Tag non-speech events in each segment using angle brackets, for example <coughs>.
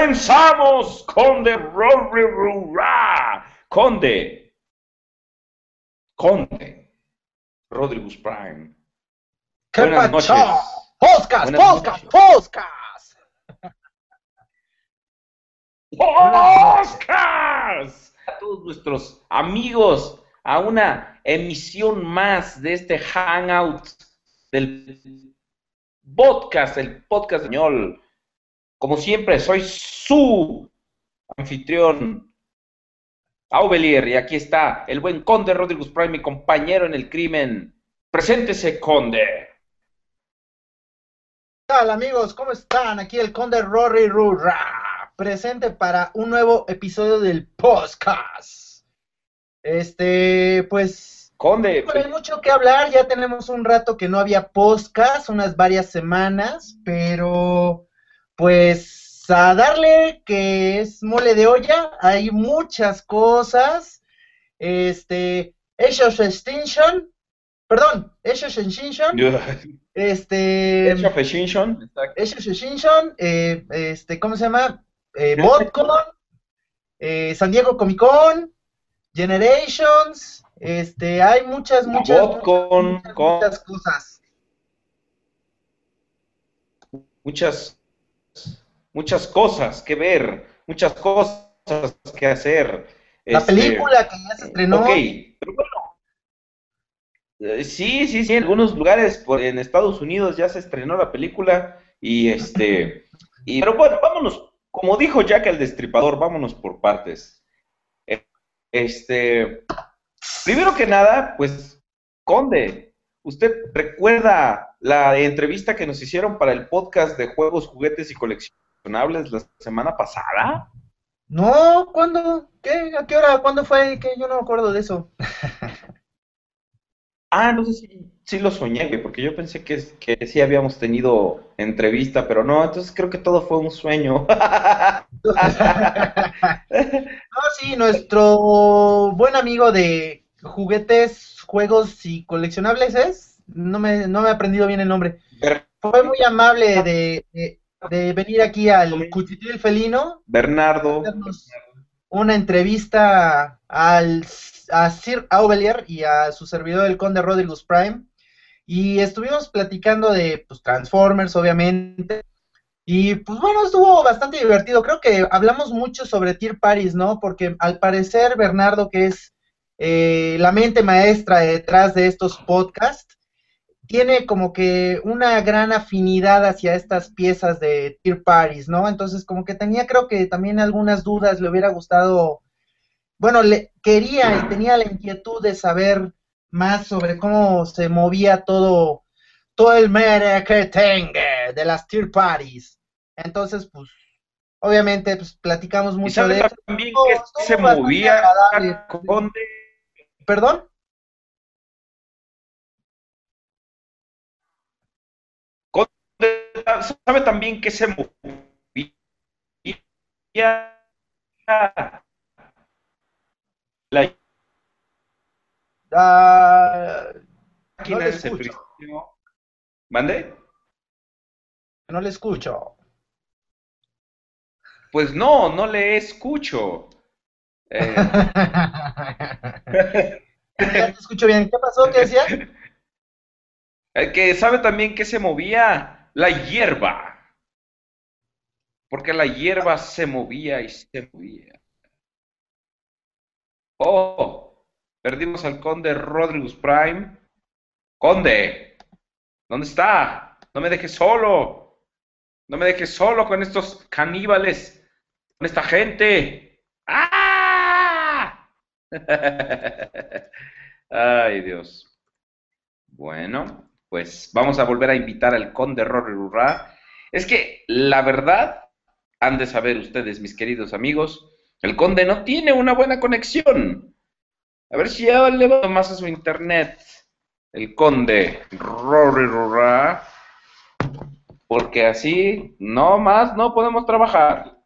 Comenzamos, Conde Conde. Conde. Rodriguez Prime. ¿Qué Buenas noches. Podcast, Buenas podcast, noches. podcast. Podcast. A todos nuestros amigos a una emisión más de este Hangout del podcast, el podcast español. Como siempre, soy su anfitrión, Aubelier, y aquí está el buen Conde Rodríguez Prime, mi compañero en el crimen. Preséntese, Conde. ¿Qué tal amigos? ¿Cómo están? Aquí el Conde Rory Rura, presente para un nuevo episodio del podcast. Este, pues, Conde, hay mucho que hablar, ya tenemos un rato que no había podcast, unas varias semanas, pero pues a darle que es mole de olla, hay muchas cosas. Este, Age of Extinction, perdón, Age of Extinction, este... Age of Extinction. Age of Extinction, eh, este, ¿cómo se llama? Eh, BotCon, eh, San Diego Comic Con, Generations, este, hay muchas, muchas, BotCon, muchas, con- muchas cosas. muchas, muchas cosas que ver, muchas cosas que hacer. La Este, película que ya se estrenó, Ok, pero bueno. eh, Sí, sí, sí, en algunos lugares por- en Estados Unidos ya se estrenó la película y este, y, pero bueno, vámonos, como dijo Jack el Destripador, vámonos por partes. Eh, Este, primero que nada, pues, Conde, ¿usted recuerda la entrevista que nos hicieron para el podcast de juegos, juguetes y coleccionables la semana pasada? no, ¿cuándo? ¿Qué? ¿A qué hora? ¿Cuándo fue? Que yo no me acuerdo de eso. <laughs> Ah, no sé si, si lo soñé, güey, porque yo pensé que, que sí habíamos tenido entrevista, pero no, entonces creo que todo fue un sueño. <laughs> <laughs> No, sí, nuestro buen amigo de juguetes, juegos y coleccionables es, no me, no me he aprendido bien el nombre. Fue muy amable de, de- de venir aquí al Cuchitril Felino, Bernardo, una entrevista al, a Sir Aubelier y a su servidor el Conde Rodriguez Prime. Y estuvimos platicando de pues, Transformers, obviamente. Y pues bueno, estuvo bastante divertido. Creo que hablamos mucho sobre Tier Paris, ¿no? Porque al parecer Bernardo, que es eh, la mente maestra detrás de estos podcasts, tiene como que una gran afinidad hacia estas piezas de Tier Paris, ¿no? Entonces, como que tenía, creo que también algunas dudas, le hubiera gustado, bueno, le quería y tenía la inquietud de saber más sobre cómo se movía todo, todo el marketing de las Tier Paris. Entonces, pues, obviamente, pues, platicamos ¿y mucho de eso. también que se movía. Conde? ¿Perdón? ¿Sabe también que se movía la Ah, máquina no le de escucho. ¿Mande? no le escucho. Pues no, no le escucho. Eh, <laughs> Ya te escucho bien. ¿Qué pasó? ¿Qué decía? <laughs> El que sabe también que se movía la hierba. Porque la hierba se movía y se movía. Oh, perdimos al conde Rodriguez Prime. Conde, ¿dónde está? No me dejes solo. No me dejes solo con estos caníbales. Con esta gente. ¡Ah! <laughs> Ay, Dios. Bueno, pues vamos a volver a invitar al conde Rory Rurra. Es que la verdad, han de saber ustedes, mis queridos amigos, el conde no tiene una buena conexión. A ver si ya le va más a su internet. El conde Rory Rurra. Porque así no más no podemos trabajar.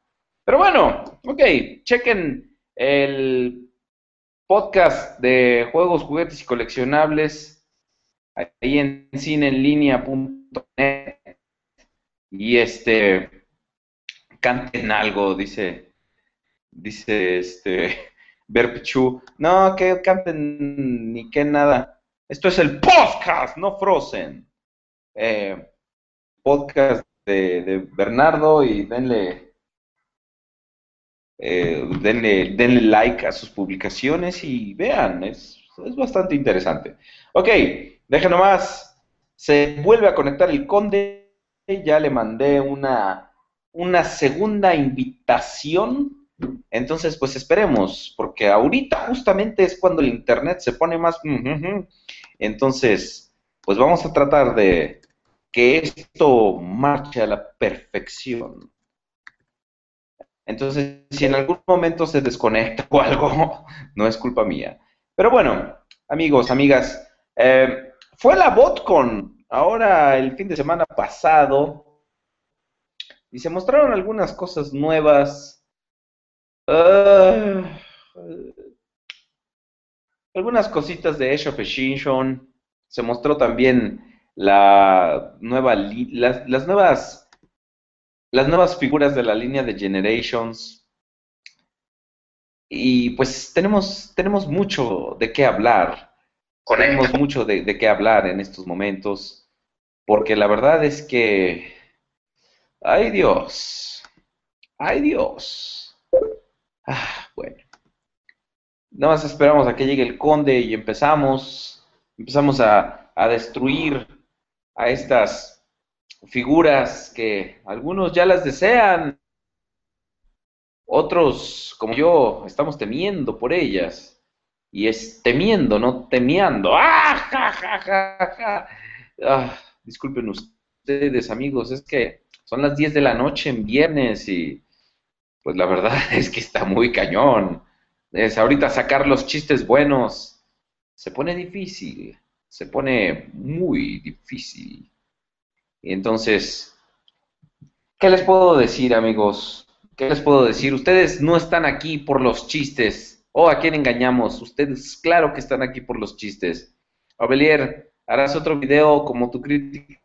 Pero bueno, ok, chequen el podcast de juegos, juguetes y coleccionables ahí en cineenlinea.net y este canten algo, dice, dice este <laughs> Berpichu. No, que canten ni que nada. Esto es el podcast, no Frozen. Eh, podcast de, Bernardo y denle, eh, denle, denle like a sus publicaciones y vean, es, es bastante interesante. Ok, deja nomás. Se vuelve a conectar el conde. Ya le mandé una, una segunda invitación. Entonces, pues esperemos, porque ahorita justamente es cuando el internet se pone más... Entonces, pues vamos a tratar de que esto marche a la perfección. Entonces, si en algún momento se desconecta o algo, <laughs> no es culpa mía. Pero bueno, amigos, amigas, eh, fue la BotCon ahora el fin de semana pasado y se mostraron algunas cosas nuevas. Ah, algunas cositas de Age of Extinction. Se mostró también la nueva las, las nuevas las nuevas figuras de la línea de Generations. Y pues tenemos, tenemos mucho de qué hablar. Tenemos mucho de, qué hablar en estos momentos, porque la verdad es que, ay Dios, ay Dios. Ah, bueno. Nada más esperamos a que llegue el conde y empezamos, empezamos a destruir a estas figuras que algunos ya las desean, otros como yo estamos temiendo por ellas y es temiendo, no temiendo. ¡Ah, ja, ja, ja, ah, disculpen ustedes, amigos, es que son las 10 de la noche en viernes y pues la verdad <laughs> es que está muy cañón. Es ahorita sacar los chistes buenos se pone difícil, se pone muy difícil. Y entonces, ¿qué les puedo decir, amigos? ¿Qué les puedo decir? Ustedes no están aquí por los chistes Oh, ¿a quién engañamos? Ustedes, claro que están aquí por los chistes. Abelier, ¿harás otro video como tu crítica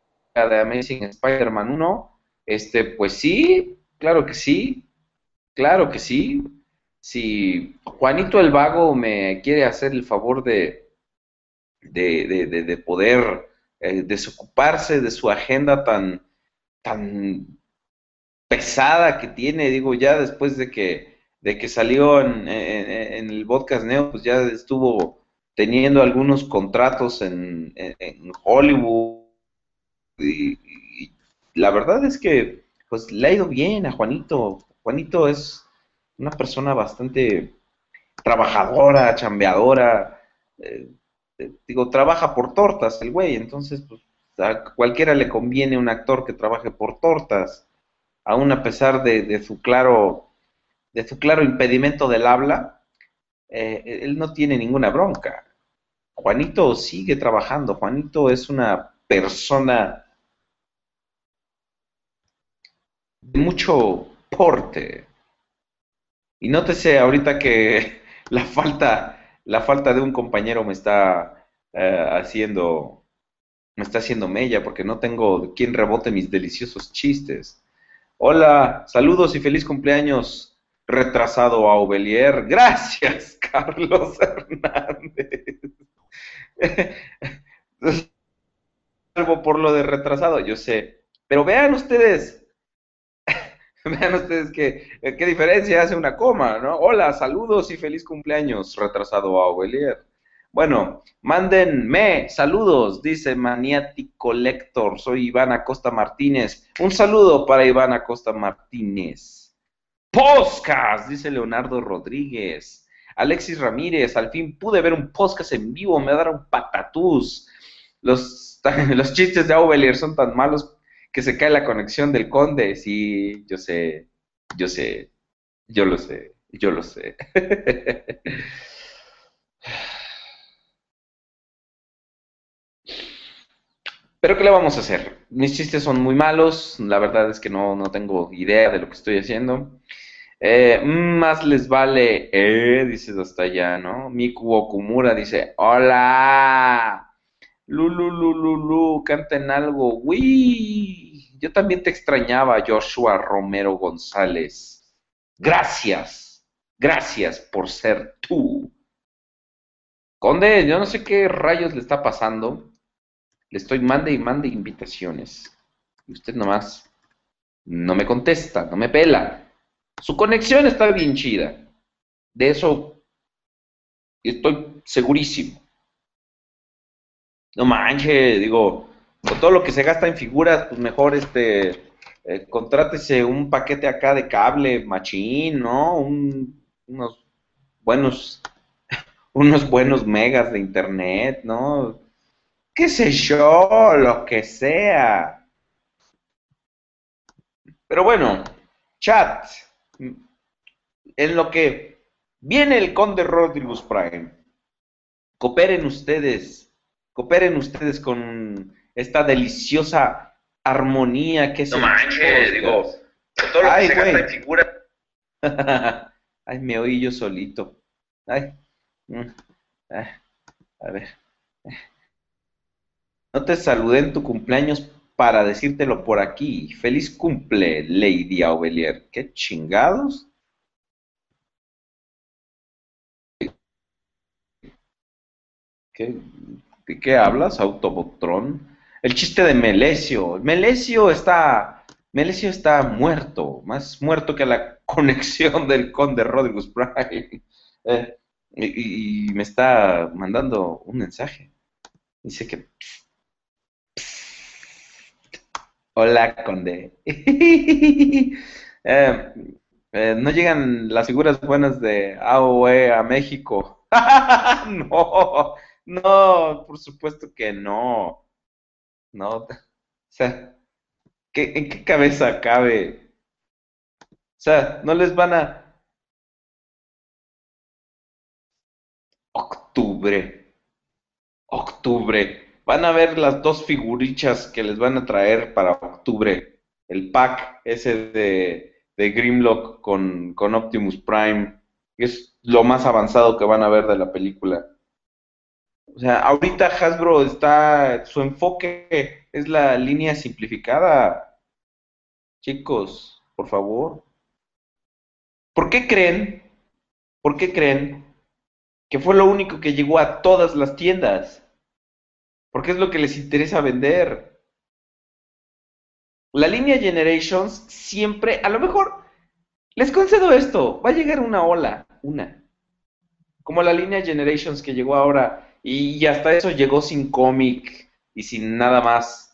de Amazing Spider-Man 1? Este, pues sí, claro que sí. Claro que sí. Si Juanito el Vago me quiere hacer el favor de, de, poder eh, desocuparse de su agenda tan, tan pesada que tiene, digo, ya después de que de que salió en, el podcast Neo, pues ya estuvo teniendo algunos contratos en, Hollywood y, la verdad es que pues le ha ido bien a Juanito. Juanito es una persona bastante trabajadora, chambeadora, eh, eh, digo, trabaja por tortas el güey, entonces pues a cualquiera le conviene un actor que trabaje por tortas, aún a pesar de su claro de su claro impedimento del habla, eh, él no tiene ninguna bronca. Juanito sigue trabajando, Juanito es una persona de mucho porte. Y nótese ahorita que <laughs> la falta, la falta de un compañero me está eh, haciendo, me está haciendo mella porque no tengo quien rebote mis deliciosos chistes. Hola, saludos y feliz cumpleaños retrasado a Ovelier. Gracias, <laughs> Carlos Hernández. Salvo por lo de retrasado, yo sé. Pero vean ustedes, <laughs> vean ustedes que, qué diferencia hace una coma, ¿no? Hola, saludos y feliz cumpleaños, retrasado a Ovelier. Bueno, mándenme saludos, dice Maniático Lector. Soy Iván Acosta Martínez. Un saludo para Iván Acosta Martínez. Podcast, dice Leonardo Rodríguez. Alexis Ramírez, al fin pude ver un podcast en vivo, me un patatús. Los, <laughs> los chistes de Aubelier son tan malos que se cae la conexión del conde. Sí, yo sé, yo sé, yo lo sé, yo lo sé. <laughs> Pero ¿qué le vamos a hacer? Mis chistes son muy malos, la verdad es que no, no tengo idea de lo que estoy haciendo. Eh, más les vale, eh, dices hasta allá, ¿no? Miku Okumura dice, hola, Lulu, Lulu, Lulu, canten algo, uy, yo también te extrañaba, Joshua Romero González. Gracias, gracias por ser tú. Conde, yo no sé qué rayos le está pasando. Le estoy mande y mande invitaciones. Y usted nomás no me contesta, no me pela. Su conexión está bien chida. De eso estoy segurísimo. No manches, digo, con todo lo que se gasta en figuras, pues mejor este, eh, contrátese un paquete acá de cable machín, ¿no? unos buenos, <laughs> unos buenos megas de internet, ¿no? Qué sé yo, lo que sea. Pero bueno, chat, en lo que viene el Conde Rodriguez Prime, cooperen ustedes, cooperen ustedes con esta deliciosa armonía que es. No manches, digo, todo lo Ay, que se figura. <laughs> Ay, me oí yo solito. Ay. Mm, a ver. No te saludé en tu cumpleaños para decírtelo por aquí. Feliz cumple, Lady Aubelier. ¿Qué chingados? ¿De qué hablas, Autobotron? El chiste de Melesio. Melesio está, Melesio está muerto, más muerto que la <laughs> conexión del conde Rodriguez Prime. <laughs> Eh, y, me está mandando un mensaje. Dice que... <laughs> Hola, conde. Eh, eh, no llegan las figuras buenas de AOE a México. no, no, por supuesto que no. No, o sea, ¿en qué cabeza cabe? O sea, no les van a... Octubre. Octubre. Van a ver las dos figurichas que les van a traer para octubre. El pack ese de, de Grimlock con, con Optimus Prime. Es lo más avanzado que van a ver de la película. O sea, ahorita Hasbro está, su enfoque es la línea simplificada. Chicos, por favor. ¿Por qué creen? ¿Por qué creen que fue lo único que llegó a todas las tiendas? Porque es lo que les interesa vender. La línea Generations siempre, a lo mejor, les concedo esto, va a llegar una ola, una. Como la línea Generations que llegó ahora y hasta eso llegó sin cómic y sin nada más.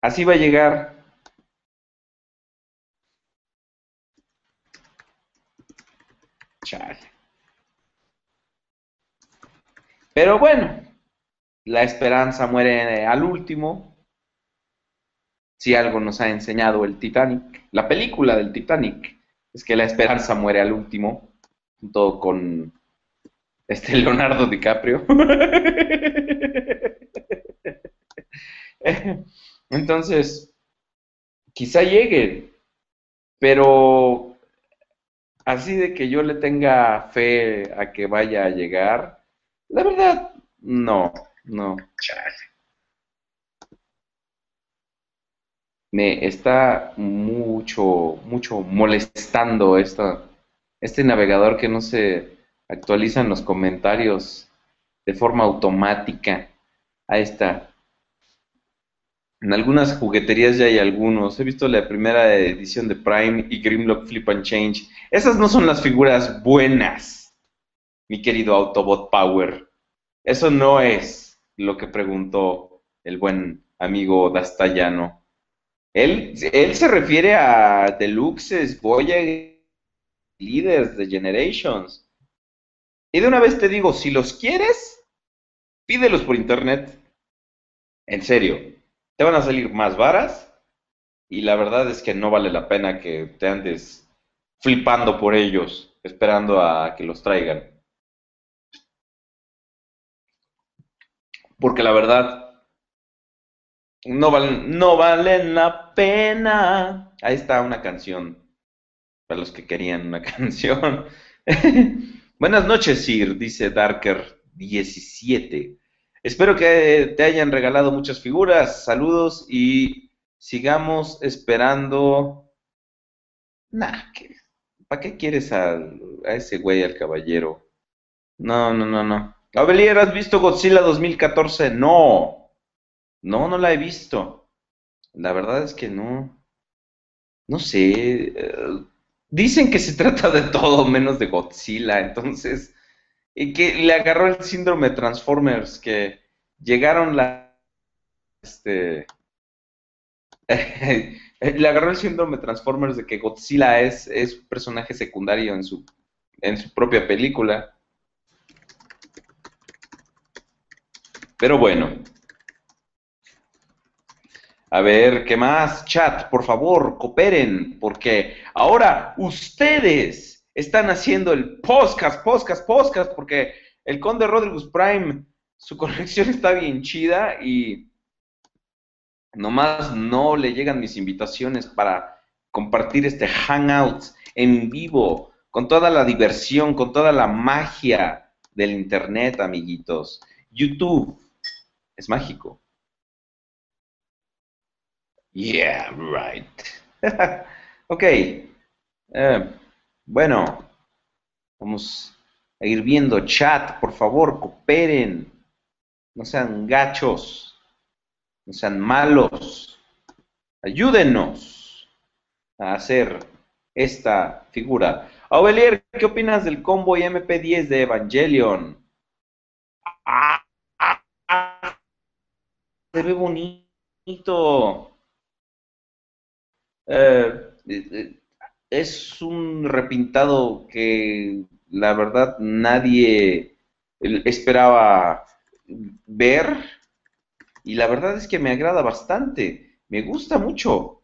Así va a llegar. Chale. Pero bueno, la esperanza muere al último. Si algo nos ha enseñado el Titanic, la película del Titanic, es que la esperanza muere al último, junto con este Leonardo DiCaprio. <laughs> Entonces, quizá llegue, pero así de que yo le tenga fe a que vaya a llegar, la verdad, no, no. Me está mucho, mucho molestando esta, este navegador que no se actualizan los comentarios de forma automática. Ahí está. En algunas jugueterías ya hay algunos. He visto la primera edición de Prime y Grimlock Flip and Change. Esas no son las figuras buenas, mi querido Autobot Power. Eso no es lo que preguntó el buen amigo Dastayano. Él, él se refiere a Deluxes, Voyager, Leaders de Generations. Y de una vez te digo, si los quieres, pídelos por internet. En serio, te van a salir más varas y la verdad es que no vale la pena que te andes flipando por ellos, esperando a que los traigan. Porque la verdad, no valen, no valen la pena. Ahí está una canción, para los que querían una <laughs> canción. Buenas noches, Sir, dice Darker17. Espero que te hayan regalado muchas figuras. Saludos y sigamos esperando. Nah, ¿para qué quieres a ese güey, al caballero? No, no, no, no. Abelier, ¿has visto Godzilla 2014? No. No, no la he visto. La verdad es que no. No sé. Eh, dicen que se trata de todo menos de Godzilla, entonces. Y que le agarró el síndrome Transformers, que llegaron la. Este. <laughs> le agarró el síndrome Transformers de que Godzilla es, es un personaje secundario en su, en su propia película. Pero bueno. A ver, ¿qué más? Chat, por favor, cooperen, porque ahora ustedes están haciendo el podcast, podcast, podcast, porque el Conde Rodriguez Prime, su <laughs> conexión está bien chida y nomás no le llegan mis invitaciones para compartir este hangout en vivo, con toda la diversión, con toda la magia del Internet, amiguitos. YouTube, es mágico. Yeah, right. <laughs> ok. Eh, bueno, vamos a ir viendo chat. Por favor, cooperen. No sean gachos. No sean malos. Ayúdenos a hacer esta figura. Aubelier, ¿qué opinas del combo MP10 de Evangelion? Ah, se ve bonito. Eh, eh, es un repintado que la verdad nadie esperaba ver y la verdad es que me agrada bastante, me gusta mucho.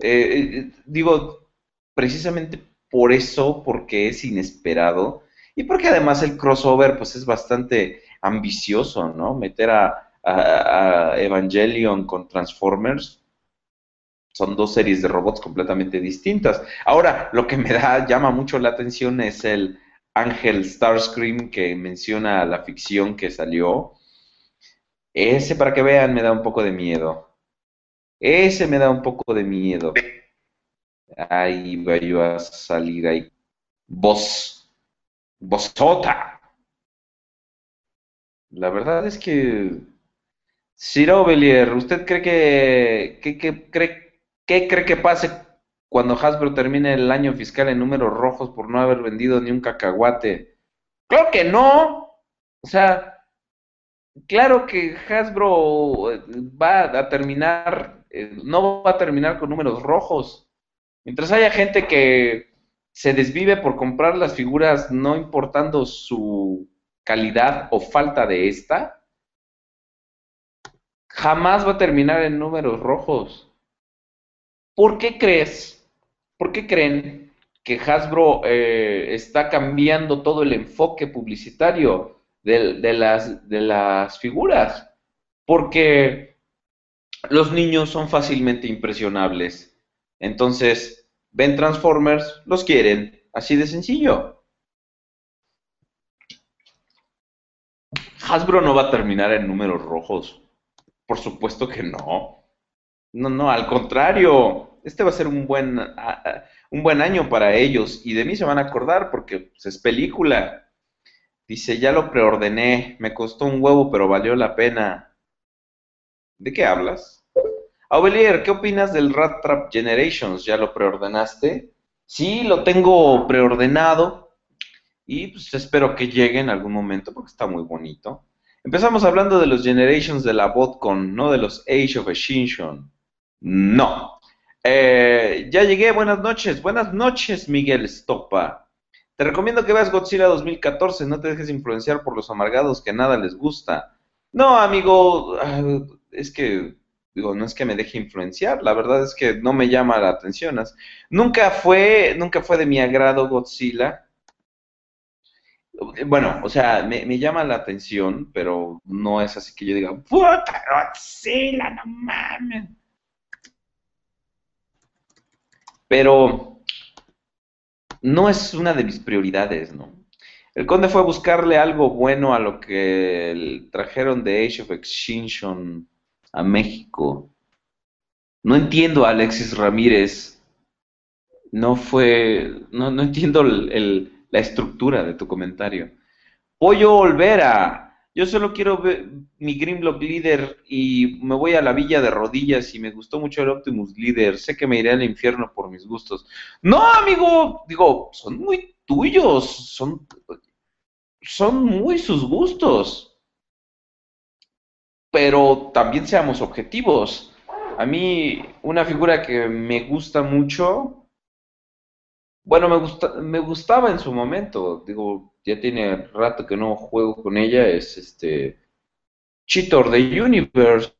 Eh, digo, precisamente por eso, porque es inesperado y porque además el crossover pues es bastante ambicioso, ¿no? Meter a, a, Evangelion con Transformers, son dos series de robots completamente distintas. Ahora, lo que me da, llama mucho la atención es el Ángel Starscream que menciona la ficción que salió. Ese, para que vean, me da un poco de miedo. Ese me da un poco de miedo. Ahí va a salir ahí. Vos. Vosota. La verdad es que Ciro Belier, ¿usted cree que, cree, qué cree que pase cuando Hasbro termine el año fiscal en números rojos por no haber vendido ni un cacahuate? Claro que no. O sea, claro que Hasbro eh, va a terminar, eh, no va a terminar con números rojos. Mientras haya gente que se desvive por comprar las figuras no importando su calidad o falta de esta, jamás va a terminar en números rojos. ¿Por qué crees? ¿Por qué creen que Hasbro eh, está cambiando todo el enfoque publicitario de, las, de las figuras? Porque los niños son fácilmente impresionables. Entonces, ven Transformers, los quieren, así de sencillo. Hasbro no va a terminar en números rojos. Por supuesto que no. No, no, al contrario. Este va a ser un buen, un buen año para ellos y de mí se van a acordar porque pues, es película. Dice, ya lo preordené, me costó un huevo, pero valió la pena. ¿De qué hablas? Aubelier, ¿qué opinas del Rat Trap Generations? ¿Ya lo preordenaste? Sí, lo tengo preordenado y pues espero que llegue en algún momento porque está muy bonito. Empezamos hablando de los Generations de la BotCon, no de los Age of Extinction. No. Eh, ya llegué, buenas noches. Buenas noches, Miguel Stopa. Te recomiendo que veas Godzilla 2014, no te dejes influenciar por los amargados que nada les gusta. No, amigo, ah, es que, digo, no es que me deje influenciar, la verdad es que no me llama la atención. Nunca fue, nunca fue de mi agrado Godzilla. Bueno, o sea, me, llama la atención, pero no es así que yo diga, ¡puta Godzilla, no mames! Pero no es una de mis prioridades, ¿no? El conde fue a buscarle algo bueno a lo que trajeron de Age of Extinction a México. No entiendo Alexis Ramírez. No fue. No entiendo la estructura de tu comentario. Pollo Olvera. Yo solo quiero ver mi Grimlock Leader y me voy a la villa de rodillas y me gustó mucho el Optimus Leader. Sé que me iré al infierno por mis gustos. No, amigo, digo, son muy tuyos, son, son muy sus gustos. Pero también seamos objetivos. A mí, una figura que me gusta mucho, bueno, me, gusta, me gustaba en su momento, digo, ya tiene rato que no juego con ella, es este Cheetor de Universe,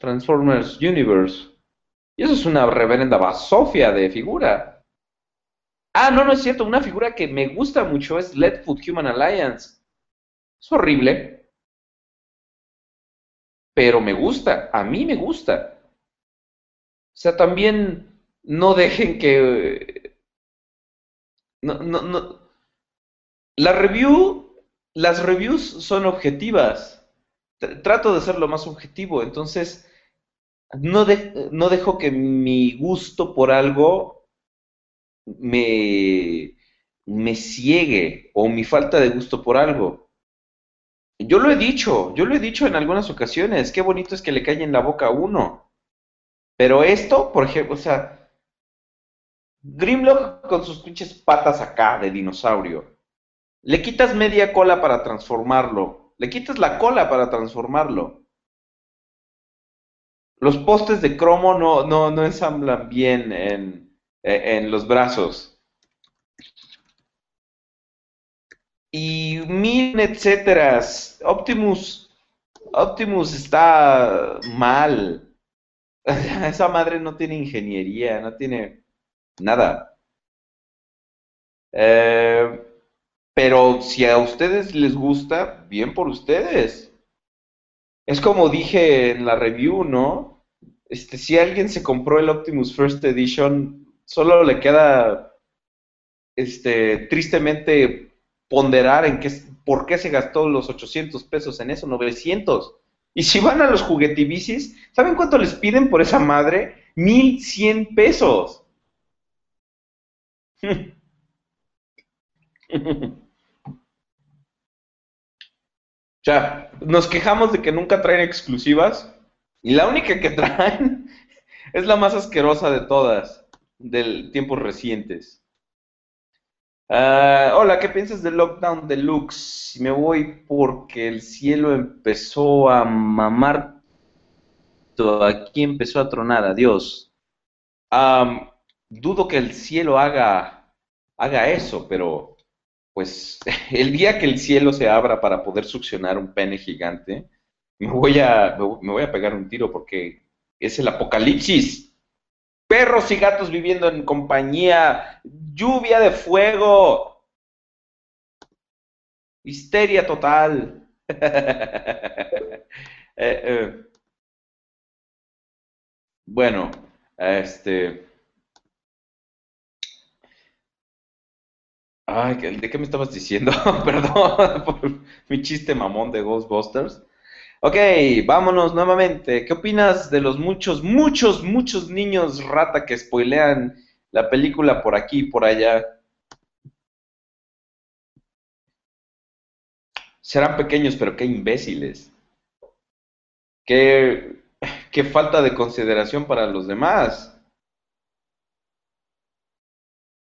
Transformers Universe. Y eso es una reverenda basofia de figura. Ah, no, no es cierto, una figura que me gusta mucho es Food Human Alliance. Es horrible, pero me gusta, a mí me gusta. O sea, también no dejen que... No, no, no, la review, las reviews son objetivas. Trato de ser lo más objetivo, entonces no, no dejo que mi gusto por algo me, me ciegue o mi falta de gusto por algo. Yo lo he dicho, yo lo he dicho en algunas ocasiones, qué bonito es que le calle en la boca a uno. Pero esto, por ejemplo, o sea, Grimlock con sus pinches patas acá de dinosaurio. Le quitas media cola para transformarlo. Le quitas la cola para transformarlo. Los postes de cromo no, no, no ensamblan bien en, en los brazos. Y mil etcétera. Optimus, Optimus está mal. <laughs> Esa madre no tiene ingeniería, no tiene nada. Eh, pero si a ustedes les gusta, bien por ustedes. Es como dije en la review, ¿no? Este, si alguien se compró el Optimus First Edition, solo le queda este, tristemente ponderar en qué, por qué se gastó los 800 pesos en eso, 900. Y si van a los juguetibicis, ¿saben cuánto les piden por esa madre? 1100 pesos. <laughs> <laughs> O sea, nos quejamos de que nunca traen exclusivas y la única que <laughs> traen es la más asquerosa de todas, de tiempos recientes. Ah, hola, ¿qué piensas del Lockdown Deluxe? Me voy porque el cielo empezó a mamar. Aquí empezó a tronar, adiós. dudo que el cielo haga, haga eso, pero pues <laughs> el día que el cielo se abra para poder succionar un pene gigante, me voy a, me voy a pegar un tiro porque es el apocalipsis. Perros y gatos viviendo en compañía, lluvia de fuego, histeria total. <laughs> Eh, eh. Bueno, este... Ay, ¿de qué me estabas diciendo? <laughs> Perdón <laughs> por mi chiste mamón de Ghostbusters. Ok, vámonos nuevamente. ¿Qué opinas de los muchos, muchos, muchos niños rata que spoilean la película por aquí y por allá? Serán pequeños, pero qué imbéciles. Qué, qué falta de consideración para los demás.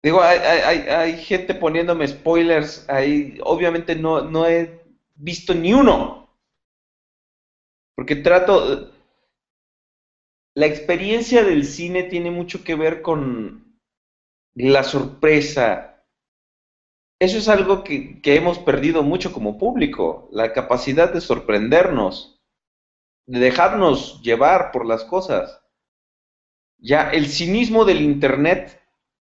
Digo, hay, hay, hay, gente poniéndome spoilers ahí. Obviamente no, no he visto ni uno. Porque trato... La experiencia del cine tiene mucho que ver con la sorpresa. Eso es algo que, que hemos perdido mucho como público. La capacidad de sorprendernos. De dejarnos llevar por las cosas. Ya el cinismo del Internet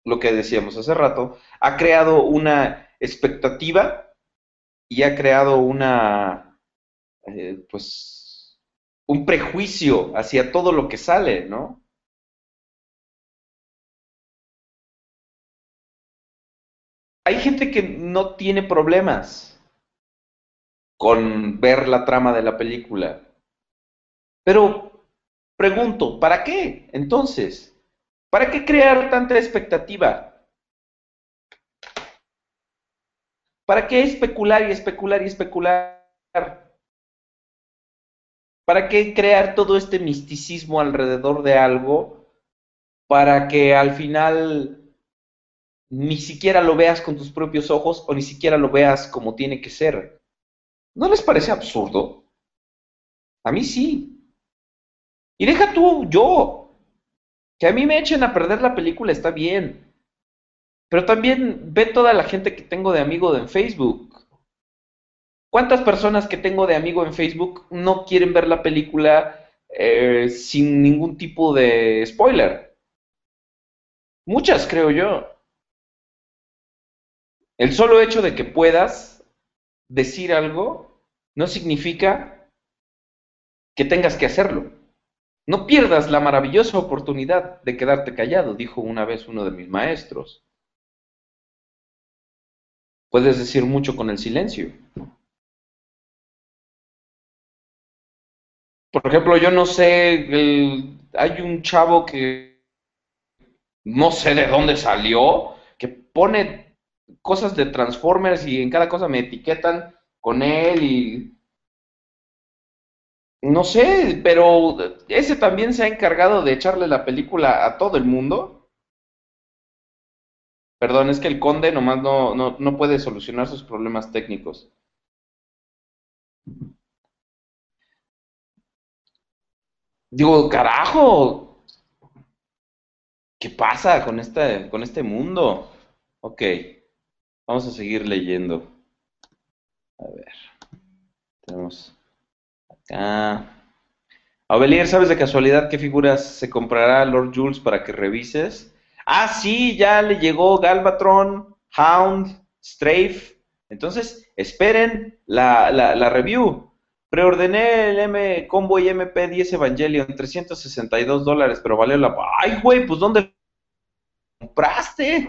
lo que decíamos hace rato, ha creado una expectativa y ha creado una, eh, pues, un prejuicio hacia todo lo que sale, ¿no? hay gente que no tiene problemas con ver la trama de la película. Pero pregunto, ¿para qué? Entonces, ¿para qué crear tanta expectativa? ¿Para qué especular y especular y especular? ¿Para qué crear todo este misticismo alrededor de algo para que al final ni siquiera lo veas con tus propios ojos o ni siquiera lo veas como tiene que ser? ¿No les parece absurdo? A mí sí. Y deja tú yo. Que a mí me echen a perder la película está bien. Pero también ve toda la gente que tengo de amigo en Facebook. ¿Cuántas personas que tengo de amigo en Facebook no quieren ver la película eh, sin ningún tipo de spoiler? Muchas, creo yo. El solo hecho de que puedas decir algo no significa que tengas que hacerlo. No pierdas la maravillosa oportunidad de quedarte callado, dijo una vez uno de mis maestros. Puedes decir mucho con el silencio. Por ejemplo, yo no sé, hay un chavo que no sé de dónde salió, que pone cosas de Transformers y en cada cosa me etiquetan con él y no sé, pero ese también se ha encargado de echarle la película a todo el mundo. Perdón, es que el conde nomás no, no, no puede solucionar sus problemas técnicos. Digo, carajo, ¿qué pasa con este, con este mundo? Ok, vamos a seguir leyendo. A ver, tenemos Ah. Avelier, ¿sabes de casualidad qué figuras se comprará Lord Jules para que revises? Ah, sí, ya le llegó Galvatron, Hound, Strafe. Entonces, esperen la, la, review. Preordené el M Combo y MP10 Evangelion, 362 dólares, pero valió la... ¡Ay, güey! Pues ¿dónde compraste?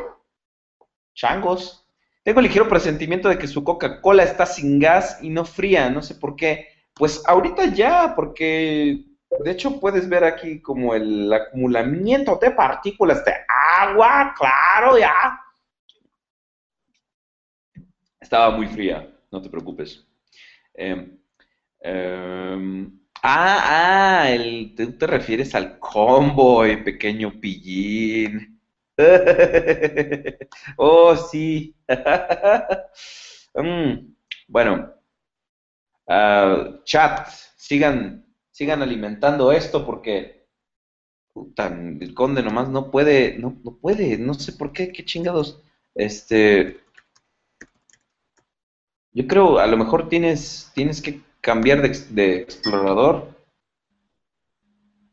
Changos. Tengo ligero presentimiento de que su Coca-Cola está sin gas y no fría, no sé por qué. Pues ahorita ya, porque de hecho puedes ver aquí como el acumulamiento de partículas de agua, claro, ya. Estaba muy fría, no te preocupes. Em, em, ah, ah, el, tú te refieres al convoy, pequeño pillín. <laughs> oh, sí. <laughs> Mm, bueno, Uh, chat, sigan, sigan alimentando esto porque el conde nomás no puede, no, no puede, no sé por qué, qué chingados. Este, yo creo, a lo mejor tienes, tienes que cambiar de, de explorador.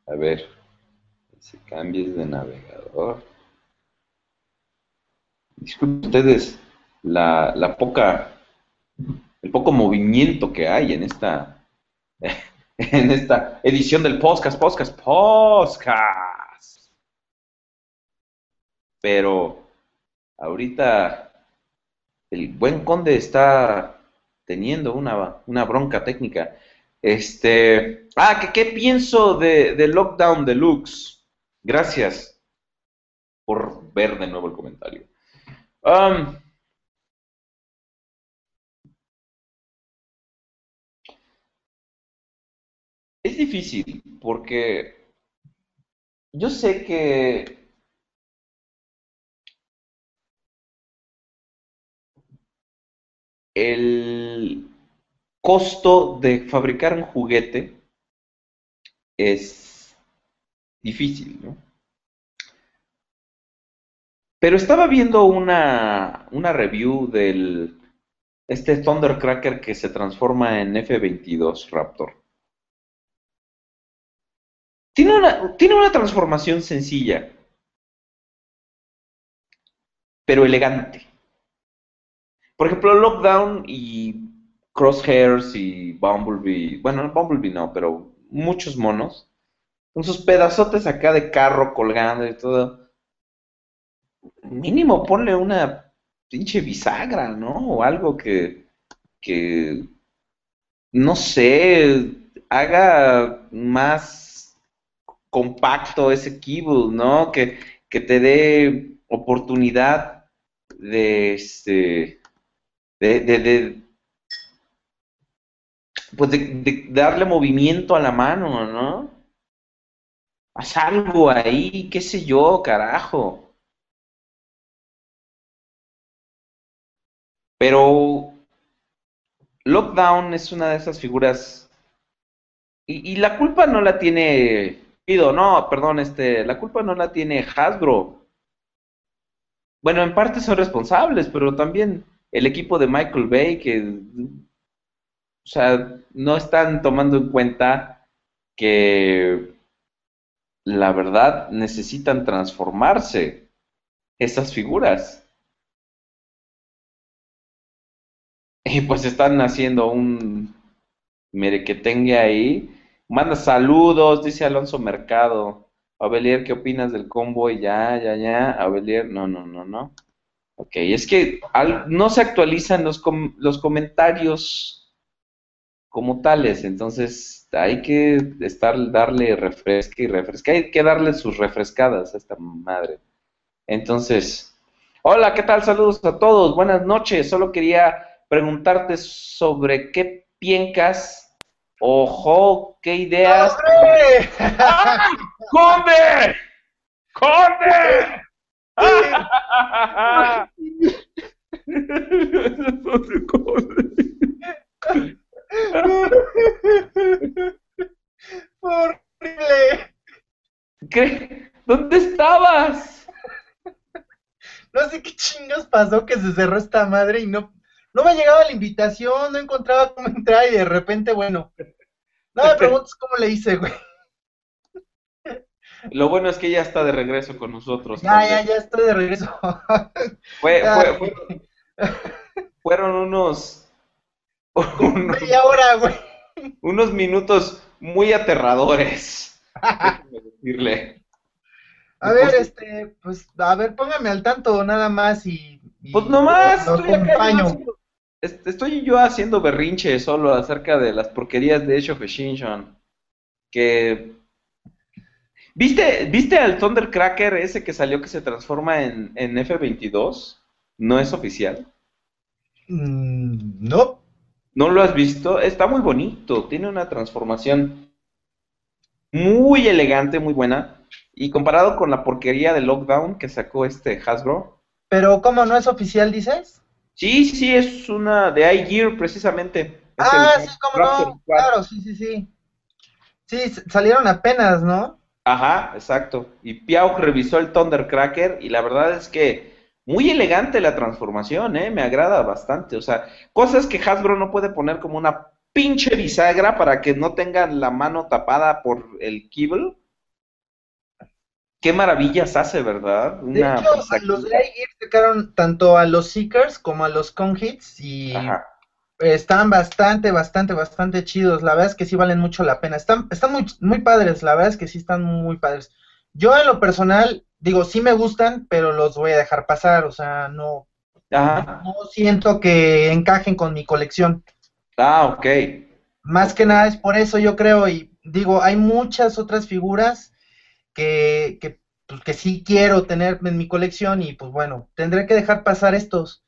A ver, si cambies de navegador. Disculpen ustedes la, la poca el poco movimiento que hay en esta, <laughs> en esta edición del podcast, podcast, podcast. Pero ahorita el buen conde está teniendo una, una bronca técnica. Este, ah, ¿qué, pienso de, de, Lockdown Deluxe? Gracias por ver de nuevo el comentario. Um, Es difícil porque yo sé que el costo de fabricar un juguete es difícil, ¿no? Pero estaba viendo una, una review del este Thundercracker que se transforma en F-22 Raptor. Tiene una, tiene una transformación sencilla, pero elegante. Por ejemplo, Lockdown y Crosshairs y Bumblebee, bueno, Bumblebee no, pero muchos monos, con sus pedazotes acá de carro colgando y todo. Mínimo ponle una pinche bisagra, ¿no? O algo que, que no sé, haga más compacto ese keyboard, ¿no? Que, que te dé oportunidad de, este, de, de, pues de, darle movimiento a la mano, ¿no? Haz algo ahí, qué sé yo, carajo. Pero Lockdown es una de esas figuras y, y la culpa no la tiene Pido, no, perdón, este, la culpa no la tiene Hasbro. Bueno, en parte son responsables, pero también el equipo de Michael Bay, que, o sea, no están tomando en cuenta que la verdad necesitan transformarse esas figuras. Y pues están haciendo un merequetengue ahí. Manda saludos, dice Alonso Mercado. Abelier, ¿qué opinas del convoy? Ya, ya, ya. Abelier, no, no, no, no. Ok, es que no se actualizan los, los comentarios como tales, entonces hay que estar, darle refresca y refresca, hay que darle sus refrescadas a esta madre. Entonces, hola, ¿qué tal? Saludos a todos, buenas noches, solo quería preguntarte sobre qué piensas, ojo, qué ideas... ¡Conde! ¡Conde! Horrible. ¿Qué? ¿Dónde estabas? No sé qué chingas pasó que se cerró esta madre y no, no me llegaba la invitación, no encontraba cómo entrar y de repente, bueno, no me preguntes cómo le hice, güey. Lo bueno es que ya está de regreso con nosotros. Ya, ya, ya estoy de regreso. Fue, fueron unos, media hora, güey. Unos minutos muy aterradores. decirle. A ver, pues, este, pues, a ver, póngame al tanto nada más y. pues nomás, estoy, estoy yo haciendo berrinche solo acerca de las porquerías de Age of Extinction. Que ¿Viste, ¿Viste al Thundercracker ese que salió que se transforma en, en F-22? ¿No es oficial? Mm, no. ¿No lo has visto? Está muy bonito, tiene una transformación muy elegante, muy buena. Y comparado con la porquería de Lockdown que sacó este Hasbro. Pero ¿cómo no es oficial, dices? Sí, sí, es una de iGear precisamente. ah, sí, cómo no. Claro, sí, sí, sí. Sí, salieron apenas, ¿no? Ajá, exacto. Y Piau revisó el Thundercracker y la verdad es que muy elegante la transformación, ¿eh? Me agrada bastante. O sea, cosas que Hasbro no puede poner como una pinche bisagra para que no tengan la mano tapada por el kibble. Qué maravillas hace, ¿verdad? Una de hecho, los Lightyear sacaron tanto a los Seekers como a los Conhits y están bastante, bastante, bastante chidos. La verdad es que sí valen mucho la pena. Están, están muy, muy padres, la verdad es que sí están muy padres. Yo en lo personal, digo, sí me gustan, pero los voy a dejar pasar, o sea, no, no siento que encajen con mi colección. Ah, ok. Más que nada es por eso yo creo, y digo, hay muchas otras figuras que, que, pues, que sí quiero tener en mi colección y pues bueno, tendré que dejar pasar estos.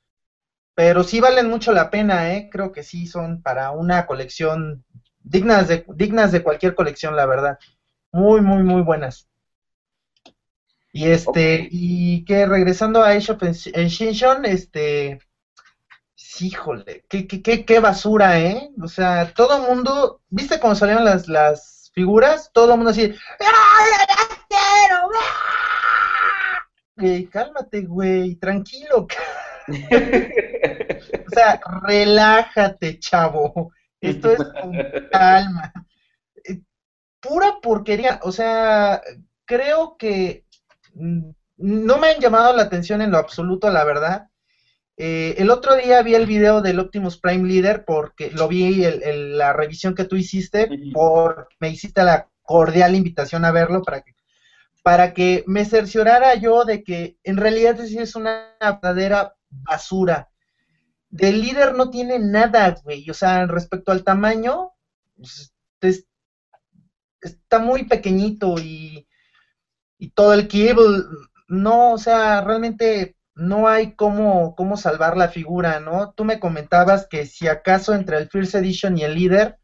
Pero sí valen mucho la pena, ¿eh? Creo que sí son para una colección dignas de, dignas de cualquier colección, la verdad. Muy, muy, muy buenas. Y este, y que regresando a Age of Extinction, este, híjole, qué, qué, qué, basura, ¿eh? O sea, todo el mundo, ¿viste cómo salieron las, las figuras? Todo el mundo así, ¡Ah, ¡Ah! cálmate, güey, tranquilo, o sea, relájate, chavo. Esto es con calma. Eh, pura porquería. O sea, creo que mm, no me han llamado la atención en lo absoluto, la verdad. Eh, el otro día vi el video del Optimus Prime Leader porque lo vi en la revisión que tú hiciste, por, me hiciste la cordial invitación a verlo para que para que me cerciorara yo de que en realidad es una verdadera basura. Del líder no tiene nada, güey. O sea, respecto al tamaño, pues, está muy pequeñito y, y todo el cable, no, o sea, realmente no hay cómo, cómo salvar la figura, ¿no? Tú me comentabas que si acaso entre el First Edition y el líder,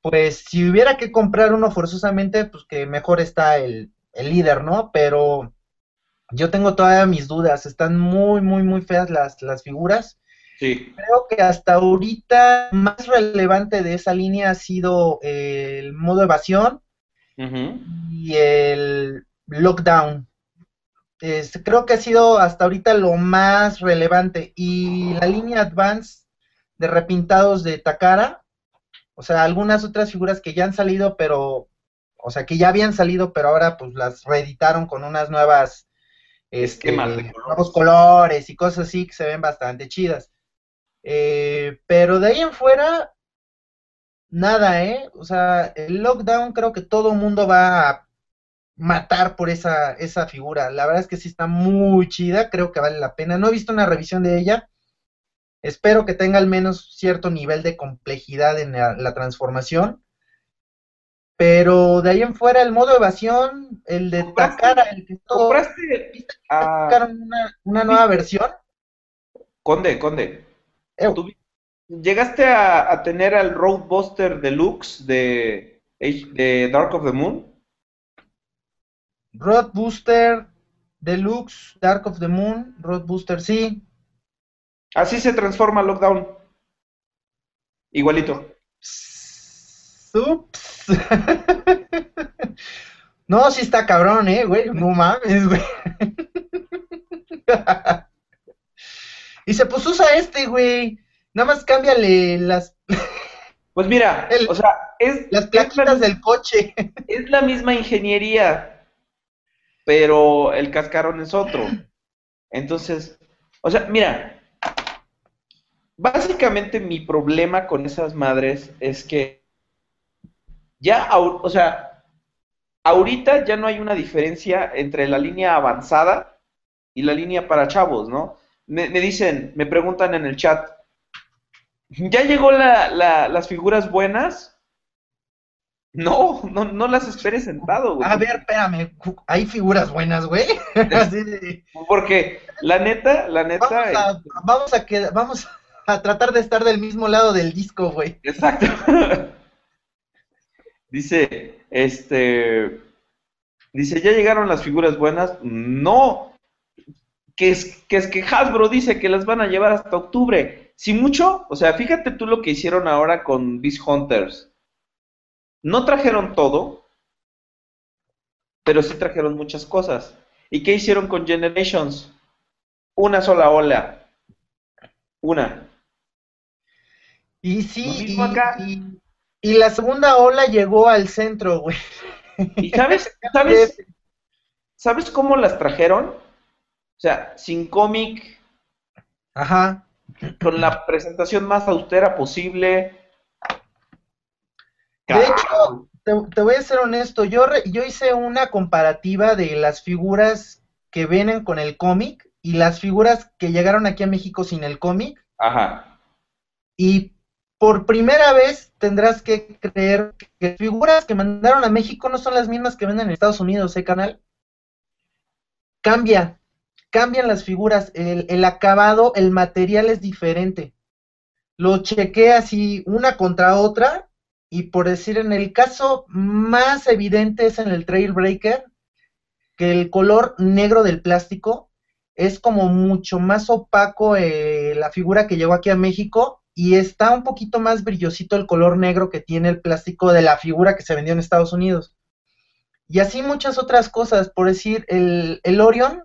pues si hubiera que comprar uno forzosamente, pues que mejor está el, el líder, ¿no? Pero yo tengo todavía mis dudas, están muy, muy, muy feas las, las figuras. Sí. Creo que hasta ahorita más relevante de esa línea ha sido el modo evasión y el lockdown. Este, creo que ha sido hasta ahorita lo más relevante. Y la línea Advance de repintados de Takara, o sea, algunas otras figuras que ya han salido, pero, o sea, que ya habían salido, pero ahora pues las reeditaron con unas nuevas, este, nuevos colores y cosas así que se ven bastante chidas. Eh, pero de ahí en fuera, nada, ¿eh? O sea, el lockdown creo que todo el mundo va a matar por esa, esa figura. La verdad es que sí está muy chida, creo que vale la pena. No he visto una revisión de ella. Espero que tenga al menos cierto nivel de complejidad en la, transformación. Pero de ahí en fuera, el modo evasión, el de Takara, el que todo. ¿Compraste una, una nueva versión? Conde, Conde. ¿Llegaste a, tener al Roadbuster Deluxe de, de Dark of the Moon? Road Booster Deluxe, Dark of the Moon, Road Booster, sí. Así se transforma Lockdown. Igualito. Ups. <laughs> no, sí está cabrón, eh, güey. No mames, güey. <laughs> y se puso usa este, güey. Nada más cámbiale las. Pues mira, o sea, es. Las plaquitas del coche. Es la misma ingeniería, pero el cascarón es otro. Entonces, o sea, mira, básicamente mi problema con esas madres es que ya, o sea, ahorita ya no hay una diferencia entre la línea avanzada y la línea para chavos, ¿no? Me, dicen, me preguntan en el chat, ¿ya llegó las figuras buenas? No, no, no las esperes sentado, güey. A ver, espérame, hay figuras buenas, güey. <laughs> Porque la neta, la neta. Vamos a, vamos a tratar de estar del mismo lado del disco, güey. Exacto. <laughs> dice, este, dice, ¿ya llegaron las figuras buenas? No. Que es, que es que Hasbro dice que las van a llevar hasta octubre. Si mucho, o sea, fíjate tú lo que hicieron ahora con Beast Hunters no trajeron todo, pero sí trajeron muchas cosas. ¿Y qué hicieron con Generations? Una sola ola. Una. Y sí, y, la segunda ola llegó al centro, güey. ¿Y sabes, <laughs> sabes, sabes cómo las trajeron? O sea, sin cómic. Ajá. Con la presentación más austera posible de hecho, te, voy a ser honesto, yo, yo hice una comparativa de las figuras que vienen con el cómic y las figuras que llegaron aquí a México sin el cómic. Ajá. Y por primera vez tendrás que creer que figuras que mandaron a México no son las mismas que venden en Estados Unidos, ¿eh, canal? Cambia, cambian las figuras, el, acabado, el material es diferente. Lo chequé así una contra otra y por decir, en el caso más evidente es en el Trailbreaker, que el color negro del plástico es como mucho más opaco eh, la figura que llegó aquí a México y está un poquito más brillosito el color negro que tiene el plástico de la figura que se vendió en Estados Unidos. Y así muchas otras cosas, por decir, el, el Orion,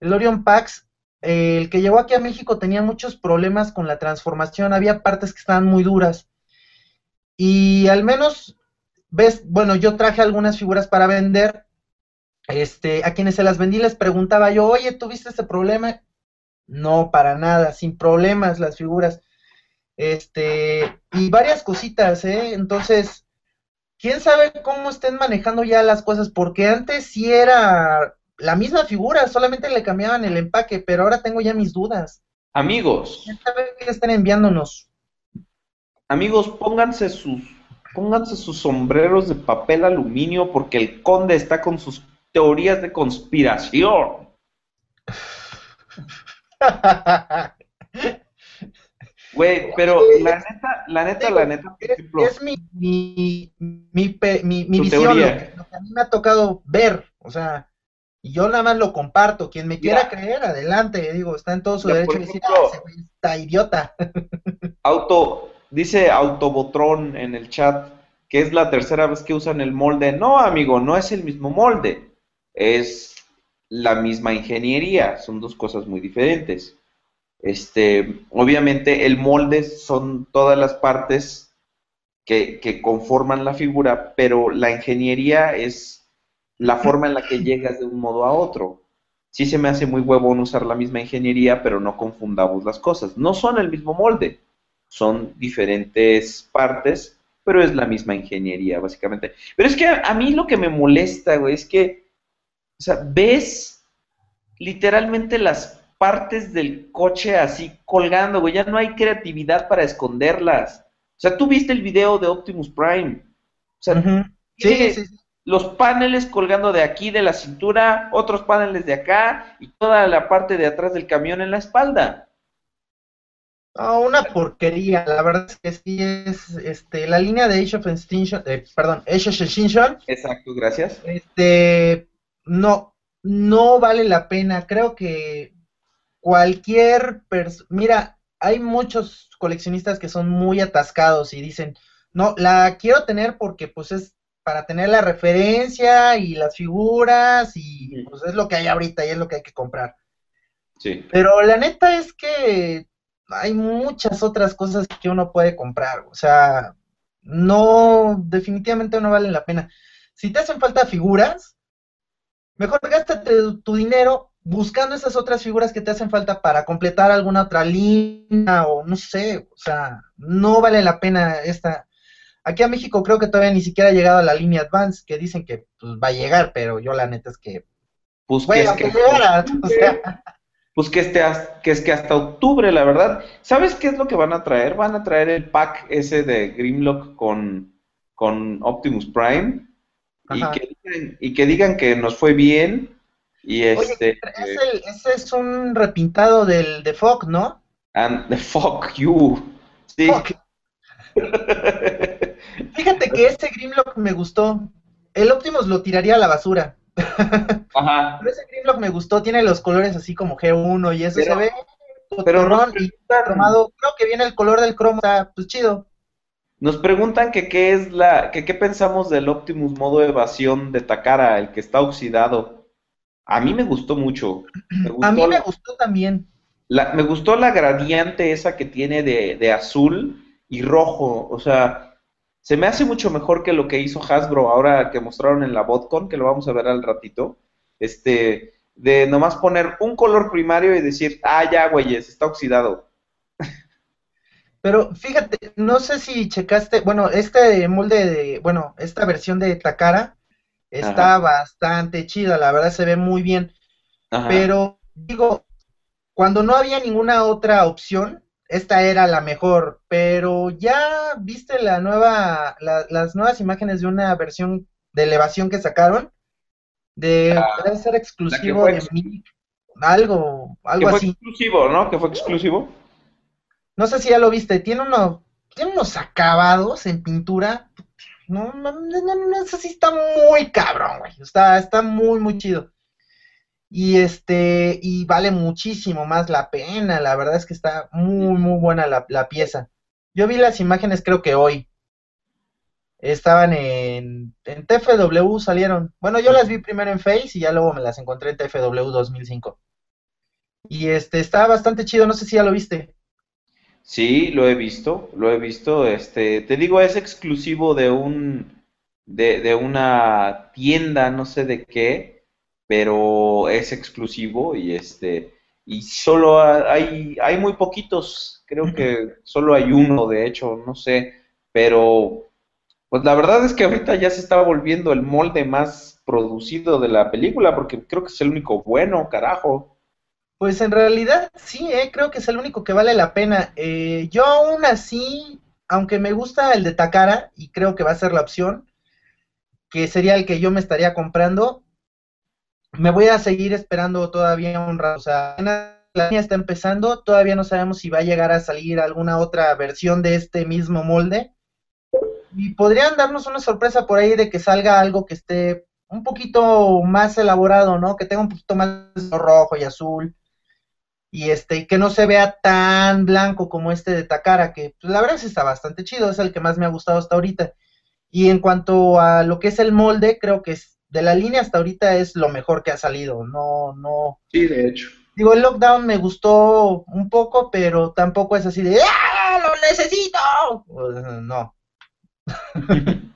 el Orion Pax, eh, el que llegó aquí a México tenía muchos problemas con la transformación, había partes que estaban muy duras y al menos, ves, bueno, yo traje algunas figuras para vender. Este, a quienes se las vendí les preguntaba yo, oye, ¿tuviste ese problema? No, para nada, sin problemas las figuras. Este, y varias cositas, ¿eh? Entonces, quién sabe cómo estén manejando ya las cosas, porque antes sí era la misma figura, solamente le cambiaban el empaque, pero ahora tengo ya mis dudas. Amigos. ¿Qué están enviándonos? Amigos, pónganse sus, pónganse sus sombreros de papel aluminio porque el conde está con sus teorías de conspiración. <laughs> Güey, pero la neta, la neta, la neta, por ejemplo, es, mi, mi, mi, mi, visión, lo que, a mí me ha tocado ver, o sea, y yo nada más lo comparto. Quien me quiera creer, adelante, digo, está en todo su derecho de decir, ah, está idiota. <laughs> Auto, dice Autobotrón en el chat que es la tercera vez que usan el molde. No, amigo, no es el mismo molde, es la misma ingeniería, son dos cosas muy diferentes. Este, obviamente el molde son todas las partes que, conforman la figura, pero la ingeniería es la forma en la que llegas de un modo a otro. Sí se me hace muy huevón usar la misma ingeniería, pero no confundamos las cosas. No son el mismo molde, son diferentes partes, pero es la misma ingeniería, básicamente. Pero es que a, mí lo que me molesta, güey, es que, o sea, ves literalmente las partes del coche así colgando, güey. Ya no hay creatividad para esconderlas. O sea, tú viste el video de Optimus Prime. O sea, sí, sí, los paneles colgando de aquí de la cintura, otros paneles de acá y toda la parte de atrás del camión en la espalda. una porquería, la verdad es que sí es este la línea de Age of Extinction, eh, perdón, Age of Extinction. Exacto, gracias. Este no no vale la pena, creo que cualquier persona, mira, hay muchos coleccionistas que son muy atascados y dicen, no, la quiero tener porque pues es para tener la referencia y las figuras y pues es lo que hay ahorita y es lo que hay que comprar. Sí. Pero la neta es que hay muchas otras cosas que uno puede comprar, o sea, no, definitivamente no vale la pena. Si te hacen falta figuras, mejor gástate tu dinero buscando esas otras figuras que te hacen falta para completar alguna otra línea o no sé, o sea, no vale la pena esta. Aquí a México creo que todavía ni siquiera ha llegado a la línea Advance, que dicen que pues, va a llegar, pero yo la neta es que... Pues que, es que, pues que, este, que es que hasta octubre, la verdad. ¿Sabes qué es lo que van a traer? Van a traer el pack ese de Grimlock con, con Optimus Prime y que, y que digan que nos fue bien y este. ese es un repintado del de Fuck, ¿no? And the fuck you. Sí. <laughs> Fíjate que ese Grimlock me gustó. El Optimus lo tiraría a la basura. <laughs> Ajá. Pero ese Grimlock me gustó, tiene los colores así como G1 y eso se ve. Pero no, y cromado. Creo que viene el color del cromo, está pues chido. Nos preguntan que qué es la, que qué pensamos del Optimus modo evasión de Takara, el que está oxidado. A mí me gustó mucho. a mí me gustó también. me gustó la gradiente esa que tiene de, azul y rojo. O sea, se me hace mucho mejor que lo que hizo Hasbro ahora que mostraron en la BotCon, que lo vamos a ver al ratito. Este, de nomás poner un color primario y decir, ah, ya, güeyes, está oxidado. Pero fíjate, no sé si checaste, bueno, este molde de, bueno, esta versión de Takara Está bastante chida, la verdad se ve muy bien. Pero digo, cuando no había ninguna otra opción, esta era la mejor. Pero ya viste la nueva, las nuevas imágenes de una versión de elevación que sacaron. De ah, ser exclusivo de algo, algo que fue exclusivo, ¿no? Que fue exclusivo. No sé si ya lo viste, tiene uno, tiene unos acabados en pintura no, no, no, eso sí está muy cabrón, güey. Está, está muy, muy chido. Y este, y vale muchísimo más la pena. La verdad es que está muy, muy buena la, la pieza. Yo vi las imágenes creo que hoy. Estaban en, en TFW, salieron. Bueno, yo las vi primero en Face y ya luego me las encontré en TFW 2005. Y este, está bastante chido, no sé si ya lo viste. Sí, lo he visto, lo he visto. Este, te digo, es exclusivo de un, de, de una tienda, no sé de qué, pero es exclusivo y este, y solo hay, hay muy poquitos. Creo que solo hay uno, de hecho, no sé, pero pues la verdad es que ahorita ya se está volviendo el molde más producido de la película, porque creo que es el único bueno, carajo. Pues en realidad sí, eh, creo que es el único que vale la pena. Eh, yo aún así, aunque me gusta el de Takara, y creo que va a ser la opción, que sería el que yo me estaría comprando, me voy a seguir esperando todavía un rato. O sea, la línea está empezando, todavía no sabemos si va a llegar a salir alguna otra versión de este mismo molde. Y podrían darnos una sorpresa por ahí de que salga algo que esté un poquito más elaborado, ¿no? Que tenga un poquito más rojo y azul. Y este, y que no se vea tan blanco como este de Takara, que pues, la verdad sí está bastante chido, es el que más me ha gustado hasta ahorita. Y en cuanto a lo que es el molde, creo que es, de la línea hasta ahorita es lo mejor que ha salido. No, no. Sí, de hecho. Digo, el lockdown me gustó un poco, pero tampoco es así de ¡Ah, lo necesito! No. <laughs>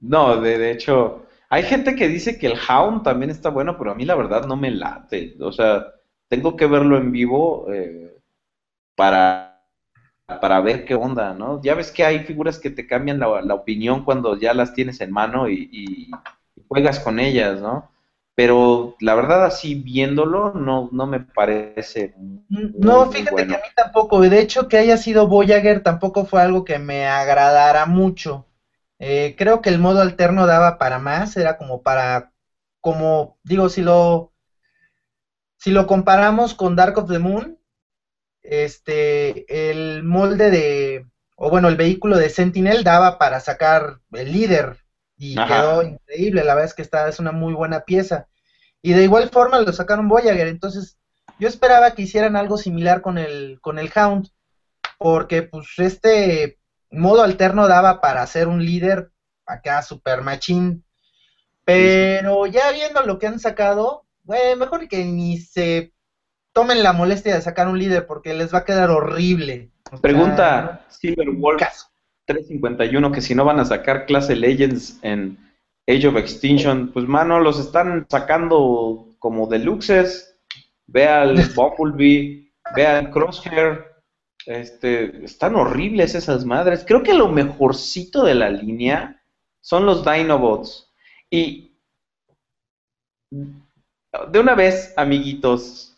no, de, hecho, hay gente que dice que el Hound también está bueno, pero a mí la verdad no me late. O sea, tengo que verlo en vivo eh, para, para ver qué onda, ¿no? Ya ves que hay figuras que te cambian la, opinión cuando ya las tienes en mano y juegas con ellas, ¿no? pero la verdad así viéndolo no, no me parece. no, fíjate que a mí tampoco, de hecho que haya sido Voyager tampoco fue algo que me agradara mucho. Eh, creo que el modo alterno daba para más, era como para, como digo, si lo, si lo comparamos con Dark of the Moon, este, el molde de, o bueno, el vehículo de Sentinel daba para sacar el líder y quedó increíble, la verdad es que esta es una muy buena pieza. Y de igual forma lo sacaron Voyager, entonces yo esperaba que hicieran algo similar con el, con el Hound, porque pues este modo alterno daba para ser un líder acá super machín, pero ya viendo lo que han sacado, mejor que ni se tomen la molestia de sacar un líder porque les va a quedar horrible. Pregunta Silver Wolf. 351 que si no van a sacar clase Legends en Age of Extinction, pues mano, los están sacando como deluxes. Ve al <laughs> Bumblebee, ve al Crosshair. Este, están horribles esas madres. Creo que lo mejorcito de la línea son los Dinobots. Y de una vez, amiguitos,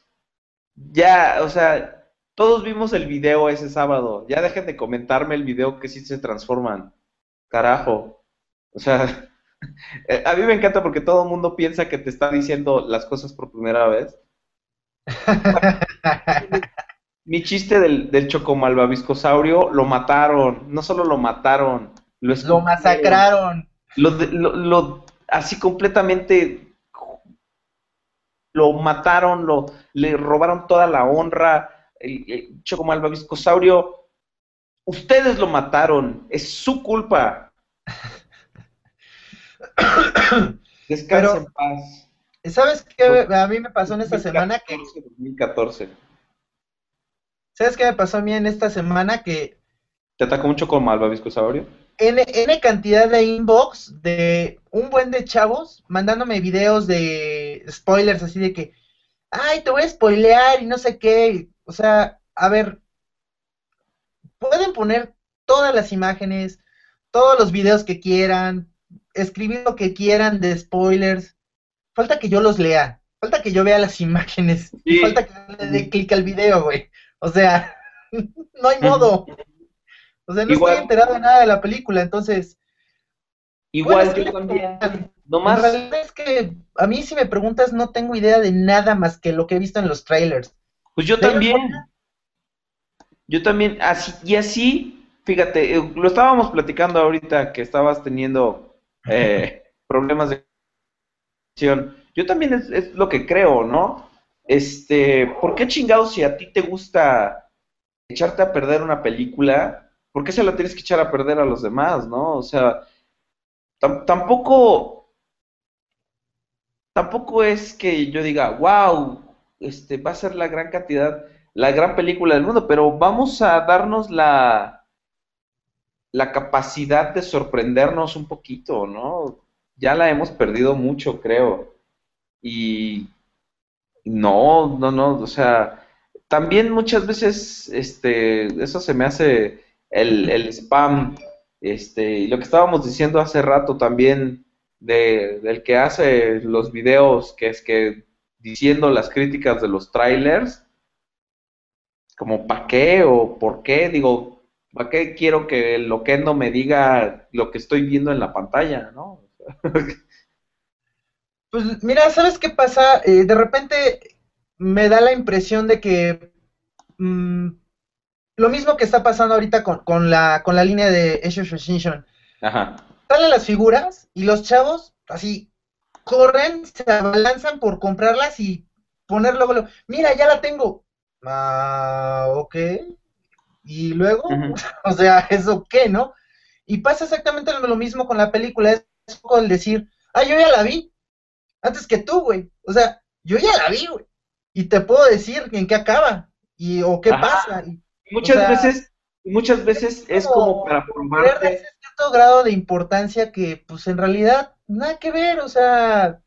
ya, o sea, todos vimos el video ese sábado. Ya dejen de comentarme el video que sí se transforman. Carajo. O sea, <laughs> eh, a mí me encanta porque todo el mundo piensa que te está diciendo las cosas por primera vez. <laughs> Mi chiste del, del chocomalvaviscosaurio lo mataron. No solo lo mataron, lo, lo masacraron. Lo, lo, así completamente lo mataron, lo, le robaron toda la honra el, el Viscosaurio, ustedes lo mataron, es su culpa. <coughs> Descansa en paz. ¿Sabes qué a mí me pasó en esta semana? Que, 2014. ¿Sabes qué me pasó a mí en esta semana? Que... ¿Te atacó mucho con Viscosaurio? N, N cantidad de inbox de un buen de chavos mandándome videos de spoilers así de que, ay, te voy a spoilear y no sé qué. O sea, a ver, pueden poner todas las imágenes, todos los videos que quieran, escribir lo que quieran de spoilers. Falta que yo los lea, falta que yo vea las <laughs> imágenes, falta que le dé clic al video, güey. O sea, <laughs> no hay modo. O sea, no estoy enterado de nada de la película, entonces. Igual yo también. No más. La realidad es que a mí, si me preguntas, no tengo idea de nada más que lo que he visto en los trailers. Pues yo también. Yo también, así, y así, fíjate, eh, lo estábamos platicando ahorita que estabas teniendo eh, <laughs> problemas de yo también es, lo que creo, ¿no? Este, ¿por qué chingados si a ti te gusta echarte a perder una película, por qué se la tienes que echar a perder a los demás, no? O sea, tampoco, tampoco es que yo diga, wow, este, va a ser la gran cantidad, la gran película del mundo, pero vamos a darnos la, la capacidad de sorprendernos un poquito, ¿no? Ya la hemos perdido mucho, creo. Y no, no, no, o sea, también muchas veces, este, eso se me hace el, el spam, este, y lo que estábamos diciendo hace rato también de, del que hace los videos, que es que diciendo las críticas de los trailers, como ¿para qué o por qué? Digo, ¿para qué quiero que el loquendo me diga lo que estoy viendo en la pantalla, no? <laughs> pues mira, ¿sabes qué pasa? Eh, de repente me da la impresión de que mm, lo mismo que está pasando ahorita con, con, la, con la línea de Age of Ajá. Salen las figuras y los chavos así corren, se abalanzan por comprarlas y ponerlo. Mira, ya la tengo. Ah, ok. Y luego, <laughs> o sea, ¿eso qué, no? Y pasa exactamente lo mismo con la película. Es el decir, ah, yo ya la vi. Antes que tú, güey. O sea, yo ya la vi, güey. Y te puedo decir en qué acaba. Y, o qué pasa. Y, muchas veces, muchas veces es como, para probarte. cierto grado de importancia que, pues en realidad, nada que ver. O sea,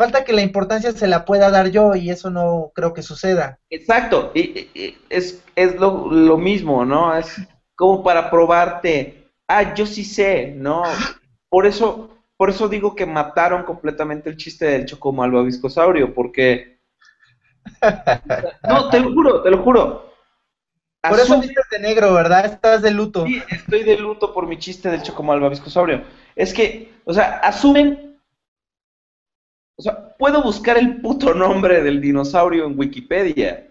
falta que la importancia se la pueda dar yo y eso no creo que suceda. Exacto, y, es, es lo, lo, mismo, ¿no? Es como para probarte, ah, yo sí sé, ¿no? <gasps> Por eso, por eso digo que mataron completamente el chiste del chocomalva viscosaurio, porque... <laughs> no, te lo juro, te lo juro. Por eso dices de negro, ¿verdad? Estás de luto. Sí, estoy de luto por mi chiste del chocomalva viscosaurio. Es que, o sea, asumen o sea, puedo buscar el puto nombre del dinosaurio en Wikipedia.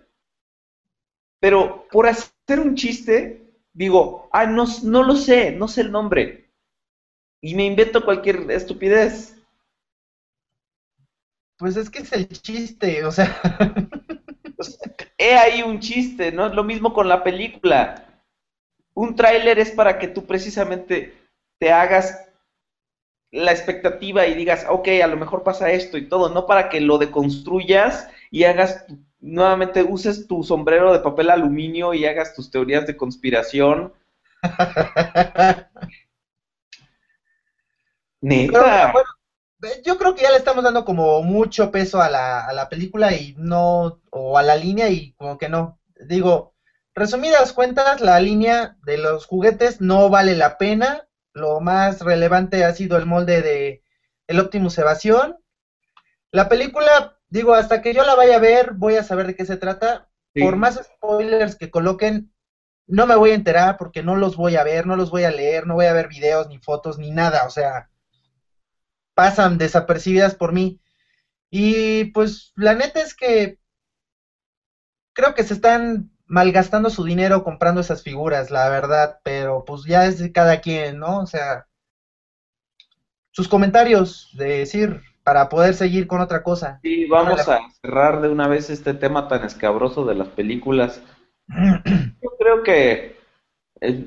Pero por hacer un chiste, digo, ah, no, no lo sé, no sé el nombre. Y me invento cualquier estupidez. Pues es que es el chiste, o sea. He ahí un chiste, ¿no? Es lo mismo con la película. Un tráiler es para que tú precisamente te hagas la expectativa y digas, ok, a lo mejor pasa esto y todo, no para que lo deconstruyas y hagas, nuevamente uses tu sombrero de papel aluminio y hagas tus teorías de conspiración. <laughs> Neta. yo creo que ya le estamos dando como mucho peso a la, a la película y no, o a la línea y como que no. Digo, resumidas cuentas, la línea de los juguetes no vale la pena lo más relevante ha sido el molde de el Optimus Evasión. La película, digo, hasta que yo la vaya a ver, voy a saber de qué se trata. Por más spoilers que coloquen, no me voy a enterar porque no los voy a ver, no los voy a leer, no voy a ver videos, ni fotos, ni nada. O sea, pasan desapercibidas por mí. Y pues la neta es que creo que se están malgastando su dinero comprando esas figuras, la verdad, pero pues ya es de cada quien, ¿no? O sea, sus comentarios de decir para poder seguir con otra cosa. Sí, vamos a cerrar de una vez este tema tan escabroso de las películas. <clears throat> Yo creo que,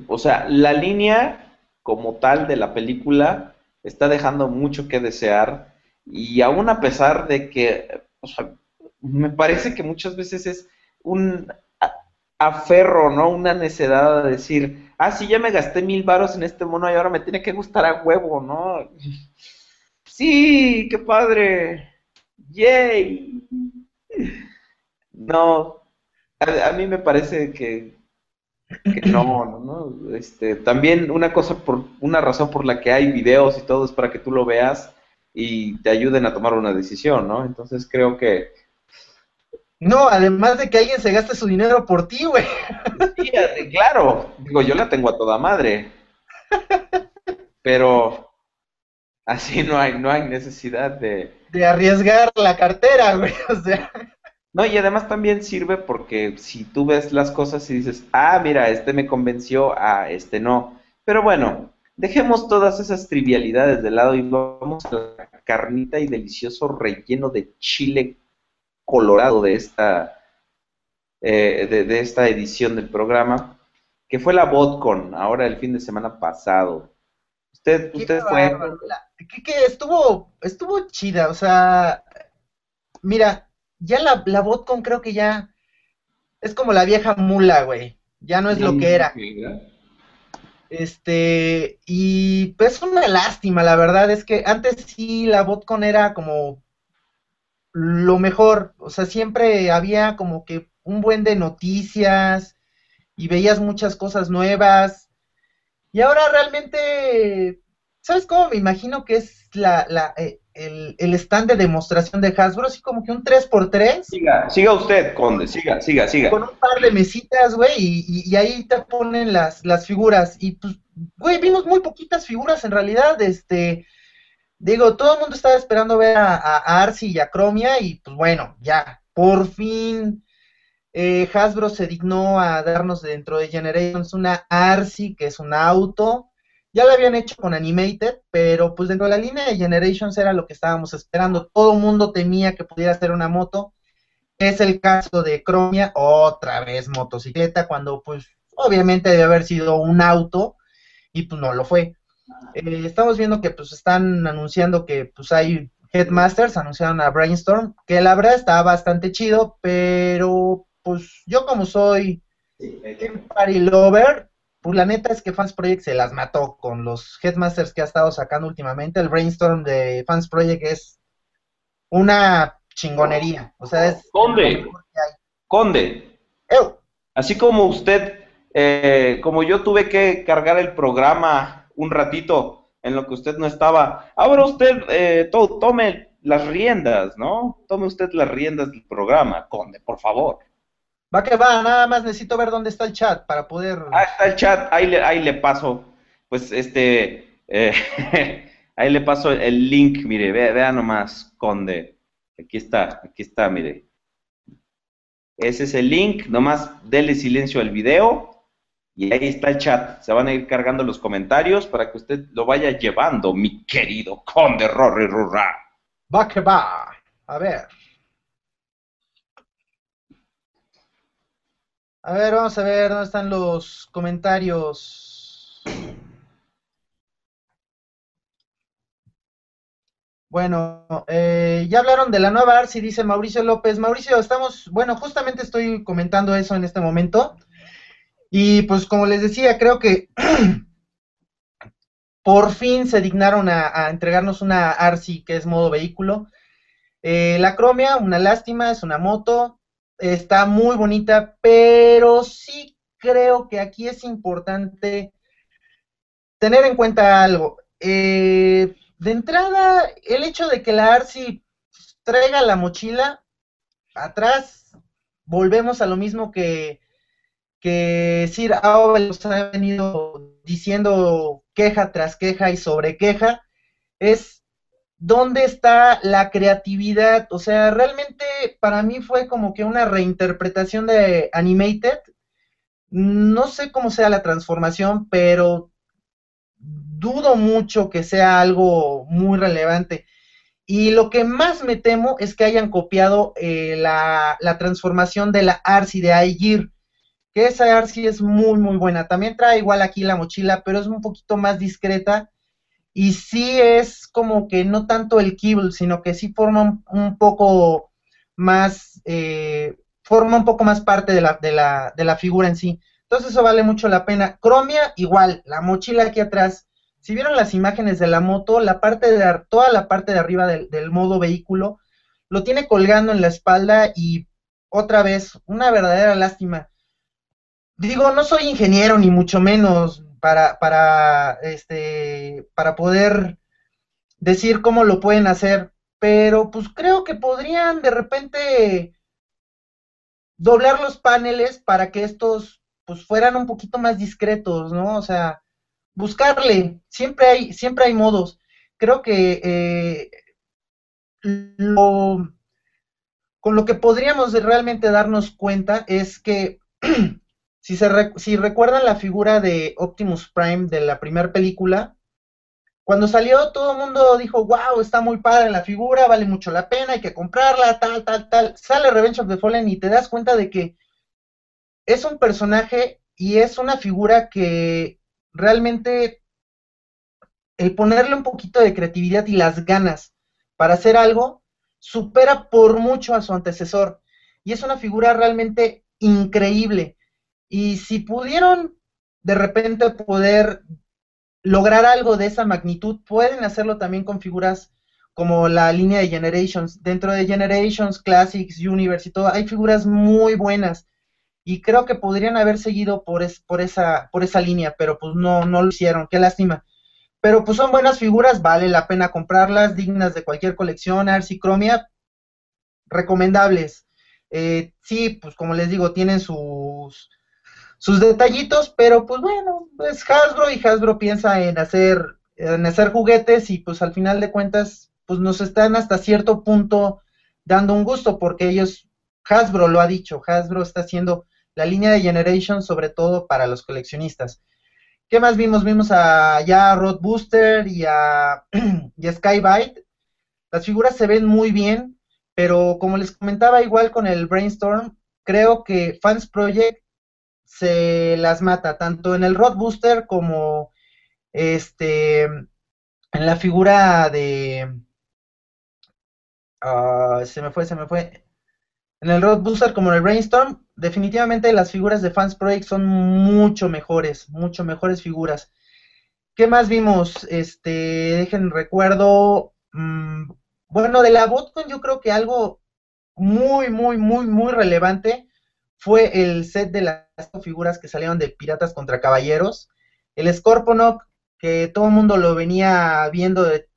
o sea, la línea como tal de la película está dejando mucho que desear y aún a pesar de que, me parece que muchas veces es un aferro, ¿no? Una necedad de decir, ah, sí, ya me gasté mil varos en este mono y ahora me tiene que gustar a huevo, ¿no? <laughs> Sí, qué padre. Yay. No, a, mí me parece que, no, no, no. Este, también una cosa por una razón por la que hay videos y todo es para que tú lo veas y te ayuden a tomar una decisión, ¿no? Entonces creo que no, además de que alguien se gaste su dinero por ti, güey. Sí, claro. Digo, yo la tengo a toda madre. Pero así no hay, no hay necesidad de... De arriesgar la cartera, güey. O sea... No, y además también sirve porque si tú ves las cosas y dices, ah, mira, este me convenció, ah, este no. Pero bueno, dejemos todas esas trivialidades de lado y vamos a la carnita y delicioso relleno de chile colorado de esta, eh, de, esta edición del programa, que fue la BotCon, ahora el fin de semana pasado. Usted, usted fue... que, estuvo, estuvo chida, o sea, mira, ya la, la BotCon creo que ya es como la vieja mula, güey. Ya no es lo que era. Este, y pues una lástima, la verdad es que antes sí la BotCon era como lo mejor, o sea, siempre había como que un buen de noticias y veías muchas cosas nuevas. Y ahora realmente, ¿sabes cómo me imagino que es la, la, eh, el, el, stand de demostración de Hasbro? Así como que un 3x3. Siga, siga usted, Conde, siga, siga, siga. Con un par de mesitas, güey, y, y, ahí te ponen las, las figuras. Y pues, güey, vimos muy poquitas figuras en realidad, este... Digo, todo el mundo estaba esperando ver a, a Arcee y a Chromia y pues bueno, ya, por fin eh, Hasbro se dignó a darnos dentro de Generations una Arcee, que es un auto. Ya lo habían hecho con Animated, pero pues dentro de la línea de Generations era lo que estábamos esperando. Todo el mundo temía que pudiera ser una moto. Es el caso de Chromia, otra vez motocicleta, cuando pues obviamente debe haber sido un auto y pues no lo fue. Eh, estamos viendo que pues están anunciando que pues hay Headmasters, anunciaron a Brainstorm, que la verdad está bastante chido, pero pues yo como soy Party Lover, pues la neta es que Fans Project se las mató con los Headmasters que ha estado sacando últimamente. El Brainstorm de Fans Project es una chingonería. O sea, es... Conde, Conde, así como usted, eh, como yo tuve que cargar el programa un ratito en lo que usted no estaba. Ahora usted eh, tome las riendas, ¿no? Tome usted las riendas del programa, Conde, por favor. Va que va, nada más necesito ver dónde está el chat para poder... Ah, está el chat, ahí le, ahí le paso. Pues este, eh, <laughs> ahí le paso el link, mire, vea, vea nomás, Conde. Aquí está, aquí está, mire. Ese es el link, nomás dele silencio al video y ahí está el chat. Se van a ir cargando los comentarios para que usted lo vaya llevando, mi querido Conde Rory Rurra. Va que va. A ver. A ver, vamos a ver dónde están los comentarios. Bueno, eh, ya hablaron de la nueva Arsi, dice Mauricio López. Mauricio, estamos, bueno, justamente estoy comentando eso en este momento. Y pues como les decía, creo que <clears throat> por fin se dignaron a, entregarnos una Arsi que es modo vehículo. Eh, la Cromia, una lástima, es una moto, está muy bonita, pero sí creo que aquí es importante tener en cuenta algo. Eh, de entrada, el hecho de que la Arsi traiga la mochila atrás, volvemos a lo mismo que que Sir Aubel nos ha venido diciendo queja tras queja y sobre queja, es dónde está la creatividad. O sea, realmente para mí fue como que una reinterpretación de Animated. No sé cómo sea la transformación, pero dudo mucho que sea algo muy relevante. Y lo que más me temo es que hayan copiado eh, la, la, transformación de la Arsi de Aegir que esa Arcee es muy, muy buena. También trae igual aquí la mochila, pero es un poquito más discreta. Y sí es como que no tanto el kibble, sino que sí forma un, poco más, eh, forma un poco más parte de la, de, la, de la figura en sí. Entonces eso vale mucho la pena. Chromia, igual, la mochila aquí atrás. Si vieron las imágenes de la moto, la parte de, toda la parte de arriba del, del modo vehículo, lo tiene colgando en la espalda y otra vez, una verdadera lástima digo, no soy ingeniero ni mucho menos para, para, este, para poder decir cómo lo pueden hacer, pero pues creo que podrían de repente doblar los paneles para que estos pues fueran un poquito más discretos, ¿no? O sea, buscarle, siempre hay, siempre hay modos. Creo que eh, lo, con lo que podríamos realmente darnos cuenta es que <clears throat> Si, si recuerdan la figura de Optimus Prime de la primera película, cuando salió todo el mundo dijo, wow, está muy padre la figura, vale mucho la pena, hay que comprarla, tal, tal, tal. Sale Revenge of the Fallen y te das cuenta de que es un personaje y es una figura que realmente el ponerle un poquito de creatividad y las ganas para hacer algo supera por mucho a su antecesor. Y es una figura realmente increíble. Y si pudieron de repente poder lograr algo de esa magnitud, pueden hacerlo también con figuras como la línea de Generations. Dentro de Generations, Classics, Universe y todo, hay figuras muy buenas. Y creo que podrían haber seguido por, por, esa, por esa línea, pero pues no, lo hicieron. Qué lástima. pero pues son buenas figuras, vale la pena comprarlas, dignas de cualquier colección, Chromia, recomendables. Eh, sí, pues como les digo, tienen sus, sus detallitos, pero pues bueno, es Hasbro y Hasbro piensa en hacer, en hacer juguetes y pues al final de cuentas, pues nos están hasta cierto punto dando un gusto porque ellos, Hasbro lo ha dicho, Hasbro está haciendo la línea de Generation sobre todo para los coleccionistas. ¿Qué más vimos? Vimos a ya Rod Booster y a, <clears throat> y a Skybite. Las figuras se ven muy bien, pero como les comentaba igual con el Brainstorm, creo que Fans Project se las mata, tanto en el Rod Booster como este en la figura de... Ah, se me fue, se me fue. En el Road Booster como en el Brainstorm, definitivamente las figuras de Fans Project son mucho mejores, mucho mejores figuras. ¿Qué más vimos? Este, dejen recuerdo. Mm, bueno, de la Botcon yo creo que algo muy, muy, muy, muy relevante fue el set de las figuras que salieron de Piratas contra Caballeros. El Scorponok, que todo el mundo lo venía viendo de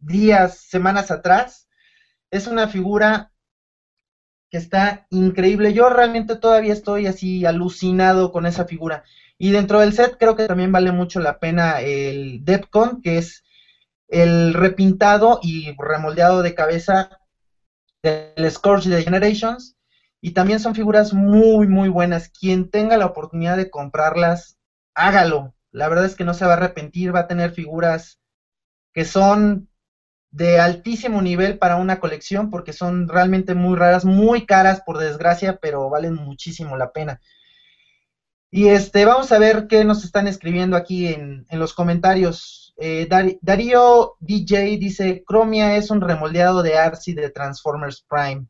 días, semanas atrás. Es una figura que está increíble. Yo realmente todavía estoy así alucinado con esa figura. Y dentro del set creo que también vale mucho la pena el Depcon, que es el repintado y remoldeado de cabeza del Scourge de Generations. Y también son figuras muy, muy buenas. Quien tenga la oportunidad de comprarlas, hágalo. La verdad es que no se va a arrepentir, va a tener figuras que son de altísimo nivel para una colección porque son realmente muy raras, muy caras por desgracia, pero valen muchísimo la pena. Y este, vamos a ver qué nos están escribiendo aquí en, los comentarios. Eh, Darío DJ dice, Chromia es un remoldeado de Arcee de Transformers Prime.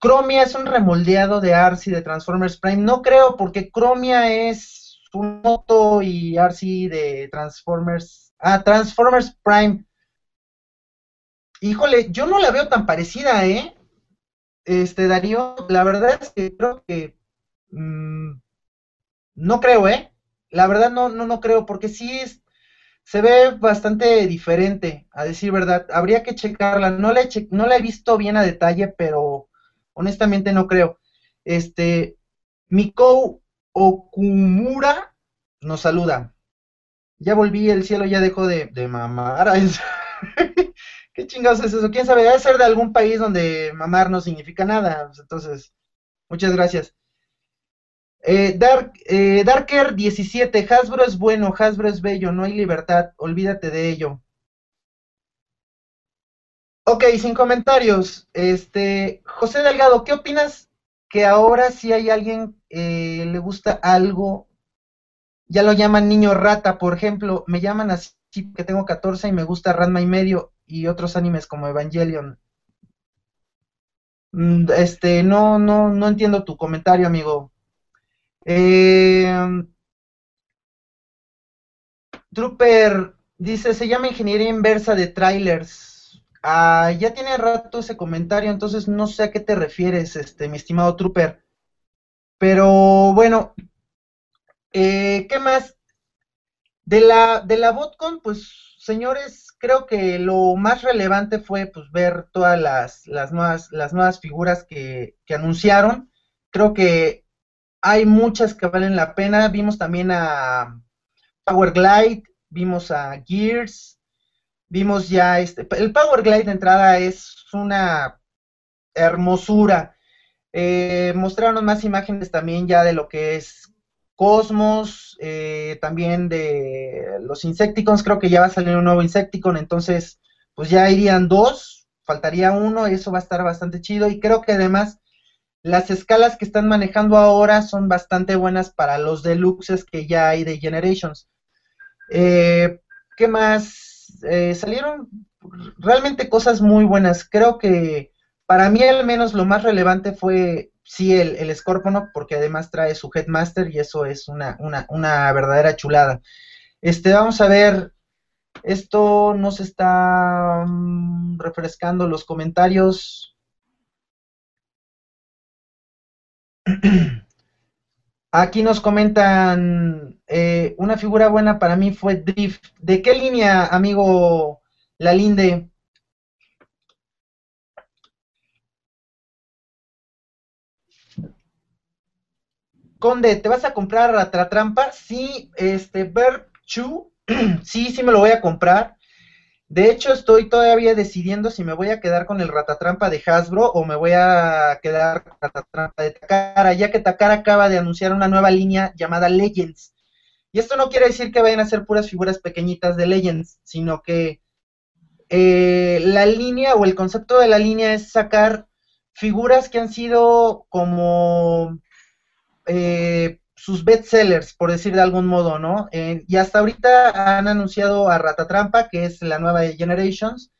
Chromia es un remoldeado de Arcee de Transformers Prime. No creo, porque Chromia es un moto y Arcee de Transformers... Ah, Transformers Prime Híjole, yo no la veo tan parecida, ¿eh? Este, Darío, la verdad es que creo que... Mm, no creo, ¿eh? La verdad no, no, no creo, porque sí es, se ve bastante diferente, a decir verdad. Habría que checarla. No la, he no la he visto bien a detalle, pero honestamente no creo. Este, Miko Okumura nos saluda. Ya volví, el cielo ya dejó de, mamar. <laughs> ¿Qué chingados es eso? ¿Quién sabe? Debe ser de algún país donde mamar no significa nada. Pues, entonces, muchas gracias. Eh, eh, Darker 17, Hasbro es bueno, Hasbro es bello, no hay libertad, olvídate de ello. Ok, sin comentarios. Este, José Delgado, ¿qué opinas que ahora si hay alguien eh, le gusta algo, ya lo llaman niño rata, por ejemplo, me llaman así que tengo 14 y me gusta Ranma y medio, y otros animes como Evangelion. Mm, este, no, no, no entiendo tu comentario, amigo. Eh, Trooper dice, se llama ingeniería inversa de trailers. Ah, ya tiene rato ese comentario, entonces no sé a qué te refieres, este, mi estimado Trooper. Pero bueno, eh, ¿qué más? De la, de la botcon, pues, señores, creo que lo más relevante fue pues ver todas las, las nuevas, las nuevas figuras que, que, anunciaron. Creo que hay muchas que valen la pena. Vimos también a Power Glide, vimos a Gears, vimos ya este. El Power Glide de entrada es una hermosura. Eh, mostraron más imágenes también ya de lo que es Cosmos, eh, también de los Insecticons, creo que ya va a salir un nuevo Insecticon, entonces pues ya irían dos, faltaría uno, y eso va a estar bastante chido, y creo que además las escalas que están manejando ahora son bastante buenas para los deluxes que ya hay de Generations. Eh, ¿Qué más? Eh, salieron realmente cosas muy buenas, creo que para mí al menos lo más relevante fue sí el, el porque además trae su Headmaster y eso es una, una, verdadera chulada. Este, vamos a ver, esto nos está mm, refrescando los comentarios. <clears throat> Aquí nos comentan eh, una figura buena para mí fue Drift. ¿De qué línea, amigo La Linde? Conde, ¿te vas a comprar trampa? Sí, este, Chu, <clears throat> sí, sí me lo voy a comprar. De hecho, estoy todavía decidiendo si me voy a quedar con el ratatrampa de Hasbro o me voy a quedar con el ratatrampa de Takara, ya que Takara acaba de anunciar una nueva línea llamada Legends. Y esto no quiere decir que vayan a ser puras figuras pequeñitas de Legends, sino que eh, la línea o el concepto de la línea es sacar figuras que han sido como eh, sus bestsellers, por decir de algún modo, ¿no? Eh, y hasta ahorita han anunciado a Ratatrampa, que es la nueva de Generations,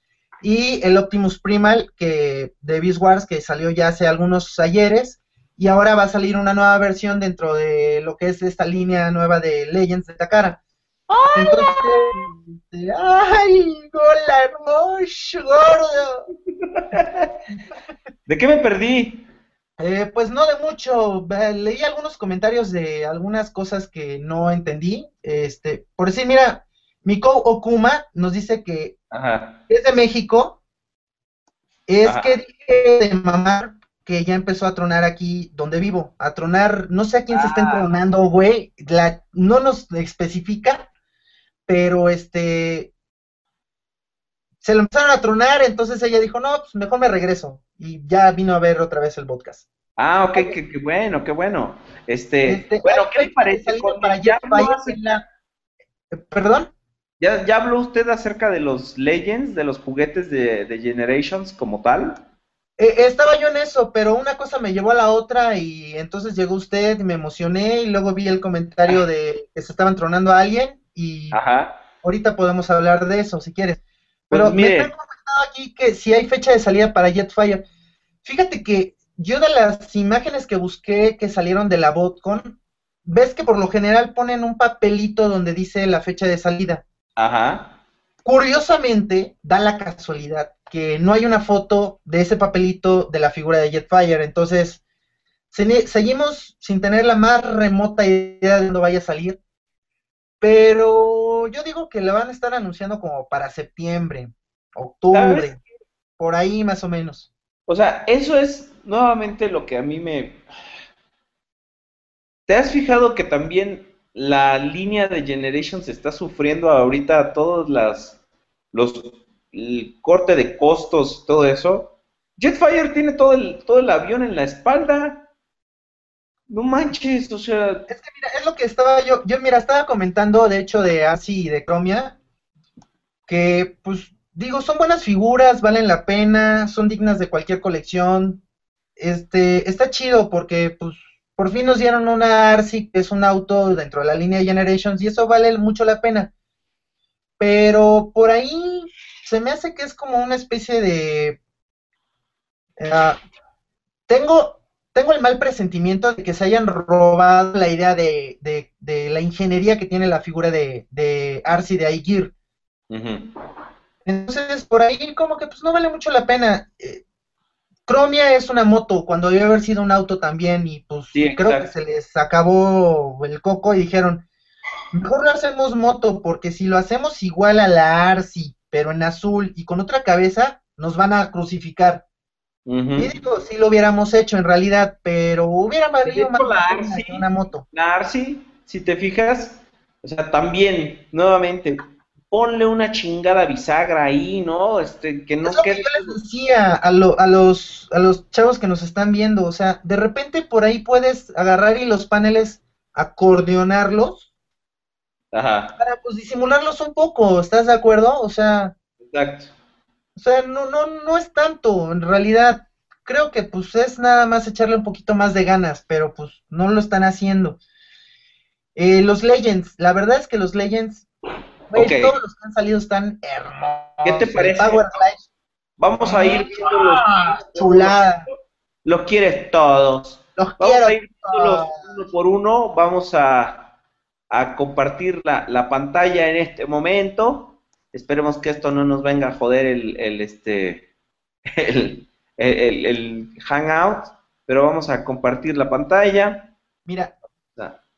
y el Optimus Primal, que de Beast Wars, que salió ya hace algunos ayeres, y ahora va a salir una nueva versión dentro de lo que es esta línea nueva de Legends de Takara. ¡Ay! Entonces, ¡ay, hola, hermoso, gordo! <laughs> ¿De qué me perdí? Eh, pues no de mucho. Leí algunos comentarios de algunas cosas que no entendí. Este, por decir, mira, Miko Okuma nos dice que es de México. Es que dije de mamar que ya empezó a tronar aquí donde vivo. A tronar, no sé a quién se está ah. entronando, güey. no nos especifica, pero este. Se lo empezaron a tronar, entonces ella dijo, no, pues mejor me regreso y ya vino a ver otra vez el podcast. Ah, ok, qué, bueno, qué bueno. Este, este bueno, ¿qué le parece? Para ya ¿Perdón? ¿Ya, ¿Ya habló usted acerca de los Legends, de los juguetes de, Generations como tal? Eh, estaba yo en eso, pero una cosa me llevó a la otra y entonces llegó usted y me emocioné y luego vi el comentario de que se estaban tronando a alguien y ahorita podemos hablar de eso si quieres. Pero pues me están comentando aquí que si hay fecha de salida para Jetfire. Fíjate que yo de las imágenes que busqué que salieron de la BotCon, ves que por lo general ponen un papelito donde dice la fecha de salida. Ajá. Curiosamente, da la casualidad que no hay una foto de ese papelito de la figura de Jetfire. Entonces, seguimos sin tener la más remota idea de dónde vaya a salir. Pero yo digo que la van a estar anunciando como para septiembre, octubre, por ahí más o menos. O sea, eso es nuevamente lo que a mí me... ¿Te has fijado que también la línea de Generations está sufriendo ahorita todos las, los, el corte de costos, todo eso? Jetfire tiene todo el, todo el avión en la espalda. No manches, o sea... Es que mira, es lo que estaba yo, yo mira, estaba comentando de hecho de Asi y de Chromia, que pues digo, son buenas figuras, valen la pena, son dignas de cualquier colección. Este, está chido porque, pues, por fin nos dieron una Arsi, que es un auto dentro de la línea de Generations, y eso vale mucho la pena. Pero por ahí se me hace que es como una especie de... Ah, tengo, tengo el mal presentimiento de que se hayan robado la idea de, de, la ingeniería que tiene la figura de, de de Aigir. Entonces, por ahí como que pues no vale mucho la pena. Eh, Chromia es una moto, cuando debe haber sido un auto también, y pues creo que se les acabó el coco y dijeron, mejor lo hacemos moto, porque si lo hacemos igual a la Arsi, pero en azul y con otra cabeza, nos van a crucificar. Y digo, si lo hubiéramos hecho en realidad, pero hubiera valido más la una moto. La Arsi, si te fijas, o sea, también, nuevamente, ponle una chingada bisagra ahí, ¿no? Este, que no es lo que yo les decía a, a, los, a los chavos que nos están viendo, o sea, de repente por ahí puedes agarrar y los paneles acordeonarlos Ajá. para pues disimularlos un poco, ¿estás de acuerdo? O sea, Exacto. O sea, no, no, no es tanto, en realidad creo que pues es nada más echarle un poquito más de ganas, pero pues no lo están haciendo. Eh, los Legends, la verdad es que los Legends todos los que han salido están hermosos. ¿Qué te parece? Vamos a ir viendo los. Ah, chulada. Los quieres todos. Los Vamos quiero a ir todos. uno por uno. Vamos a, a compartir la, la, pantalla en este momento. Esperemos que esto no nos venga a joder el, el este <laughs> el, el, el hangout. Pero vamos a compartir la pantalla. Mira,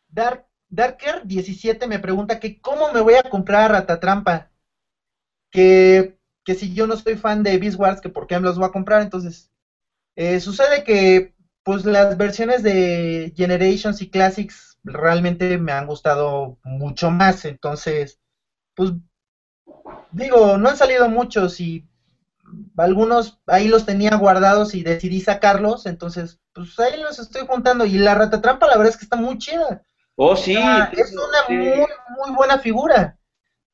Dark Darker17 me pregunta que cómo me voy a comprar a Ratatrampa. Que, que si yo no soy fan de Beast Wars, que por qué me los voy a comprar. Entonces, eh, sucede que pues las versiones de Generations y Classics realmente me han gustado mucho más. Entonces, pues digo, no han salido muchos y algunos ahí los tenía guardados y decidí sacarlos, entonces pues ahí los estoy juntando y la rata trampa la verdad es que está muy chida. Oh, sí. es una muy, muy buena figura.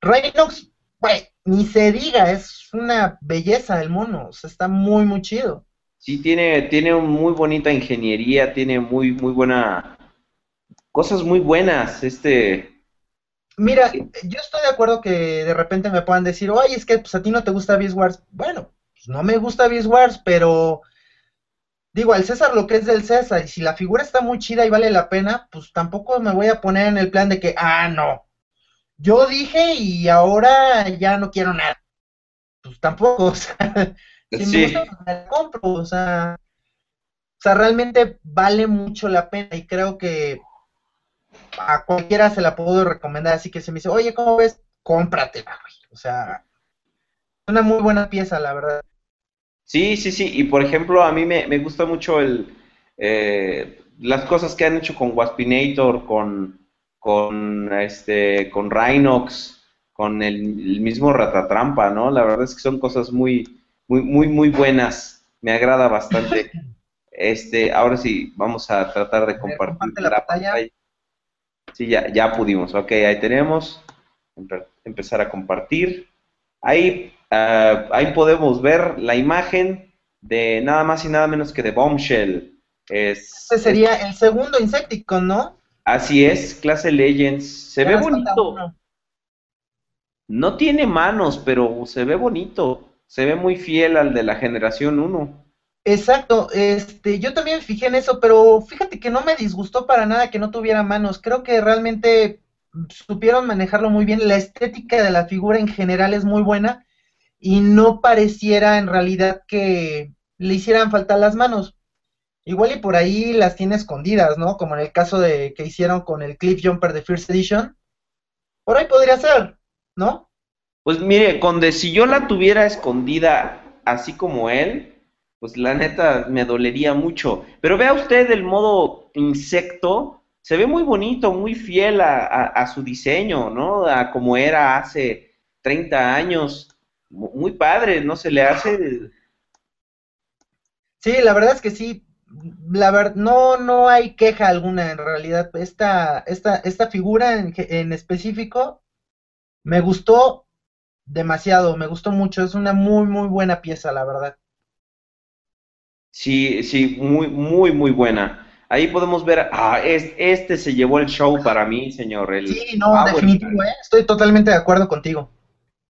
Pues, ni se diga, es una belleza el mono, o sea, está muy, muy chido. Sí, tiene, tiene muy bonita ingeniería, tiene muy, muy buena, cosas muy buenas, este... Mira, yo estoy de acuerdo que de repente me puedan decir, oye, es que pues, a ti no te gusta Beast Wars. Bueno, pues, no me gusta Beast Wars, pero digo, al César lo que es del César, y si la figura está muy chida y vale la pena, pues tampoco me voy a poner en el plan de que, ah, no, yo dije y ahora ya no quiero nada. Pues tampoco, <laughs> o sea, si me gusta, me la compro, o sea, o sea, realmente vale mucho la pena y creo que a cualquiera se la puedo recomendar, así que se me dice, oye, ¿cómo ves? Cómpratela, güey. O sea, es una muy buena pieza, la verdad. Sí, sí, sí. Y por ejemplo, a mí me, me gusta mucho el, eh, las cosas que han hecho con Waspinator, con, con, este, con Rhinox, con el, mismo Ratatrampa, ¿no? La verdad es que son cosas muy, muy, muy, muy buenas. Me agrada bastante. <laughs> Este, ahora sí, vamos a tratar de compartir la, pantalla. Sí, ya, ya pudimos. Ok, ahí tenemos. Empezar a compartir. Ahí Ah, ahí podemos ver la imagen de nada más y nada menos que de Bombshell. Es, Ese sería el segundo Insecticon, ¿no? Así es, clase Legends. Se ve bonito. No tiene manos, pero se ve bonito. Se ve muy fiel al de la generación 1. Exacto, este, yo también fijé en eso, pero fíjate que no me disgustó para nada que no tuviera manos. Creo que realmente supieron manejarlo muy bien. La estética de la figura en general es muy buena y no pareciera en realidad que le hicieran falta las manos. Igual y por ahí las tiene escondidas, ¿no? Como en el caso de que hicieron con el Cliff Jumper de First Edition. Por ahí podría ser, ¿no? Pues mire, Conde, si yo la tuviera escondida así como él, pues la neta me dolería mucho. Pero vea usted el modo insecto, se ve muy bonito, muy fiel a, su diseño, ¿no? A como era hace 30 años muy padre, ¿no se le hace? Sí, la verdad es que sí. La verdad, no, no hay queja alguna en realidad. Esta, esta, esta figura en, en específico me gustó demasiado, me gustó mucho. Es una muy, muy buena pieza, la verdad. Sí, sí, muy, muy, muy buena. Ahí podemos ver, ah, este se llevó el show para mí, señor. El sí, no, definitivo, ¿eh? estoy totalmente de acuerdo contigo.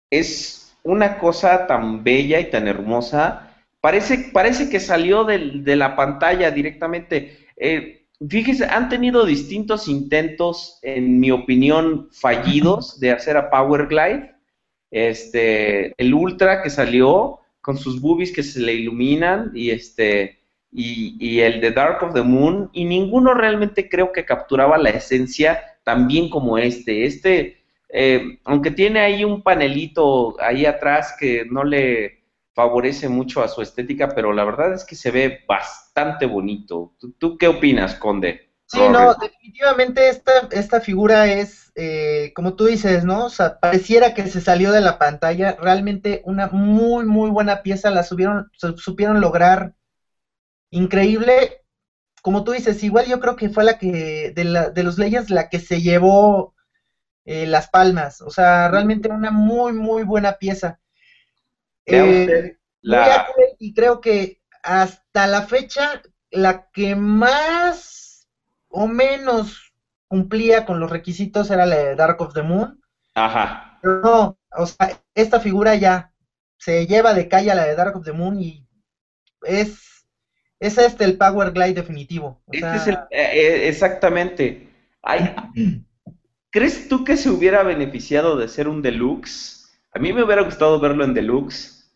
Es una cosa tan bella y tan hermosa. Parece, parece que salió de la pantalla directamente. Eh, fíjese, han tenido distintos intentos, en mi opinión, fallidos <laughs> de hacer a Power Glide. Este, el Ultra que salió con sus boobies que se le iluminan y este y, el de Dark of the Moon y ninguno realmente creo que capturaba la esencia tan bien como este. Este eh, aunque tiene ahí un panelito ahí atrás que no le favorece mucho a su estética, pero la verdad es que se ve bastante bonito. ¿Tú, qué opinas, Conde? Sí, no, definitivamente esta, esta figura es, eh, como tú dices, ¿no? O sea, pareciera que se salió de la pantalla. Realmente una muy, muy buena pieza. La subieron, supieron lograr increíble. Como tú dices, igual yo creo que fue la que, de, la, de los leyes, la que se llevó eh, Las Palmas. O sea, realmente una muy, muy buena pieza. Eh, y creo que hasta la fecha, la que más o menos cumplía con los requisitos era la de Dark of the Moon. Ajá. Pero no, o sea, esta figura ya se lleva de calle a la de Dark of the Moon y es, es este el Power Glide definitivo. este es el, eh, exactamente. Hay, <clears throat> ¿Crees tú que se hubiera beneficiado de ser un deluxe? A mí me hubiera gustado verlo en deluxe.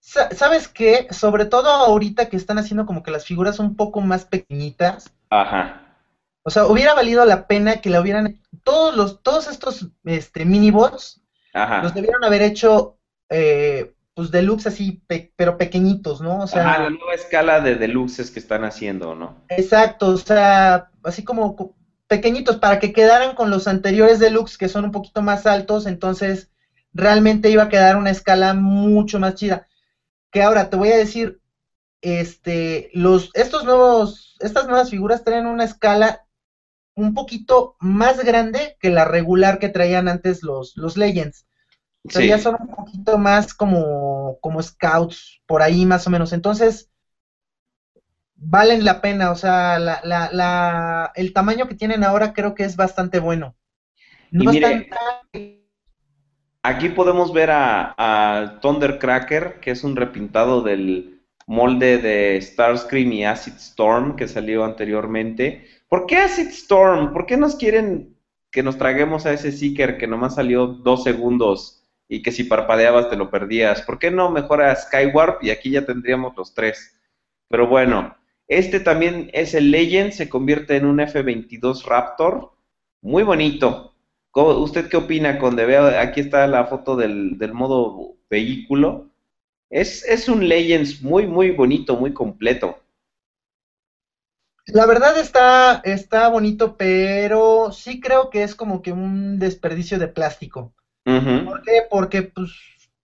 ¿Sabes qué? Sobre todo ahorita que están haciendo como que las figuras un poco más pequeñitas. Ajá. O sea, hubiera valido la pena que la hubieran... Todos, los, todos estos este, minibots los debieron haber hecho eh, pues deluxe así, pero pequeñitos, ¿no? O sea, la nueva escala de deluxes que están haciendo, ¿no? Exacto, o sea, así como pequeñitos para que quedaran con los anteriores deluxe que son un poquito más altos, entonces realmente iba a quedar una escala mucho más chida. Que ahora te voy a decir, este, los, estos nuevos, estas nuevas figuras traen una escala un poquito más grande que la regular que traían antes los, los Legends. O sea, ya son un poquito más como, como scouts, por ahí más o menos. Entonces, valen la pena. O sea, la, la, la, el tamaño que tienen ahora creo que es bastante bueno. No mire, Aquí podemos ver a, a Thundercracker, que es un repintado del molde de Starscream y Acid Storm que salió anteriormente. ¿Por qué Acid Storm? ¿Por qué nos quieren que nos traguemos a ese Seeker que nomás salió dos segundos y que si parpadeabas te lo perdías. ¿Por qué no mejora Skywarp? Y aquí ya tendríamos los tres. Pero bueno, este también es el Legend, se convierte en un F-22 Raptor. Muy bonito. ¿Usted qué opina, Conde? Veo, aquí está la foto del, modo vehículo. Es, es un Legends muy, muy bonito, muy completo. La verdad está, está bonito, pero sí creo que es como que un desperdicio de plástico. ¿Por qué? Porque pues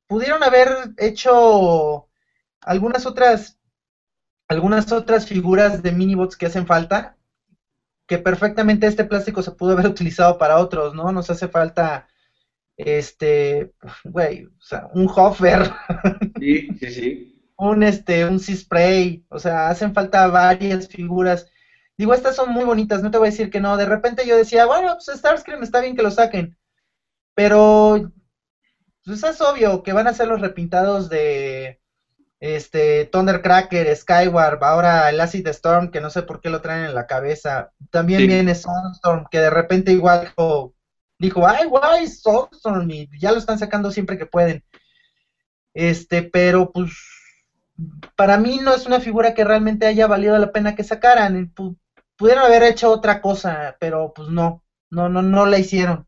pudieron haber hecho algunas otras algunas otras figuras de minibots que hacen falta que perfectamente este plástico se pudo haber <laughs> utilizado para otros, ¿no? Nos hace falta este, güey, o sea, un hover. <laughs> Sí, sí, sí. un este, un sea spray, o sea, hacen falta varias figuras. Digo, estas son muy bonitas, no te voy a decir que no. De repente yo decía, bueno, pues Starscream está bien que lo saquen. Pero pues es obvio que van a ser los repintados de este Thundercracker, Skyward, ahora el Acid Storm, que no sé por qué lo traen en la cabeza. También viene Sunstorm, que de repente igual dijo, ay, guay, Sunstorm, y ya lo están sacando siempre que pueden. Este, pero pues para mí no es una figura que realmente haya valido la pena que sacaran. Pudieron haber hecho otra cosa, pero pues no, no, no, no la hicieron.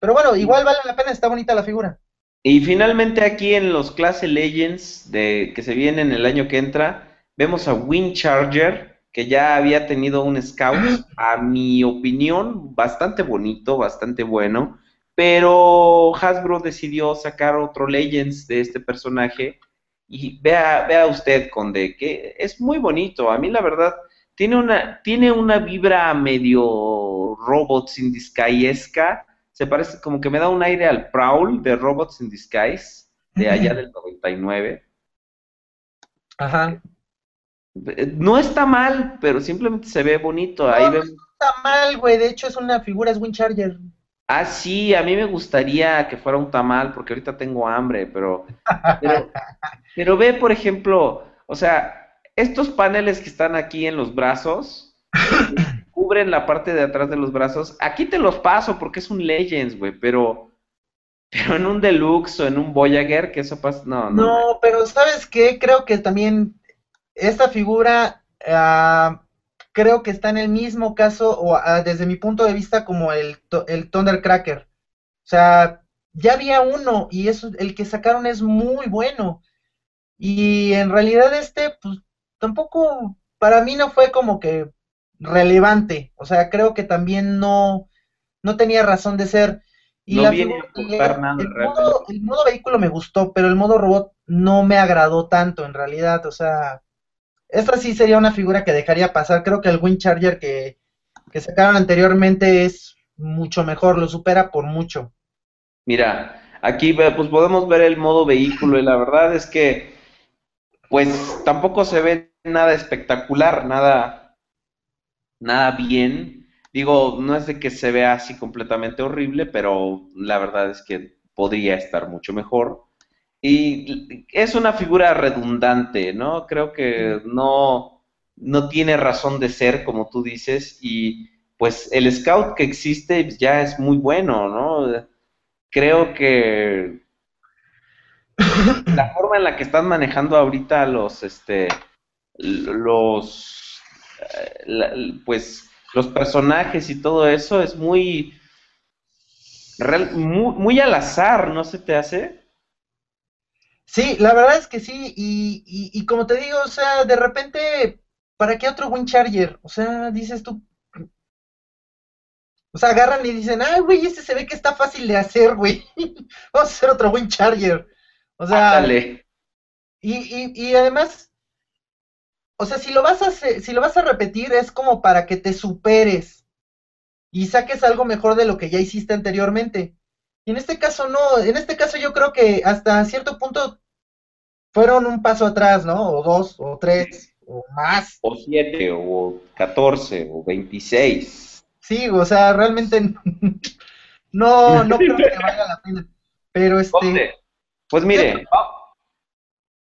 Pero bueno, igual vale la pena, está bonita la figura. Y finalmente aquí en los Clase Legends de, que se vienen el año que entra, vemos a Wind Charger, que ya había tenido un Scout, <gasps> a mi opinión, bastante bonito, bastante bueno, pero Hasbro decidió sacar otro Legends de este personaje y vea, vea usted, Conde, que es muy bonito. A mí la verdad, tiene una, tiene una vibra medio Robots in Disguise-esca, se parece como que me da un aire al Prowl de Robots in Disguise, de allá del 99. Ajá. Eh, no está mal, pero simplemente se ve bonito. Ahí no, está mal, güey. De hecho, es una figura, es Charger. Ah, sí, a mí me gustaría que fuera un tamal, porque ahorita tengo hambre, pero, pero, <laughs> pero ve, por ejemplo, o sea, estos paneles que están aquí en los brazos, <laughs> cubren la parte de atrás de los brazos. Aquí te los paso porque es un Legends, güey, pero pero en un Deluxe o en un Voyager, que eso pasa, no, no. No, pero ¿sabes qué? Creo que también esta figura ah, creo que está en el mismo caso, o ah, desde mi punto de vista, como el, el Thundercracker. O sea, ya había uno y eso, el que sacaron es muy bueno. Y en realidad este, pues tampoco, para mí no fue como que relevante. O sea, creo que también no, no tenía razón de ser. Y no viene a nada el, modo, el modo vehículo me gustó, pero el modo robot no me agradó tanto en realidad. O sea, esta sí sería una figura que dejaría pasar. Creo que el Wind Charger que, que sacaron anteriormente es mucho mejor, lo supera por mucho. Mira, aquí pues podemos ver el modo vehículo y la verdad es que pues tampoco se ve nada espectacular, nada nada bien. Digo, no es de que se vea así completamente horrible, pero la verdad es que podría estar mucho mejor. Y es una figura redundante, ¿no? Creo que no, no tiene razón de ser, como tú dices, y pues el scout que existe ya es muy bueno, ¿no? Creo que <laughs> la forma en la que están manejando ahorita los, este, los eh, pues los personajes y todo eso es muy, muy, al azar, ¿no se te hace? Sí, la verdad es que sí, y, y, y, como te digo, o sea, de repente, ¿para qué otro Wind Charger? O sea, dices tú. O sea, agarran y dicen, ay, güey, este se ve que está fácil de hacer, güey. <laughs> Vamos a hacer otro Wind Charger. O sea. Y, y, y además, o sea, si lo vas a si lo vas a repetir, es como para que te superes y saques algo mejor de lo que ya hiciste anteriormente. Y en este caso no, en este caso yo creo que hasta cierto punto fueron un paso atrás, ¿no? O dos, o tres, o más. O siete, o catorce, o veintiséis. Sí, o sea, realmente <laughs> no, no creo que valga la pena. Pero este... Pues mire,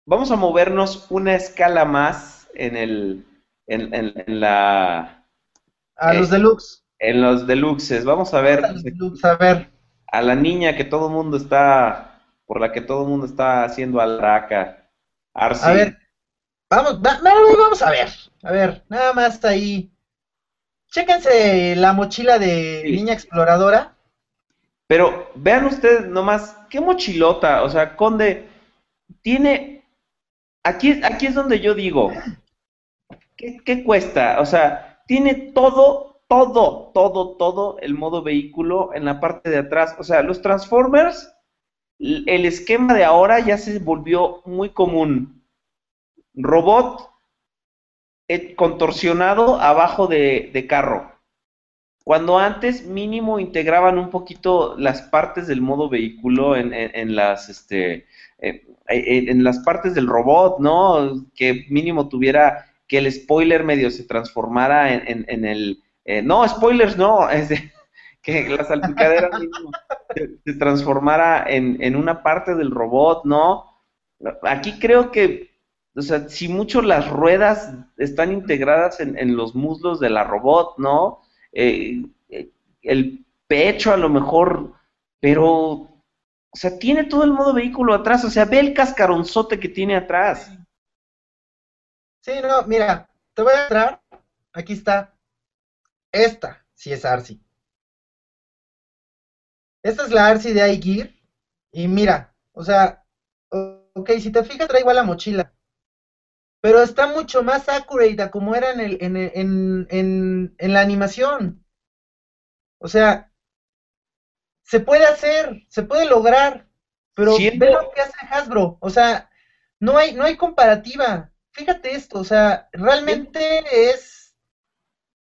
vamos a movernos una escala más en el, en, en, la... A los deluxe. En los deluxes, vamos a ver. a ver a la niña que todo el mundo está, por la que todo el mundo está haciendo alraca. Arce. A ver, vamos, vamos a ver, a ver, nada más ahí. Chéquense la mochila de niña exploradora. Pero vean ustedes nomás, qué mochilota, o sea, Conde tiene, aquí, aquí es donde yo digo, ¿qué, ¿qué cuesta? O sea, tiene todo todo, todo, todo el modo vehículo en la parte de atrás. O sea, los Transformers, el esquema de ahora ya se volvió muy común. Robot eh, contorsionado abajo de, carro. Cuando antes mínimo integraban un poquito las partes del modo vehículo en, las este eh, en las partes del robot, ¿no? Que mínimo tuviera que el spoiler medio se transformara en el eh, no, spoilers no, <laughs> que la salpicadera se, transformara en, una parte del robot, ¿no? Aquí creo que, o sea, si mucho las ruedas están integradas en, los muslos de la robot, ¿no? Eh, eh, el pecho a lo mejor, pero, o sea, tiene todo el modo vehículo atrás, o sea, ve el cascaronzote que tiene atrás. Sí, no, mira, te voy a entrar, aquí está, esta sí es Arsi. Esta es la Arsi de iGear. Y mira, o sea, ok, si te fijas, trae igual la mochila. Pero está mucho más accurate como era en, el, en, en, en, en la animación. O sea, se puede hacer, se puede lograr. Pero ve lo que hace Hasbro. O sea, no hay, no hay comparativa. Fíjate esto, o sea, realmente es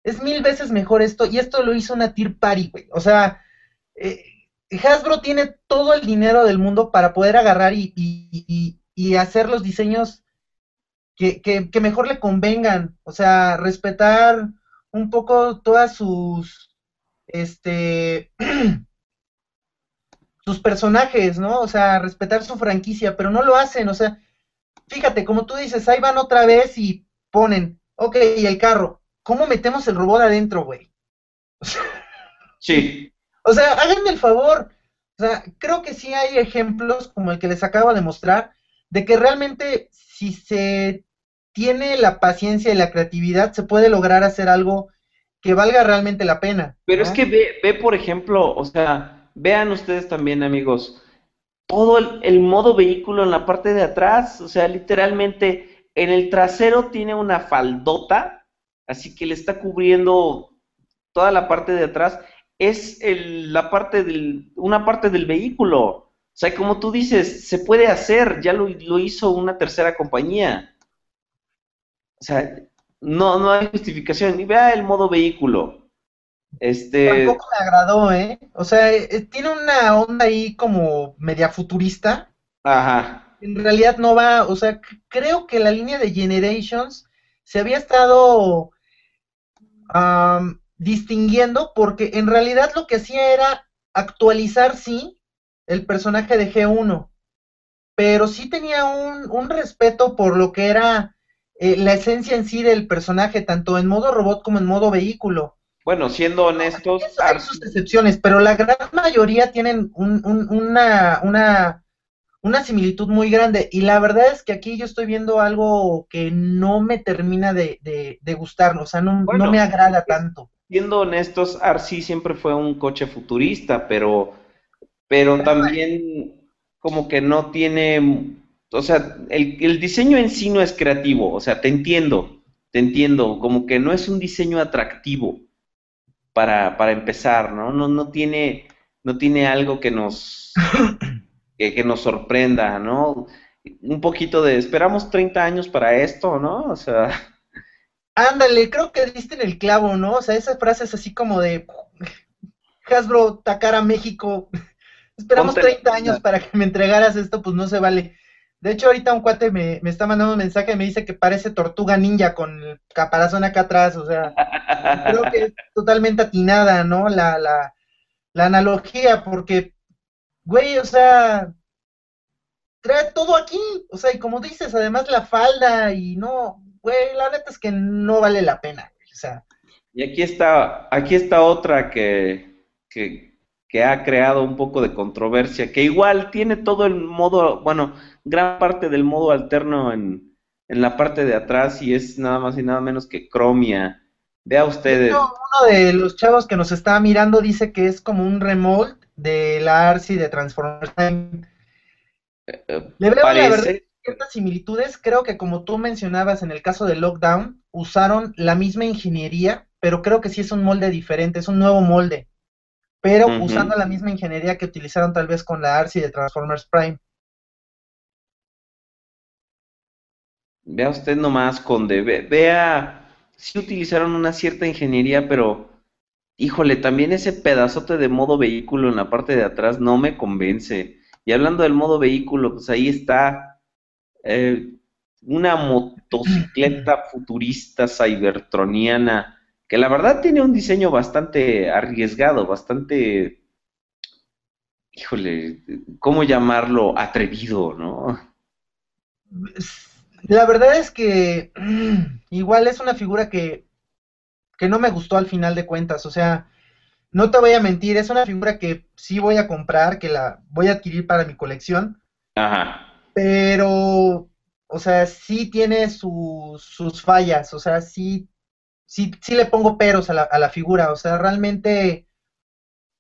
es mil veces mejor esto, y esto lo hizo una Tier Party, güey. O sea, eh, Hasbro tiene todo el dinero del mundo para poder agarrar y, hacer los diseños que, que, mejor le convengan. O sea, respetar un poco todas sus, este, <clears throat> sus personajes, ¿no? O sea, respetar su franquicia, pero no lo hacen, o sea, fíjate, como tú dices, ahí van otra vez y ponen, ok, y el carro, ¿cómo metemos el robot adentro, güey? <laughs> sí. O sea, háganme el favor. O sea, creo que sí hay ejemplos como el que les acabo de mostrar, de que realmente si se tiene la paciencia y la creatividad, se puede lograr hacer algo que valga realmente la pena. Pero es que ve, ve, por ejemplo, o sea, vean ustedes también, amigos, todo el, el, modo vehículo en la parte de atrás, o sea, literalmente en el trasero tiene una faldota así que le está cubriendo toda la parte de atrás, es la parte del, una parte del vehículo. O sea, como tú dices, se puede hacer, ya lo, hizo una tercera compañía. O sea, no, no hay justificación. Y vea el modo vehículo. Este... Tampoco me agradó, ¿eh? O sea, eh, tiene una onda ahí como media futurista. Ajá. En realidad no va, o sea, creo que la línea de Generations se había estado distinguiendo porque en realidad lo que hacía era actualizar, sí, el personaje de G1, pero sí tenía un, un respeto por lo que era eh, la esencia en sí del personaje, tanto en modo robot como en modo vehículo. Bueno, siendo honestos... Hay sus excepciones, pero la gran mayoría tienen un, una, una una similitud muy grande. Y la verdad es que aquí yo estoy viendo algo que no me termina de, de, gustar, o sea, no, no me agrada tanto. siendo honestos, RC siempre fue un coche futurista, pero, pero también como que no tiene, o sea, el, el diseño en sí no es creativo, o sea, te entiendo, te entiendo, como que no es un diseño atractivo para, para empezar, ¿no? No, no tiene, no tiene algo que nos, <coughs> que, nos sorprenda, ¿no? Un poquito de, esperamos 30 años para esto, ¿no? O sea... Ándale, creo que diste en el clavo, ¿no? O sea, esa frase es así como de Hasbro, tacar a México. Esperamos 30 años para que me entregaras esto, pues no se vale. De hecho, ahorita un cuate me, me, está mandando un mensaje y me dice que parece tortuga ninja con el caparazón acá atrás. O sea, <laughs> creo que es totalmente atinada, ¿no? La, la, la analogía, porque, güey, o sea, trae todo aquí. O sea, y como dices, además la falda y no, güey, la neta es que no vale la pena. O sea. Y aquí está, aquí está otra que, que, que ha creado un poco de controversia, que igual tiene todo el modo, bueno, gran parte del modo alterno en, en la parte de atrás y es nada más y nada menos que Chromia. Vea ustedes. Uno de los chavos que nos está mirando dice que es como un remold de la ARSI de Transformers Time. Eh, Le veo la verdad ciertas similitudes. Creo que como tú mencionabas en el caso de Lockdown, usaron la misma ingeniería, pero creo que sí es un molde diferente, es un nuevo molde. Pero usando la misma ingeniería que utilizaron tal vez con la ARSI de Transformers Prime. Vea usted nomás, Conde, vea, sí utilizaron una cierta ingeniería, pero híjole, también ese pedazote de modo vehículo en la parte de atrás no me convence. Y hablando del modo vehículo, pues ahí está eh, una motocicleta futurista cybertroniana, que la verdad tiene un diseño bastante arriesgado, bastante, híjole, ¿cómo llamarlo? Atrevido, ¿no? La verdad es que igual es una figura que, que no me gustó al final de cuentas. O sea, no te voy a mentir, es una figura que sí voy a comprar, que la voy a adquirir para mi colección. Ajá. Pero, o sea, sí tiene sus fallas. O sea, sí, sí, sí le pongo peros a la, a la figura. O sea, realmente,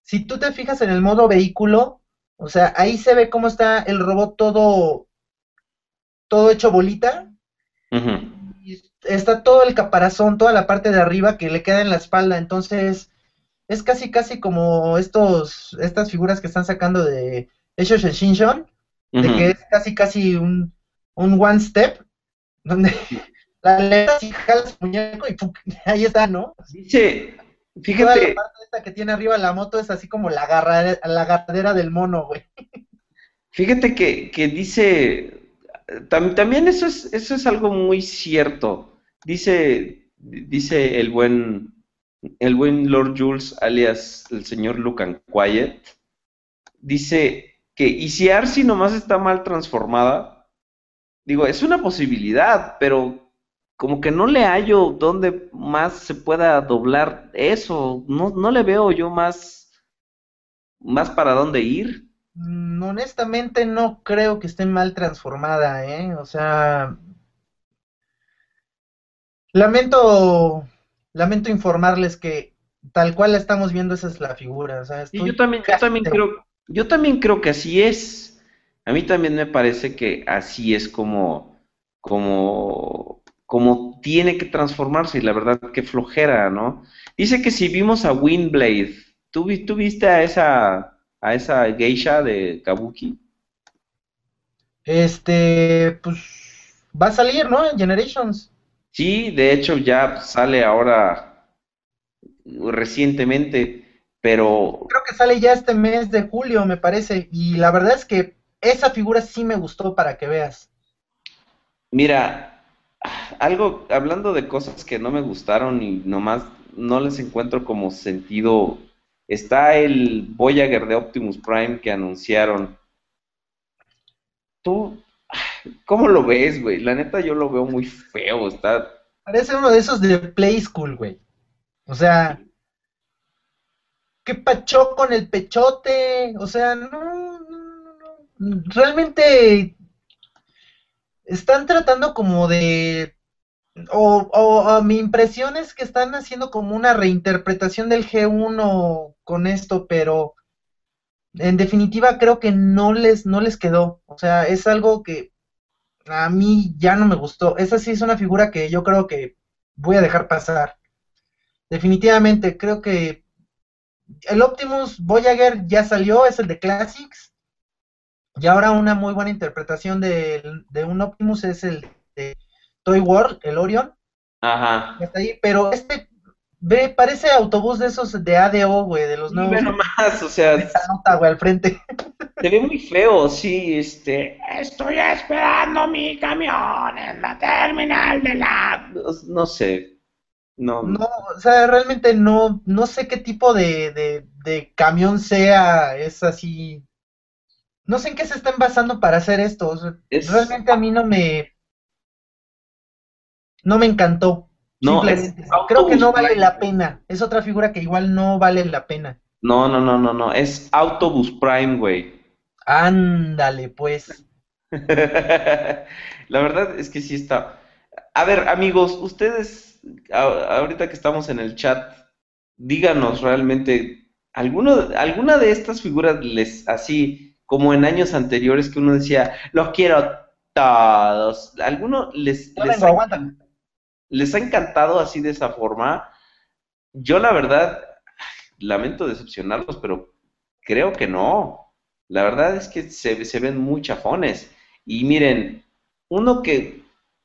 si tú te fijas en el modo vehículo, o sea, ahí se ve cómo está el robot todo todo hecho bolita. y está todo el caparazón, toda la parte de arriba que le queda en la espalda. Entonces, es casi, casi como estos, estas figuras que están sacando de Echo Shinshin, de que es casi, casi un, un one step, donde la letra y jalas muñeco y <laughs> ahí está, ¿no? Dice, fíjate. la parte esta que tiene arriba la moto es así como la, garra, la agarradera del mono, güey. Fíjate que, que dice también eso es, eso es algo muy cierto. Dice, dice el buen, el buen Lord Jules, alias el señor Lucan Quiet, dice que, y si Arsi nomás está mal transformada, digo, es una posibilidad, pero como que no le hallo dónde más se pueda doblar eso, no, no le veo yo más, más para dónde ir. Mm, honestamente no creo que esté mal transformada, ¿eh? O sea, lamento, lamento informarles que tal cual la estamos viendo esa es la figura. O sea, yo también, yo también creo, yo también creo que así es. A mí también me parece que así es como, como, como tiene que transformarse y la verdad que flojera, ¿no? Dice que si vimos a Windblade, ¿tú, tú viste a esa a esa geisha de Kabuki? Este, pues va a salir, ¿no? En Generations. Sí, de hecho ya sale ahora recientemente, pero... Creo que sale ya este mes de julio, me parece, y la verdad es que esa figura sí me gustó para que veas. Mira, algo, hablando de cosas que no me gustaron y nomás no les encuentro como sentido Está el Voyager de Optimus Prime que anunciaron. ¿Tú cómo lo ves, güey? La neta yo lo veo muy feo, está... Parece uno de esos de Play School, güey. O sea, ¿qué pachó con el pechote? O sea, no, no, no, realmente están tratando como de O, o, mi impresión es que están haciendo como una reinterpretación del G1 con esto, pero en definitiva creo que no les, no les quedó. O sea, es algo que a mí ya no me gustó. Esa sí es una figura que yo creo que voy a dejar pasar. Definitivamente, creo que el Optimus Voyager ya salió, es el de Classics. Y ahora una muy buena interpretación de, de un Optimus es el de Toy World, el Orion. Ajá. Está ahí, pero este ve, parece autobús de esos de ADO, güey, de los nuevos. Nomás, o sea. Esa nota, güey, al frente. <laughs> Se ve muy feo, sí, este. Estoy esperando mi camión en la terminal de la. No, sé. No. no, o sea, realmente no, no sé qué tipo de, de, de camión sea, es así. No sé en qué se están basando para hacer esto. Realmente a mí no me, no me encantó. No, creo que no vale la pena. Es otra figura que igual no vale la pena. No, no, no, no, no. Es Autobus Prime, güey. Ándale, pues. <laughs> la verdad es que sí está. A ver, amigos, ustedes, ahorita que estamos en el chat, díganos realmente, ¿alguno, ¿alguna de estas figuras les, así como en años anteriores que uno decía, los quiero todos, ¿alguno les, les, les ha encantado así de esa forma. Yo la verdad, lamento decepcionarlos, pero creo que no. La verdad es que se, se ven muy chafones. Y miren, uno que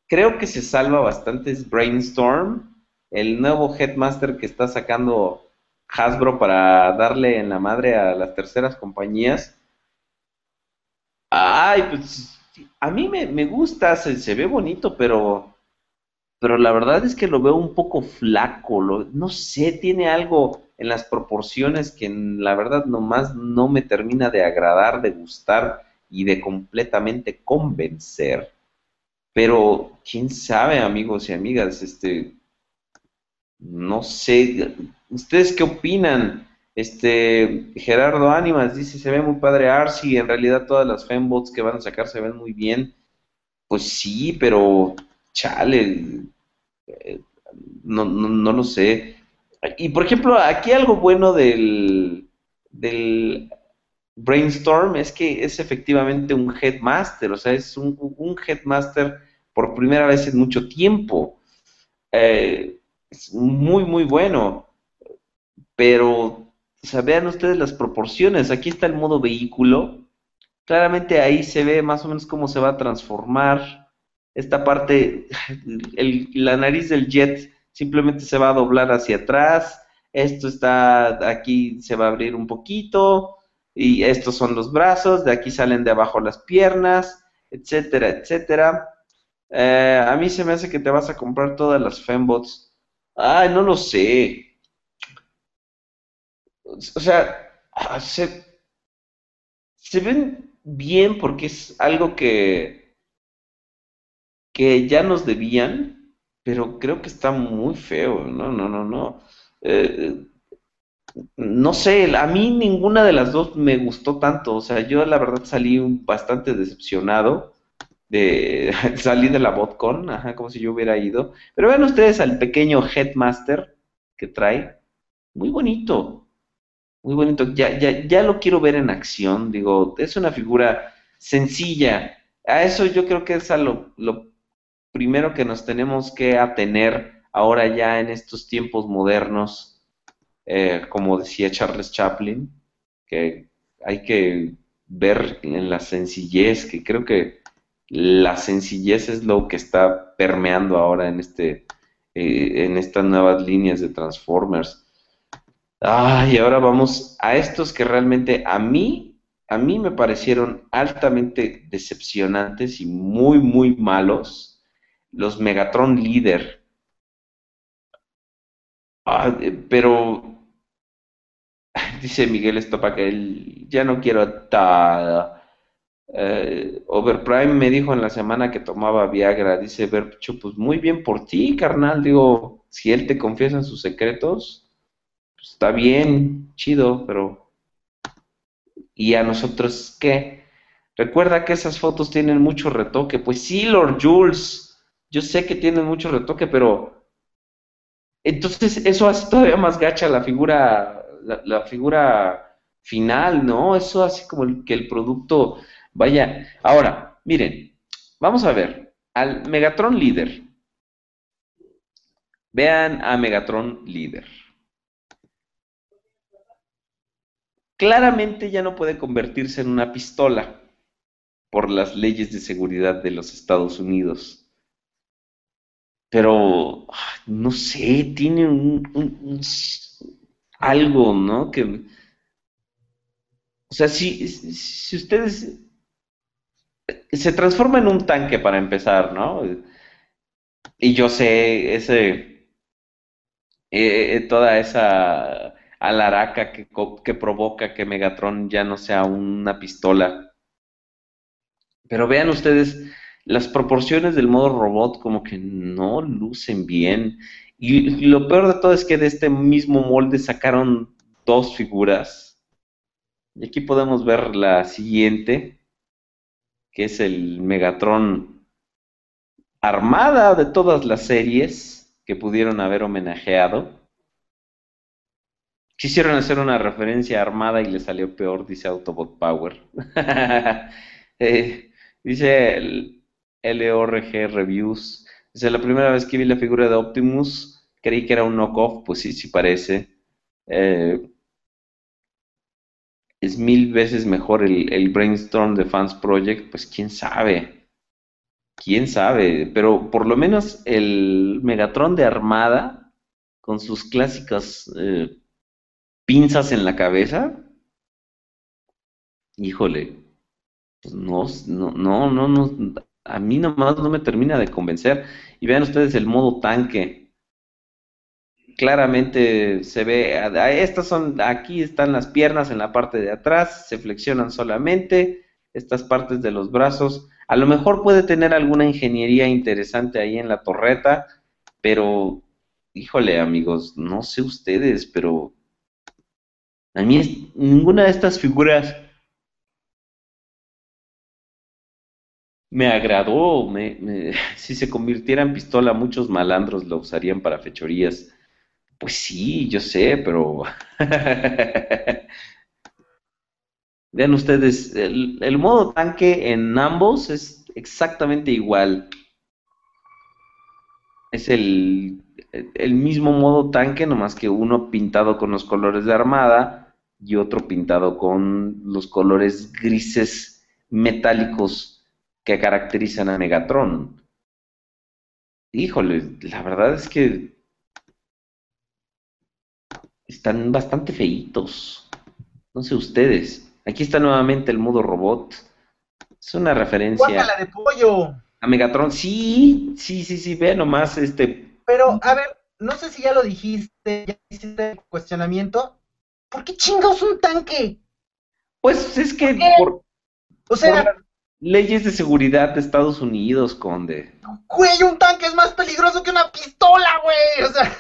creo que se salva bastante es Brainstorm, el nuevo Headmaster que está sacando Hasbro para darle en la madre a las terceras compañías. Ay, pues a mí me, me gusta, se, se, ve bonito, pero pero la verdad es que lo veo un poco flaco, lo, no sé, tiene algo en las proporciones que la verdad nomás no me termina de agradar, de gustar y de completamente convencer. Pero quién sabe, amigos y amigas, este no sé, ¿ustedes qué opinan? Este Gerardo Ánimas dice, se ve muy padre Arsi, en realidad todas las fembots que van a sacar se ven muy bien. Pues sí, pero chale, eh, no, no, lo sé. Y por ejemplo, aquí algo bueno del, del Brainstorm es que es efectivamente un headmaster, o sea, es un, headmaster por primera vez en mucho tiempo. Eh, es muy, muy bueno. Pero, o sea, vean ustedes las proporciones. Aquí está el modo vehículo. Claramente ahí se ve más o menos cómo se va a transformar esta parte, la nariz del jet simplemente se va a doblar hacia atrás, esto está aquí, se va a abrir un poquito, y estos son los brazos, de aquí salen de abajo las piernas, etcétera, etcétera. Eh, a mí se me hace que te vas a comprar todas las fembots. Ay, no lo sé. O sea, ah, se, se ven bien porque es algo que que ya nos debían, pero creo que está muy feo, no, no, no, no. Eh, no sé, a mí ninguna de las dos me gustó tanto, o sea, yo la verdad salí bastante decepcionado, de, <laughs> salí de la botcon, ajá, como si yo hubiera ido, pero vean ustedes al pequeño Headmaster que trae, muy bonito, muy bonito, ya, ya, ya lo quiero ver en acción, digo, es una figura sencilla, a eso yo creo que es a lo, lo primero que nos tenemos que atener ahora ya en estos tiempos modernos, eh, como decía Charles Chaplin, que hay que ver en la sencillez, que creo que la sencillez es lo que está permeando ahora en este eh, en estas nuevas líneas de Transformers. Ah, y ahora vamos a estos que realmente a mí, a mí me parecieron altamente decepcionantes y muy, muy malos los Megatron líder. Ah, pero <laughs> dice Miguel Estopa que él ya no quiero tal. Eh, Overprime me dijo en la semana que tomaba Viagra, dice Bercho, pues muy bien por ti, carnal. Digo, si él te confiesa sus secretos, pues está bien, chido, pero ¿y a nosotros qué? Recuerda que esas fotos tienen mucho retoque. Pues sí, Lord Jules, Yo sé que tienen mucho retoque, pero entonces eso hace todavía más gacha la figura, la, figura final, ¿no? Eso hace como que el producto vaya. Ahora, miren, vamos a ver, al Megatron líder. Vean a Megatron líder. Claramente ya no puede convertirse en una pistola por las leyes de seguridad de los Estados Unidos. Pero, no sé, tiene un, algo, ¿no? Que, o sea, si, si ustedes se transforma en un tanque para empezar, ¿no? Y yo sé ese, eh, eh, toda esa alaraca que, que provoca que Megatron ya no sea una pistola. Pero vean ustedes, las proporciones del modo robot como que no lucen bien. Y lo peor de todo es que de este mismo molde sacaron dos figuras. Y aquí podemos ver la siguiente, que es el Megatron armada de todas las series que pudieron haber homenajeado. Quisieron hacer una referencia armada y le salió peor, dice Autobot Power. <laughs> Eh, dice el LORG Reviews. Dice, la primera vez que vi la figura de Optimus, creí que era un knockoff, pues sí, sí parece. Eh, es mil veces mejor el, Brainstorm de Fans Project, pues quién sabe. Quién sabe, pero por lo menos el Megatron de Armada, con sus clásicas eh, pinzas en la cabeza, híjole, pues no, no, no, no, a mí nomás no me termina de convencer. Y vean ustedes el modo tanque. Claramente se ve, estas son, aquí están las piernas en la parte de atrás, se flexionan solamente, estas partes de los brazos. A lo mejor puede tener alguna ingeniería interesante ahí en la torreta, pero, híjole amigos, no sé ustedes, pero a mí ninguna de estas figuras me agradó. <laughs> Si se convirtiera en pistola, muchos malandros lo usarían para fechorías. Pues sí, yo sé, pero... <laughs> Vean ustedes, el, modo tanque en ambos es exactamente igual. Es el, el mismo modo tanque, nomás que uno pintado con los colores de armada y otro pintado con los colores grises metálicos que caracterizan a Megatron. Híjole, la verdad es que están bastante feitos. No sé ustedes. Aquí está nuevamente el modo robot. Es una referencia. de pollo! A Megatron, sí, sí, sí, sí, ve nomás este. Pero, a ver, no sé si ya lo dijiste, ya hiciste el cuestionamiento. ¿Por qué chingados un tanque? Pues es que por, o sea, leyes de seguridad de Estados Unidos, conde. Güey, un tanque es más peligroso que una pistola, güey. O sea.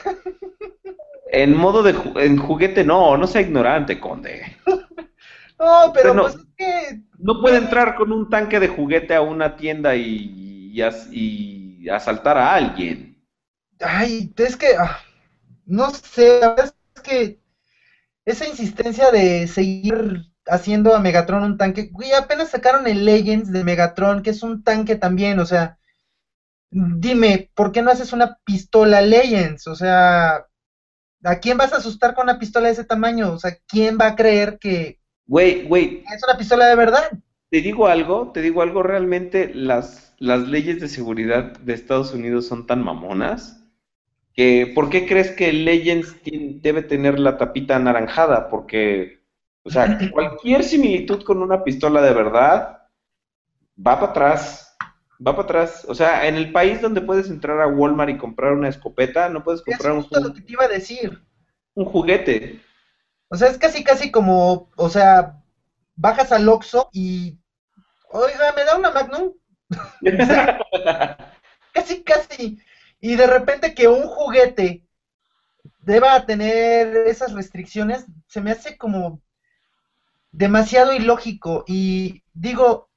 En modo de en juguete no, no sea ignorante, conde. <laughs> no, pero no, pues es que no puede entrar con un tanque de juguete a una tienda y, y, asaltar a alguien. Ay, es que ah, no sé, es que esa insistencia de seguir haciendo a Megatron un tanque, güey, apenas sacaron el Legends de Megatron, que es un tanque también, o sea, dime, ¿por qué no haces una pistola Legends? O sea, ¿a quién vas a asustar con una pistola de ese tamaño? O sea, ¿quién va a creer que güey, güey, es una pistola de verdad? Te digo algo, te digo algo, realmente las, las leyes de seguridad de Estados Unidos son tan mamonas ¿por qué crees que Legends debe tener la tapita anaranjada? Porque, o sea, <laughs> cualquier similitud con una pistola de verdad va para atrás, va para atrás. O sea, en el país donde puedes entrar a Walmart y comprar una escopeta, no puedes comprar un juguete. lo que te iba a decir. Un juguete. O sea, es casi, casi como, o sea, bajas al Oxxo y, oiga, ¿me da una Magnum? <laughs> <laughs> casi, casi. Y de repente que un juguete deba tener esas restricciones, se me hace como demasiado ilógico. Y digo,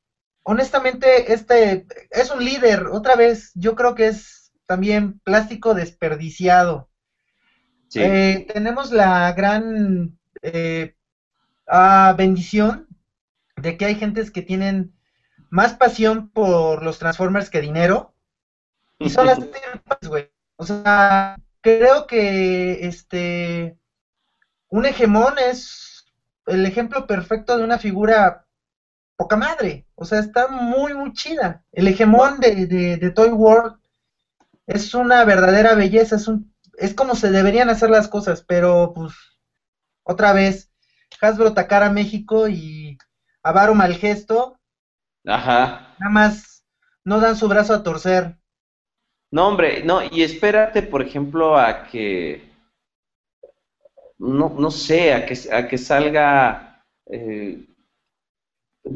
honestamente, este es un líder, otra vez, yo creo que es también plástico desperdiciado. Eh, tenemos la gran eh, ah, bendición de que hay gentes que tienen más pasión por los Transformers que dinero. Y son las <laughs> güey. O sea, creo que este un hegemón es el ejemplo perfecto de una figura poca madre. O sea, está muy, muy chida. El hegemón de, de, Toy World es una verdadera belleza, es un es como se deberían hacer las cosas, pero pues otra vez Hasbro tacar a México y Avaro mal gesto. Ajá. Nada más no dan su brazo a torcer. No, hombre, no, y espérate, por ejemplo, a que no, no sé, a que, a que salga eh,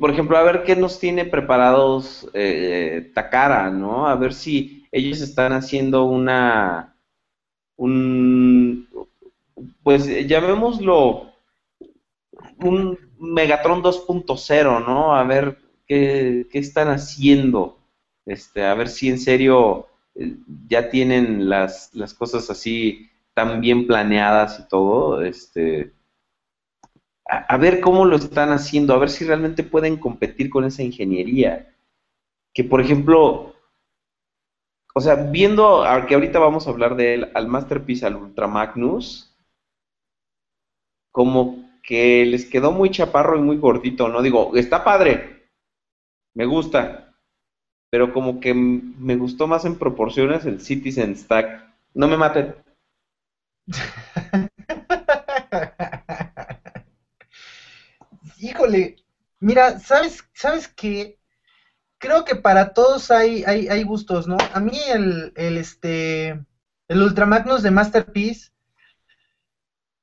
por ejemplo, a ver qué nos tiene preparados eh, Takara, ¿no? A ver si ellos están haciendo una, un, pues llamémoslo un Megatron 2.0, ¿no? A ver qué, qué, están haciendo, este, a ver si en serio ya tienen las, las cosas así tan bien planeadas y todo, este, a, ver cómo lo están haciendo, a ver si realmente pueden competir con esa ingeniería. Que por ejemplo, o sea, viendo, que ahorita vamos a hablar de él, al Masterpiece, al Ultra Magnus, como que les quedó muy chaparro y muy gordito, ¿no? Digo, está padre, me gusta, pero como que me gustó más en proporciones el Citizen Stack. No me maten. <laughs> híjole, mira, ¿sabes, sabes qué? Creo que para todos hay, hay, hay gustos, ¿no? A mí el, el, este, el Ultramagnus de Masterpiece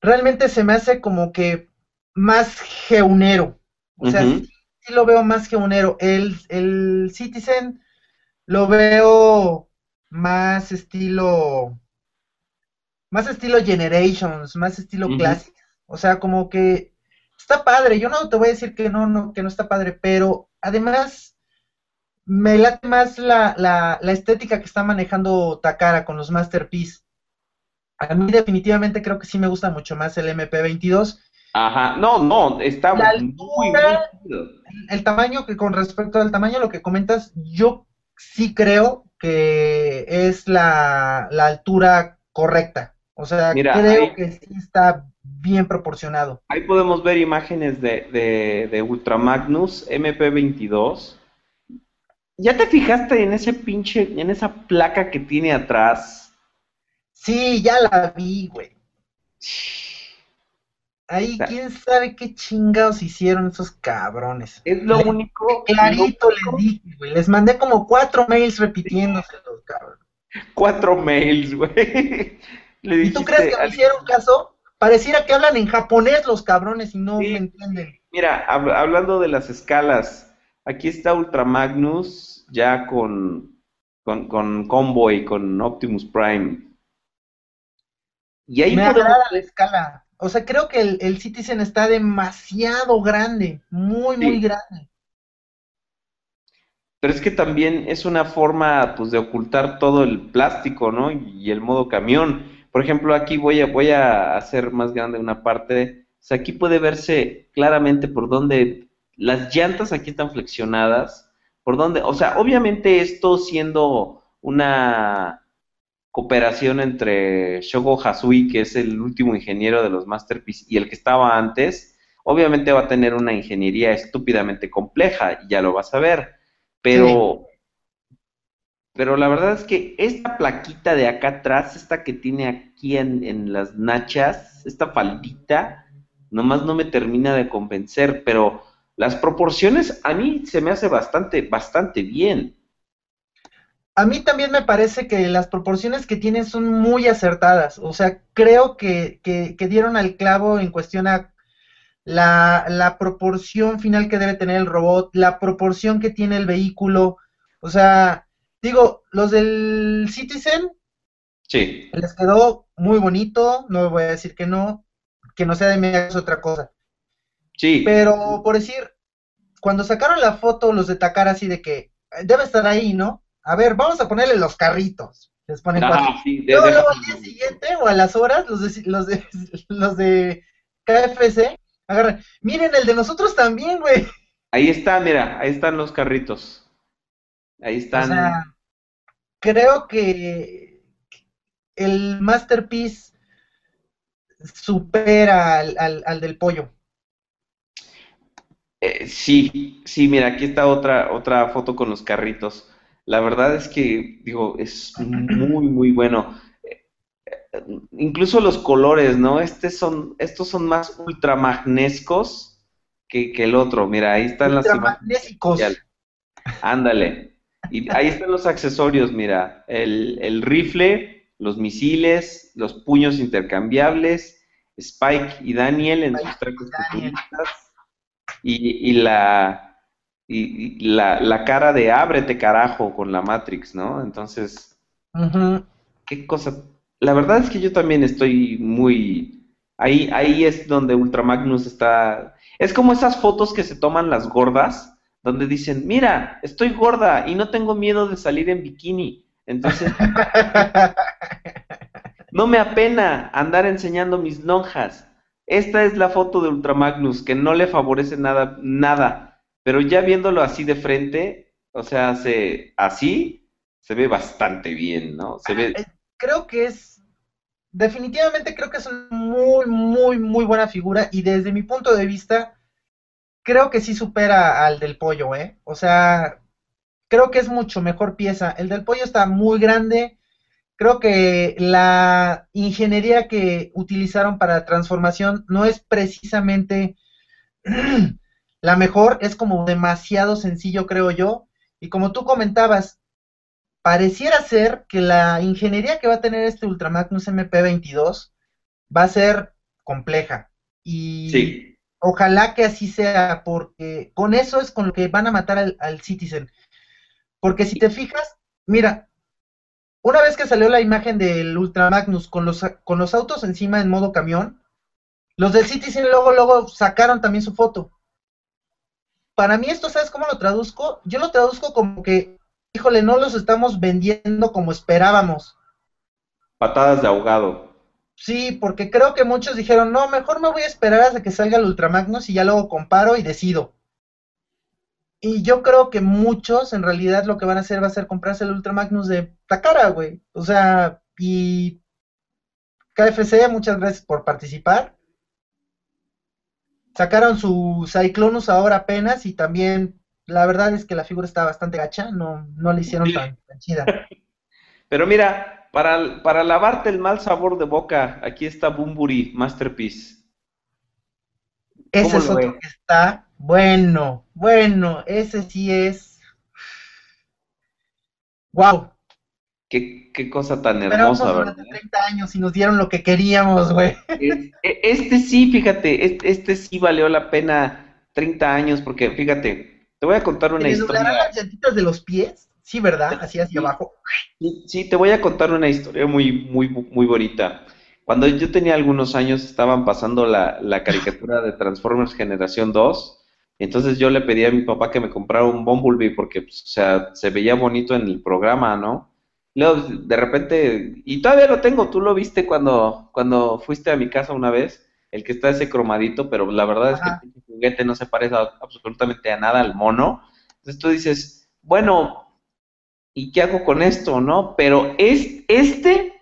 realmente se me hace como que más geunero. O sea, sí, lo veo más geunero. El, el Citizen lo veo más estilo, más estilo Generations, más estilo clásico. O sea, como que está padre, yo no te voy a decir que no, no, que no está padre, pero además me late más la, la, la estética que está manejando Takara con los Masterpiece. A mí definitivamente creo que sí me gusta mucho más el MP22. Ajá, no, no, está muy, muy el, tamaño que con respecto al tamaño, lo que comentas, yo sí creo que es la, la altura correcta. O sea, creo que sí está bien proporcionado. Ahí podemos ver imágenes de, de, de Ultramagnus MP22. ¿Ya te fijaste en ese pinche, en esa placa que tiene atrás? Sí, ya la vi, güey. Ahí, quién sabe qué chingados hicieron esos cabrones. Es lo único. Clarito les dije, güey. Les mandé como cuatro mails repitiéndoselos, cabrón. Cuatro mails, güey. <laughs> ¿Y tú crees que me hicieron caso? Pareciera que hablan en japonés los cabrones y no me entienden. Mira, hablando de las escalas, aquí está Ultra Magnus ya con, con, con Convoy, con Optimus Prime. Y ahí me agrada la escala. O sea, creo que el, Citizen está demasiado grande, muy, muy grande. Pero es que también es una forma pues de ocultar todo el plástico, ¿no? Y el modo camión. Por ejemplo, aquí voy a, voy a hacer más grande una parte. O sea, aquí puede verse claramente por dónde las llantas aquí están flexionadas. Por dónde, o sea, obviamente esto siendo una cooperación entre Shogo Hasui, que es el último ingeniero de los Masterpiece, y el que estaba antes, obviamente va a tener una ingeniería estúpidamente compleja, y ya lo vas a ver. Pero pero la verdad es que esta plaquita de acá atrás, esta que tiene aquí en, las nachas, esta faldita, nomás no me termina de convencer, pero las proporciones a mí se me hace bastante, bastante bien. A mí también me parece que las proporciones que tiene son muy acertadas. O sea, creo que, que, dieron al clavo en cuestión a la, la, proporción final que debe tener el robot, la proporción que tiene el vehículo. O sea, Digo, los del Citizen. Sí. Les quedó muy bonito, no voy a decir que no, que no sea de mí es otra cosa. Sí. Pero por decir, cuando sacaron la foto los de Takara así de que debe estar ahí, ¿no? A ver, vamos a ponerle los carritos. Les ponen ah, luego, luego al día siguiente o a las horas, los de, los de, <laughs> los de KFC agarran. Miren, el de nosotros también, güey. Ahí está, mira, ahí están los carritos. Ahí están. O sea, creo que el Masterpiece supera al, al, del pollo. Eh, sí, sí, mira, aquí está otra, otra foto con los carritos. La verdad es que, digo, es muy, muy bueno. Incluso los colores, ¿no? Este son, estos son más ultramagnescos que, que el otro. Mira, ahí están las imágenes. Ándale. Y ahí están los accesorios, mira. El, el rifle, los misiles, los puños intercambiables, Spike y Daniel en sus trajes y, y la y, la, la, cara de ábrete carajo con la Matrix, ¿no? Entonces, qué cosa. La verdad es que yo también estoy muy... Ahí, ahí es donde Ultramagnus está... Es como esas fotos que se toman las gordas, donde dicen, mira, estoy gorda y no tengo miedo de salir en bikini. Entonces, <laughs> no me apena andar enseñando mis lonjas. Esta es la foto de Ultramagnus, que no le favorece nada, nada pero ya viéndolo así de frente, o sea, se, así se ve bastante bien, ¿no? Se ve... Eh, creo que es, definitivamente creo que es una muy, muy, muy buena figura y desde mi punto de vista, creo que sí supera al del pollo, ¿eh? O sea, creo que es mucho mejor pieza. El del pollo está muy grande. Creo que la ingeniería que utilizaron para la transformación no es precisamente <clears throat> La mejor es como demasiado sencillo, creo yo. Y como tú comentabas, pareciera ser que la ingeniería que va a tener este Ultramagnus MP22 va a ser compleja. Y ojalá que así sea, porque con eso es con lo que van a matar al, Citizen. Porque si te fijas, mira, una vez que salió la imagen del Ultramagnus con los, con los autos encima en modo camión, los del Citizen luego, luego sacaron también su foto para mí esto, ¿sabes cómo lo traduzco? Yo lo traduzco como que, híjole, no los estamos vendiendo como esperábamos. Patadas de ahogado. Sí, porque creo que muchos dijeron, no, mejor me voy a esperar hasta que salga el Ultramagnus y ya luego comparo y decido. Y yo creo que muchos en realidad lo que van a hacer va a ser comprarse el Ultramagnus de Takara, güey. O sea, y KFC, muchas gracias por participar. Sacaron su Cyclonus ahora apenas y también la verdad es que la figura está bastante gacha, no, no le hicieron tan, chida. <laughs> Pero mira, para, para lavarte el mal sabor de boca, aquí está Bumburi Masterpiece. Ese es otro que está bueno, bueno, ese sí es. Wow. Qué, cosa tan hermosa, ¿verdad? 30 años y nos dieron lo que queríamos, güey. E, este, sí, fíjate, este, sí valió la pena 30 años, porque fíjate, te voy a contar una historia. las llantitas de los pies? Sí, ¿verdad? Así hacia abajo. Sí, te voy a contar una historia muy, muy, muy bonita. Cuando yo tenía algunos años estaban pasando la, la caricatura de Transformers Generación 2, entonces yo le pedí a mi papá que me comprara un Bumblebee porque, pues, o sea, se veía bonito en el programa, ¿no? Luego, de repente, y todavía lo tengo, tú lo viste cuando, cuando fuiste a mi casa una vez, el que está ese cromadito, pero la verdad es que el juguete no se parece absolutamente a nada al mono. Entonces tú dices, bueno, ¿y qué hago con esto, no? Pero es, este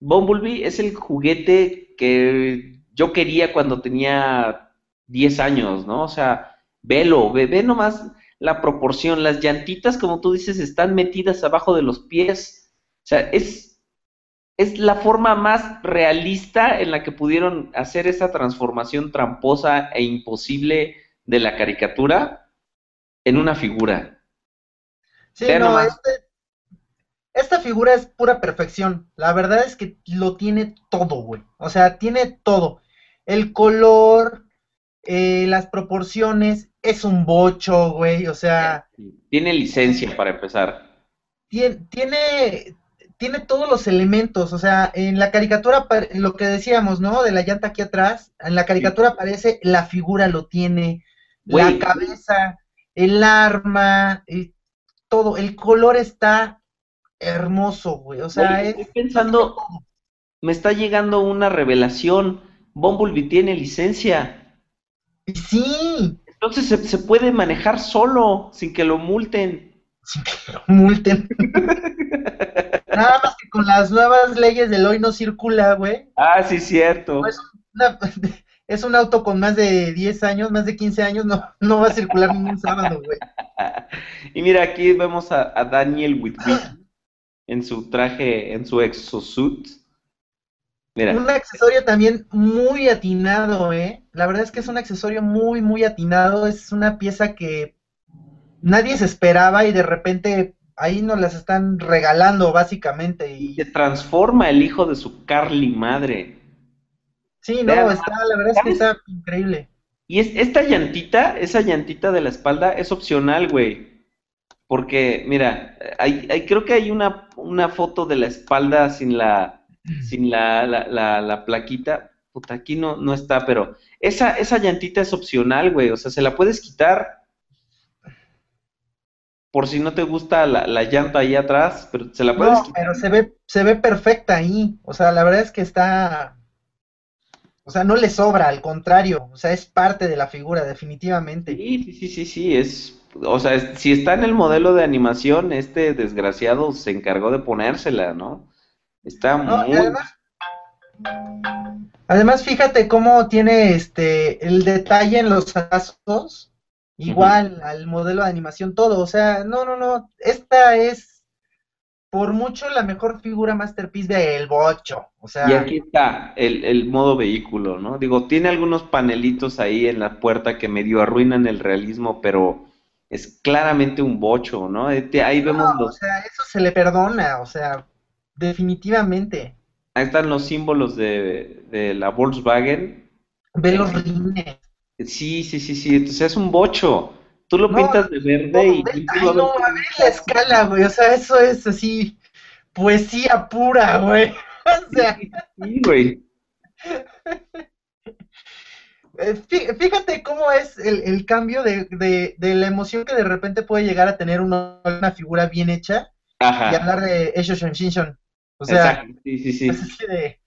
Bumblebee es el juguete que yo quería cuando tenía 10 años, ¿no? O sea, velo, ve, ve nomás la proporción, las llantitas, como tú dices, están metidas abajo de los pies sea, es, es la forma más realista en la que pudieron hacer esa transformación tramposa e imposible de la caricatura en una figura. Sí, no, este, esta figura es pura perfección. La verdad es que lo tiene todo, güey. O sea, tiene todo. El color, eh, las proporciones, es un bocho, güey. O sea. Tiene licencia para empezar. Tiene, tiene, tiene todos los elementos, o sea, en la caricatura, lo que decíamos, ¿no? De la llanta aquí atrás, en la caricatura aparece, la figura lo tiene, la cabeza, el arma, y todo, el color está hermoso, güey. O sea, estoy pensando, me está llegando una revelación. Bumblebee tiene licencia. Sí. Entonces se, se puede manejar solo, sin que lo multen. Sin que lo multen. <laughs> Nada más que con las nuevas leyes del hoy no circula, güey. Ah, sí, cierto. <laughs> Es, un auto con más de 10 años, más de 15 años, no, no va a circular ningún sábado, güey. <laughs> Y mira, aquí vemos a, Daniel Whitwick en su traje, en su exosuit. Mira. Un accesorio también muy atinado, ¿eh? La verdad es que es un accesorio muy, muy atinado. Es una pieza que nadie se esperaba y de repente ahí nos las están regalando básicamente. Y se transforma el hijo de su Carly madre. Sí, no, está, la verdad es que está increíble. Y es, esta llantita, esa llantita de la espalda es opcional, güey. Porque, mira, hay, hay, creo que hay una, una foto de la espalda sin la, sin la, la, la, plaquita. Puta, aquí no, no está, pero esa, esa llantita es opcional, güey. O sea, se la puedes quitar por si no te gusta la, la llanta ahí atrás, pero se la puedes no, pero se ve, se ve perfecta ahí. O sea, la verdad es que está. O sea, no le sobra, al contrario. O sea, es parte de la figura, definitivamente. Sí, sí, sí, sí, es. O sea, si está en el modelo de animación, este desgraciado se encargó de ponérsela, ¿no? Está muy. Además, además, fíjate cómo tiene este el detalle en los brazos igual al modelo de animación, todo. O sea, no, no, no. Esta es por mucho la mejor figura Masterpiece del Bocho. O sea, y aquí está el, el, modo vehículo, ¿no? Digo, tiene algunos panelitos ahí en la puerta que medio arruinan el realismo, pero es claramente un bocho, ¿no? Eh, ahí vemos los... O sea, eso se le perdona, o sea, definitivamente. Ahí están los símbolos de, de la Volkswagen. Ve los rines. Sí, sí, sí, sí. Entonces es un bocho. Tú lo pintas de verde y. Ay, no, a ver la escala, güey. O sea, eso es así. Poesía pura, güey. <laughs> O sea. Sí, güey. <laughs> Eh, fíjate cómo es el, el cambio de, de, de, la emoción que de repente puede llegar a tener una, una figura bien hecha Ajá. y hablar de Esho Shinshin. O sea, sí, sí, sí. de,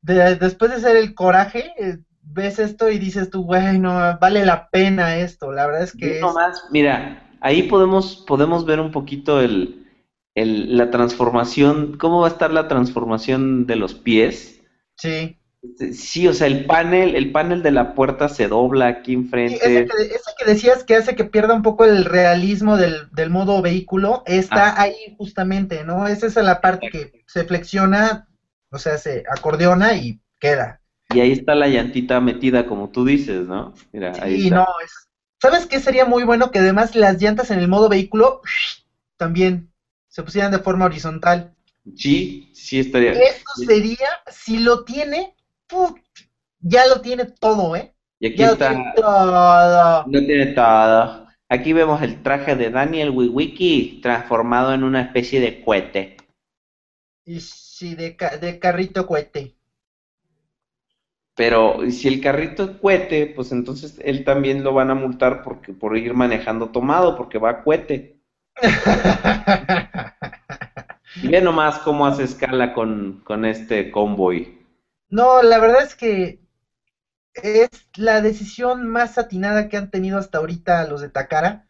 de, después de ser el coraje, eh, ves esto y dices tú, güey, no, vale la pena esto. La verdad es que... No más, mira, ahí podemos, podemos ver un poquito el, el, la transformación, cómo va a estar la transformación de los pies. Sí. Sí, o sea, el panel, el panel de la puerta se dobla aquí enfrente. Sí, ese, que, ese, que, decías que hace que pierda un poco el realismo del, del modo vehículo, está ah. ahí justamente, ¿no? Esa es la parte que se flexiona, o sea, se acordeona y queda. Y ahí está la llantita metida, como tú dices, ¿no? Mira, ahí sí, no, es... ¿Sabes qué sería muy bueno? Que además las llantas en el modo vehículo también se pusieran de forma horizontal. Sí, sí estaría. Eso sería, si lo tiene, ya lo tiene todo, ¿eh? Y aquí está. Lo tiene todo. Lo tiene todo. Aquí vemos el traje de Daniel Wiwiki transformado en una especie de cohete. Y sí, de, de carrito cohete. Pero si el carrito es cohete, pues entonces él también lo van a multar porque por ir manejando tomado, porque va a cohete. y <laughs> ve nomás cómo hace escala con, con este convoy. No, la verdad es que es la decisión más atinada que han tenido hasta ahorita los de Takara.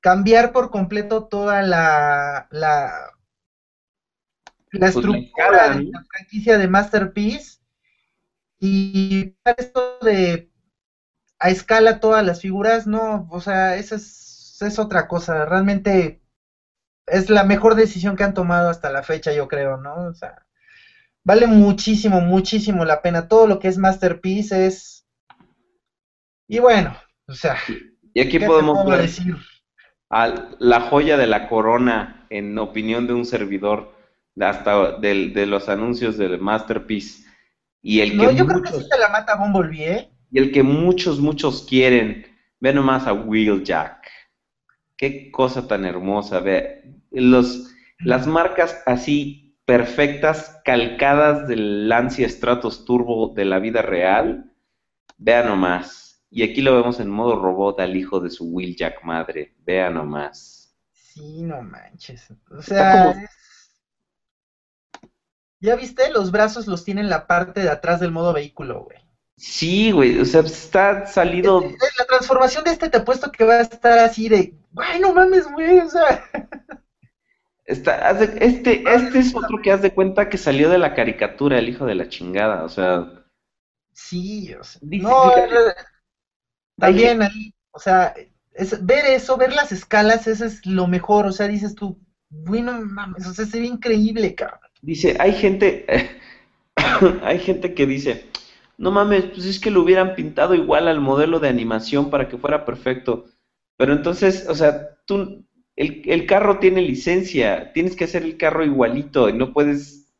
Cambiar por completo toda la, la, la pues estructura de la franquicia de Masterpiece y esto de a escala todas las figuras, no, o sea, esa es, es otra cosa. Realmente es la mejor decisión que han tomado hasta la fecha, yo creo, ¿no? O sea, vale muchísimo, muchísimo la pena. Todo lo que es Masterpiece es... Y bueno, o sea... Y aquí podemos ver decir? A la joya de la corona, en opinión de un servidor, hasta del, de los anuncios del Masterpiece. Y el no, yo creo que sí se la mata Bumblebee, ¿eh? Y el que muchos, muchos quieren. Ve nomás a Wheeljack. Qué cosa tan hermosa. Ve, los, las marcas así perfectas, calcadas del Lancia Stratos Turbo de la vida real. Vea nomás. Y aquí lo vemos en modo robot al hijo de su Will Jack madre. Vea nomás. Sí, no manches. O sea, ¿ya viste? Los brazos los tiene en la parte de atrás del modo vehículo, güey. Sí, güey, o sea, está salido. La transformación de este te he puesto que va a estar así de, güey, no mames, güey, o sea. Está, este, este es otro que haz de cuenta que salió de la caricatura, el hijo de la chingada, o sea. Sí, o sea, no, también ahí, o sea, es, ver eso, ver las escalas, eso es lo mejor, o sea, dices tú, bueno, mames, o sea, se ve increíble, cabrón. Dice, hay gente, <laughs> hay gente que dice, no mames, pues es que lo hubieran pintado igual al modelo de animación para que fuera perfecto. Pero entonces, o sea, tú, el, carro tiene licencia, tienes que hacer el carro igualito y no puedes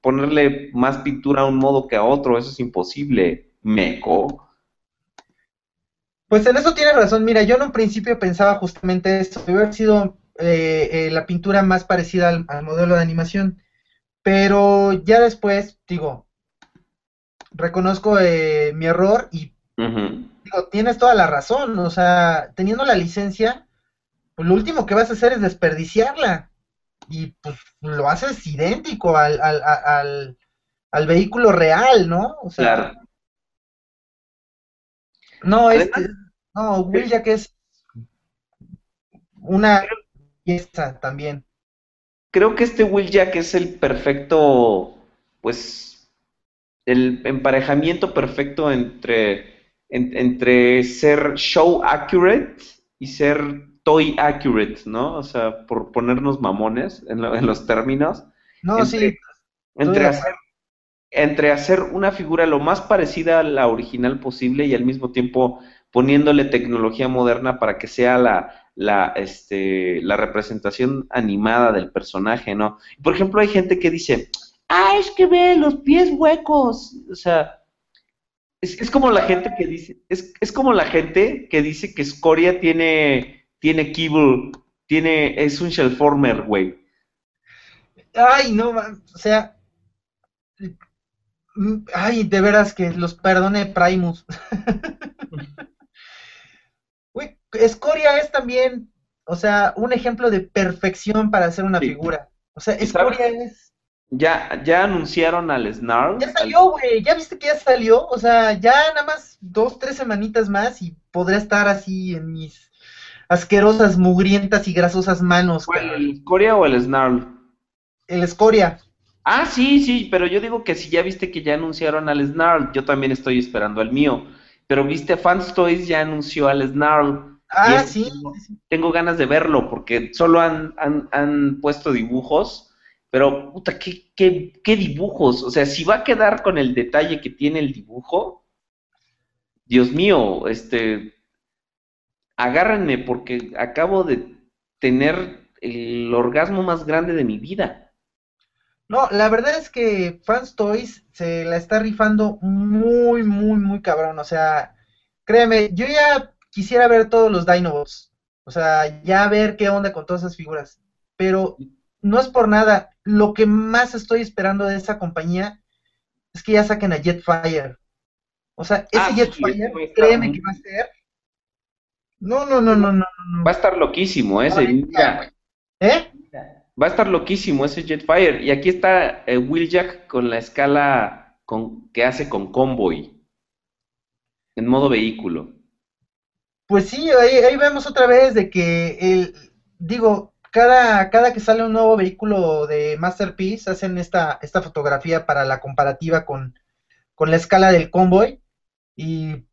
ponerle más pintura a un modo que a otro, eso es imposible, meco. Pues en eso tienes razón, mira, yo en un principio pensaba justamente esto, haber sido eh, eh, la pintura más parecida al, modelo de animación, pero ya después, digo, reconozco eh, mi error y digo, tienes toda la razón, o sea, teniendo la licencia, pues lo último que vas a hacer es desperdiciarla. Y pues lo haces idéntico al, al, al, vehículo real, ¿no? O sea, claro. No, este, no, Will Jack es una pieza también. Creo que este Will Jack es el perfecto, pues, el emparejamiento perfecto entre, entre ser show accurate y ser toy accurate, ¿no? O sea, por ponernos mamones en, los términos. No, sí. Entre hacer, entre hacer una figura lo más parecida a la original posible y al mismo tiempo poniéndole tecnología moderna para que sea la, la, este, la representación animada del personaje, ¿no? Por ejemplo, hay gente que dice, ah, es que ve los pies huecos, o sea, es, es como la gente que dice, es, es como la gente que dice que Scoria tiene tiene Kibble, tiene, es un Shellformer, güey. Ay, no, o sea, mm, ay, de veras que los perdone Primus. <laughs> Escoria es también, o sea, un ejemplo de perfección para hacer una figura. O sea, Escoria es... Ya, ya anunciaron al Snarl. Ya salió, güey, ya viste que ya salió. O sea, ya nada más dos, tres semanitas más y podrá estar así en mis asquerosas, mugrientas y grasosas manos. ¿El escoria o el snarl? El escoria. Ah, sí, sí, pero yo digo que si ya viste que ya anunciaron al snarl, yo también estoy esperando al mío. Pero viste, Fans Toys ya anunció al snarl. Ah, sí. Tengo, ganas de verlo porque solo han, han, puesto dibujos, pero puta, ¿qué, qué, qué dibujos. O sea, si va a quedar con el detalle que tiene el dibujo, Dios mío, este, agárrenme porque acabo de tener el orgasmo más grande de mi vida. No, la verdad es que Fans Toys se la está rifando muy, muy, muy cabrón. O sea, créeme, yo ya quisiera ver todos los Dinobots. O sea, ya ver qué onda con todas esas figuras. Pero no es por nada. Lo que más estoy esperando de esa compañía es que ya saquen a Jetfire. O sea, ese ah, Jetfire, créeme que va a ser no, no, no, no, no, Va a estar loquísimo ese. ¿Eh? Va a estar loquísimo ese Jetfire. Y aquí está eh, Will Jack con la escala con, que hace con Convoy. En modo vehículo. Pues sí, ahí, vemos otra vez de que el, digo, cada, cada que sale un nuevo vehículo de Masterpiece hacen esta, esta fotografía para la comparativa con, con la escala del convoy. Y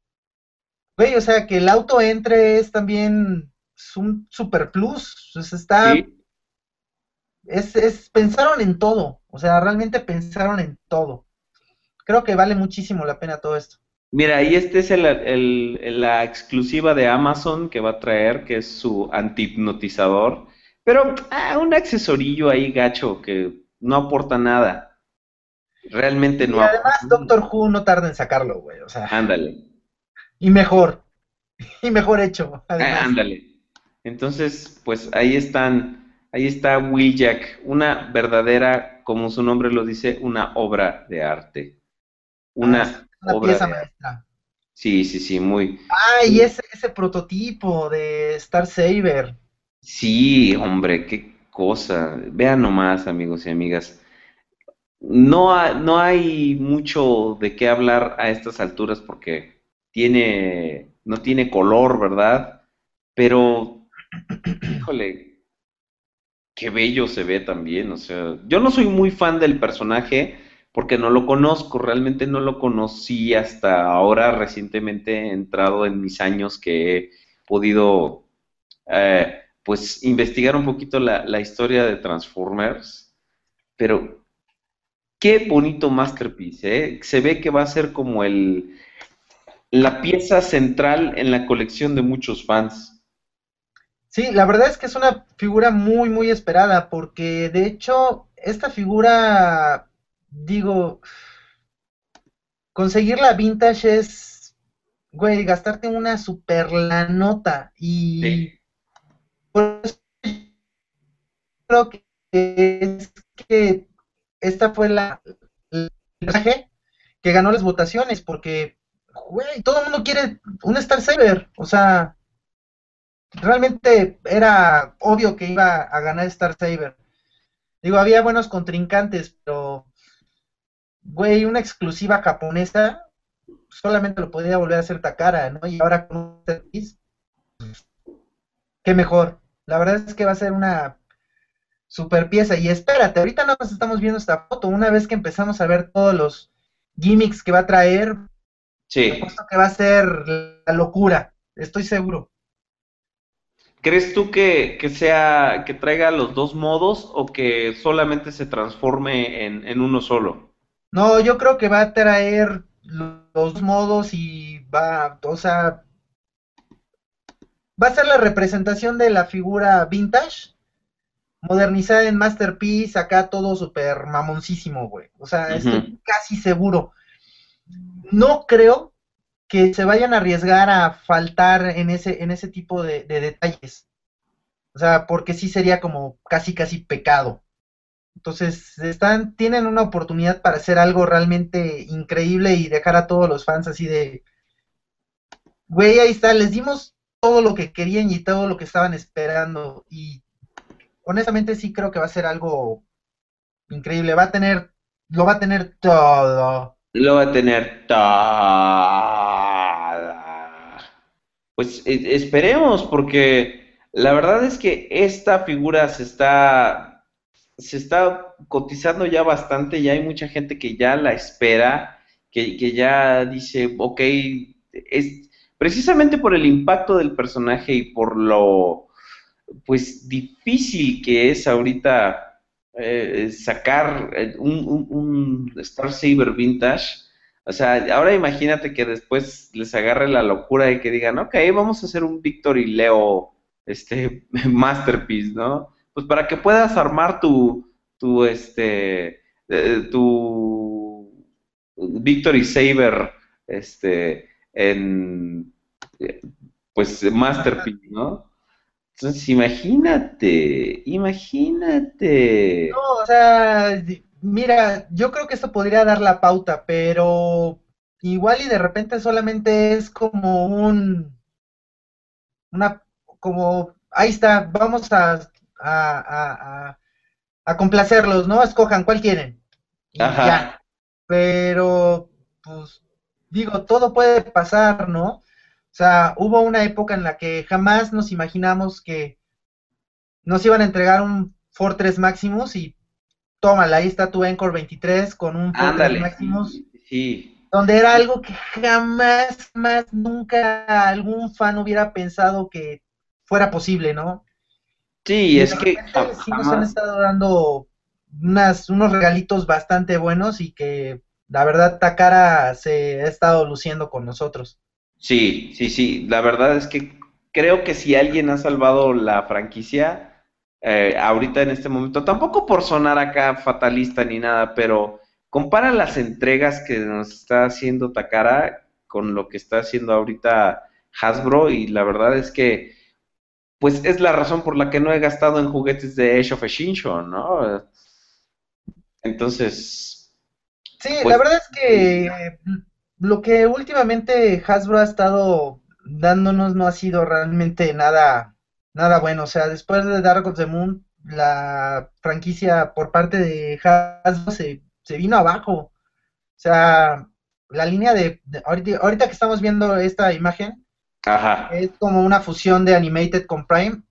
Güey, o sea, que el auto entre es también un super plus. O está. Es, es, pensaron en todo. O sea, realmente pensaron en todo. Creo que vale muchísimo la pena todo esto. Mira, y este es el, la exclusiva de Amazon que va a traer, que es su antihipnotizador. Pero ah, un accesorillo ahí gacho que no aporta nada. Realmente no. Y además, Doctor Who no tarda en sacarlo, güey. O sea. Ándale. Y mejor. <laughs> Y mejor hecho. Ah, ándale. Entonces, pues ahí están, ahí está Will Jack, una verdadera, como su nombre lo dice, una obra de arte. Una, ah, pieza maestra. Sí, sí, sí, muy. Ah, y ese, ese prototipo de Star Saber. Sí, hombre, qué cosa. Vean nomás, amigos y amigas. No, no hay mucho de qué hablar a estas alturas porque tiene, no tiene color, ¿verdad? Pero, híjole, qué bello se ve también. O sea, yo no soy muy fan del personaje porque no lo conozco, realmente no lo conocí hasta ahora, recientemente he entrado en mis años que he podido, eh, pues, investigar un poquito la, la historia de Transformers, pero qué bonito masterpiece, ¿eh? Se ve que va a ser como el, la pieza central en la colección de muchos fans. Sí, la verdad es que es una figura muy, muy esperada, porque de hecho, esta figura digo, conseguir la vintage es, güey, gastarte una super la nota y pues creo que es que esta fue la, mensaje que ganó las votaciones porque, güey, todo el mundo quiere un Star Saber, o sea, realmente era obvio que iba a ganar Star Saber. Digo, había buenos contrincantes, pero güey, una exclusiva japonesa, solamente lo podía volver a hacer Takara, ¿no? Y ahora con un service, qué mejor. La verdad es que va a ser una super pieza. Y espérate, ahorita no nos estamos viendo esta foto. Una vez que empezamos a ver todos los gimmicks que va a traer, sí. que va a ser la locura. Estoy seguro. ¿Crees tú que, sea que traiga los dos modos o que solamente se transforme en, en uno solo? No, yo creo que va a traer los modos y va, o sea, va a ser la representación de la figura vintage, modernizada en Masterpiece, acá todo súper mamoncísimo, güey. O sea, estoy casi seguro. No creo que se vayan a arriesgar a faltar en ese, en ese tipo de, de detalles. O sea, porque sí sería como casi, casi pecado. Entonces, están, tienen una oportunidad para hacer algo realmente increíble y dejar a todos los fans así de, güey, ahí está, les dimos todo lo que querían y todo lo que estaban esperando. Y honestamente sí creo que va a ser algo increíble. Va a tener, lo va a tener todo. Lo va a tener todo. Pues e, esperemos, porque la verdad es que esta figura se está se está cotizando ya bastante, ya hay mucha gente que ya la espera, que, que ya dice, ok, es precisamente por el impacto del personaje y por lo pues difícil que es ahorita eh, sacar eh, un, un, Star Saber Vintage. O sea, ahora imagínate que después les agarre la locura y que digan, ok, vamos a hacer un Victory Leo este <laughs> Masterpiece, ¿no? Pues para que puedas armar tu, tu, este, eh, tu Victory Saber, este, en, pues, Masterpiece, ¿no? Entonces, imagínate, imagínate. No, o sea, mira, yo creo que esto podría dar la pauta, pero igual y de repente solamente es como un, una, como, ahí está, vamos a a, a, complacerlos, ¿no? Escojan cuál quieren. Ya. Pero, pues, digo, todo puede pasar, ¿no? O sea, hubo una época en la que jamás nos imaginamos que nos iban a entregar un Fortress Maximus y tómala, ahí está tu Encore 23 con un Fortress Maximus. Sí. Donde era algo que jamás, más, nunca algún fan hubiera pensado que fuera posible, ¿no? Sí, es que sí nos han estado dando unas, unos regalitos bastante buenos y que la verdad Takara se ha estado luciendo con nosotros. Sí, sí, sí. La verdad es que creo que si alguien ha salvado la franquicia eh, ahorita en este momento, tampoco por sonar acá fatalista ni nada, pero compara las entregas que nos está haciendo Takara con lo que está haciendo ahorita Hasbro y la verdad es que pues es la razón por la que no he gastado en juguetes de Age of Extinction, ¿no? Entonces... Sí, la pues, verdad es que lo que últimamente Hasbro ha estado dándonos no ha sido realmente nada, nada bueno. O sea, después de Dark of the Moon, la franquicia por parte de Hasbro se, se vino abajo. O sea, la línea de, ahorita, que estamos viendo esta imagen, es como una fusión de Animated con Prime.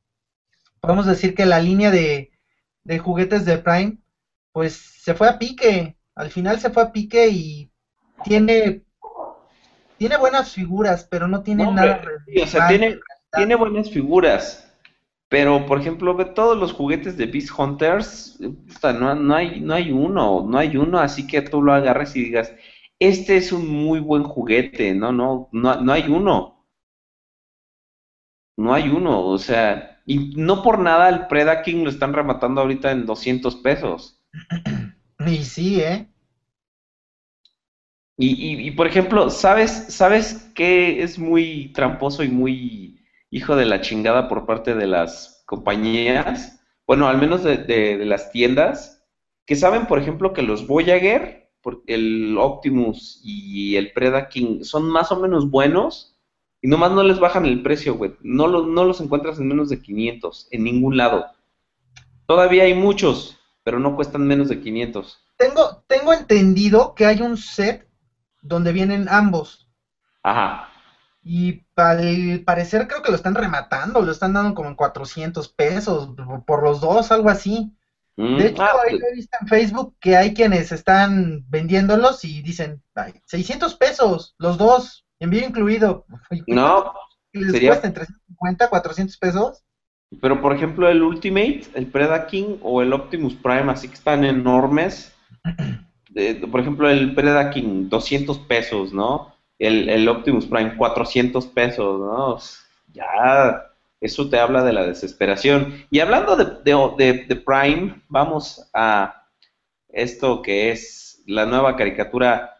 Podemos decir que la línea de, de juguetes de Prime, pues se fue a pique. Al final se fue a pique y tiene tiene buenas figuras, pero no tiene nada. o sea, tiene, tiene buenas figuras. Pero, por ejemplo, ve todos los juguetes de Beast Hunters, no, no, hay, no hay uno, no hay uno así que tú lo agarres y digas, este es un muy buen juguete, no, no, no, no hay uno. No hay uno, o sea, y no por nada el Predaking lo están rematando ahorita en 200 pesos. <clears throat> Y sí, ¿eh? Y, y, por ejemplo, ¿sabes, ¿sabes qué es muy tramposo y muy hijo de la chingada por parte de las compañías? Bueno, al menos de, las tiendas, que saben, por ejemplo, que los Voyager, el Optimus y el Predaking son más o menos buenos y nomás no les bajan el precio, güey. No, no los encuentras en menos de 500, en ningún lado. Todavía hay muchos, pero no cuestan menos de 500. Tengo, tengo entendido que hay un set donde vienen ambos. Ajá. Y al parecer creo que lo están rematando, lo están dando como en 400 pesos por los dos, algo así. Mm, de hecho, ah, ahí he visto en Facebook que hay quienes están vendiéndolos y dicen, 600 pesos, los dos, envío incluido. No, les sería... cuesta entre 350, 400 pesos. Pero por ejemplo, el Ultimate, el Predaking o el Optimus Prime, así que están enormes. <clears throat> por ejemplo, el Predaking, 200 pesos, ¿no? El, el, Optimus Prime, 400 pesos, ¿no? Ya, eso te habla de la desesperación. Y hablando de, de, Prime, vamos a esto que es la nueva caricatura,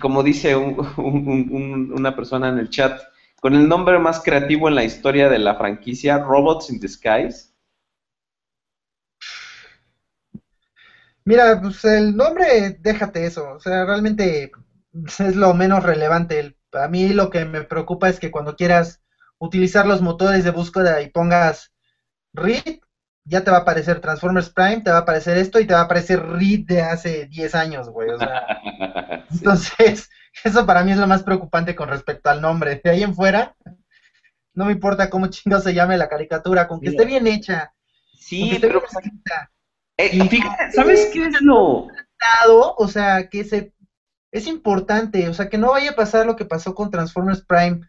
como dice una persona en el chat, con el nombre más creativo en la historia de la franquicia, Robots in Disguise. Mira, pues el nombre, déjate eso, o sea, realmente es lo menos relevante. A mí lo que me preocupa es que cuando quieras utilizar los motores de búsqueda y pongas READ, ya te va a aparecer Transformers Prime, te va a aparecer esto y te va a aparecer READ de hace 10 años, güey. O sea, <laughs> entonces, <laughs> eso para mí es lo más preocupante con respecto al nombre. De ahí en fuera, no me importa cómo chingo se llame la caricatura, con que esté bien hecha. Sí, pero... Eh, ¿sabes qué es lo...? O sea, que se, es importante, o sea, que no vaya a pasar lo que pasó con Transformers Prime.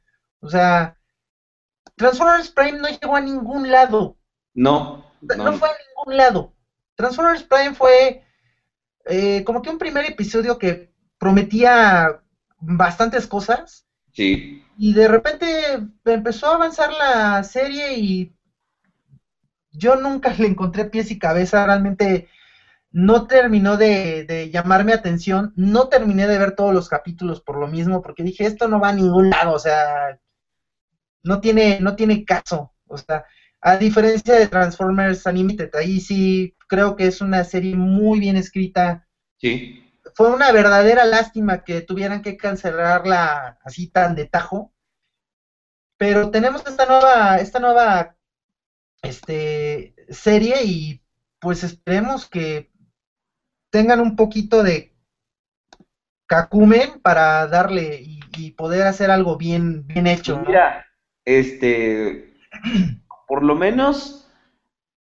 O sea, Transformers Prime no llegó a ningún lado. No. No, fue a ningún lado. Transformers Prime fue eh, como que un primer episodio que prometía bastantes cosas. Sí. Y de repente empezó a avanzar la serie y yo nunca le encontré pies y cabeza, realmente no terminó de, llamarme atención, no terminé de ver todos los capítulos por lo mismo, porque dije, esto no va a ningún lado, o sea, no tiene, no tiene caso, o sea, a diferencia de Transformers Animated, ahí sí creo que es una serie muy bien escrita. Sí. Fue una verdadera lástima que tuvieran que cancelarla así tan de tajo. Pero tenemos esta nueva, esta nueva este, serie y pues esperemos que tengan un poquito de cacumen para darle y, poder hacer algo bien, bien hecho. Mira, este, por lo menos,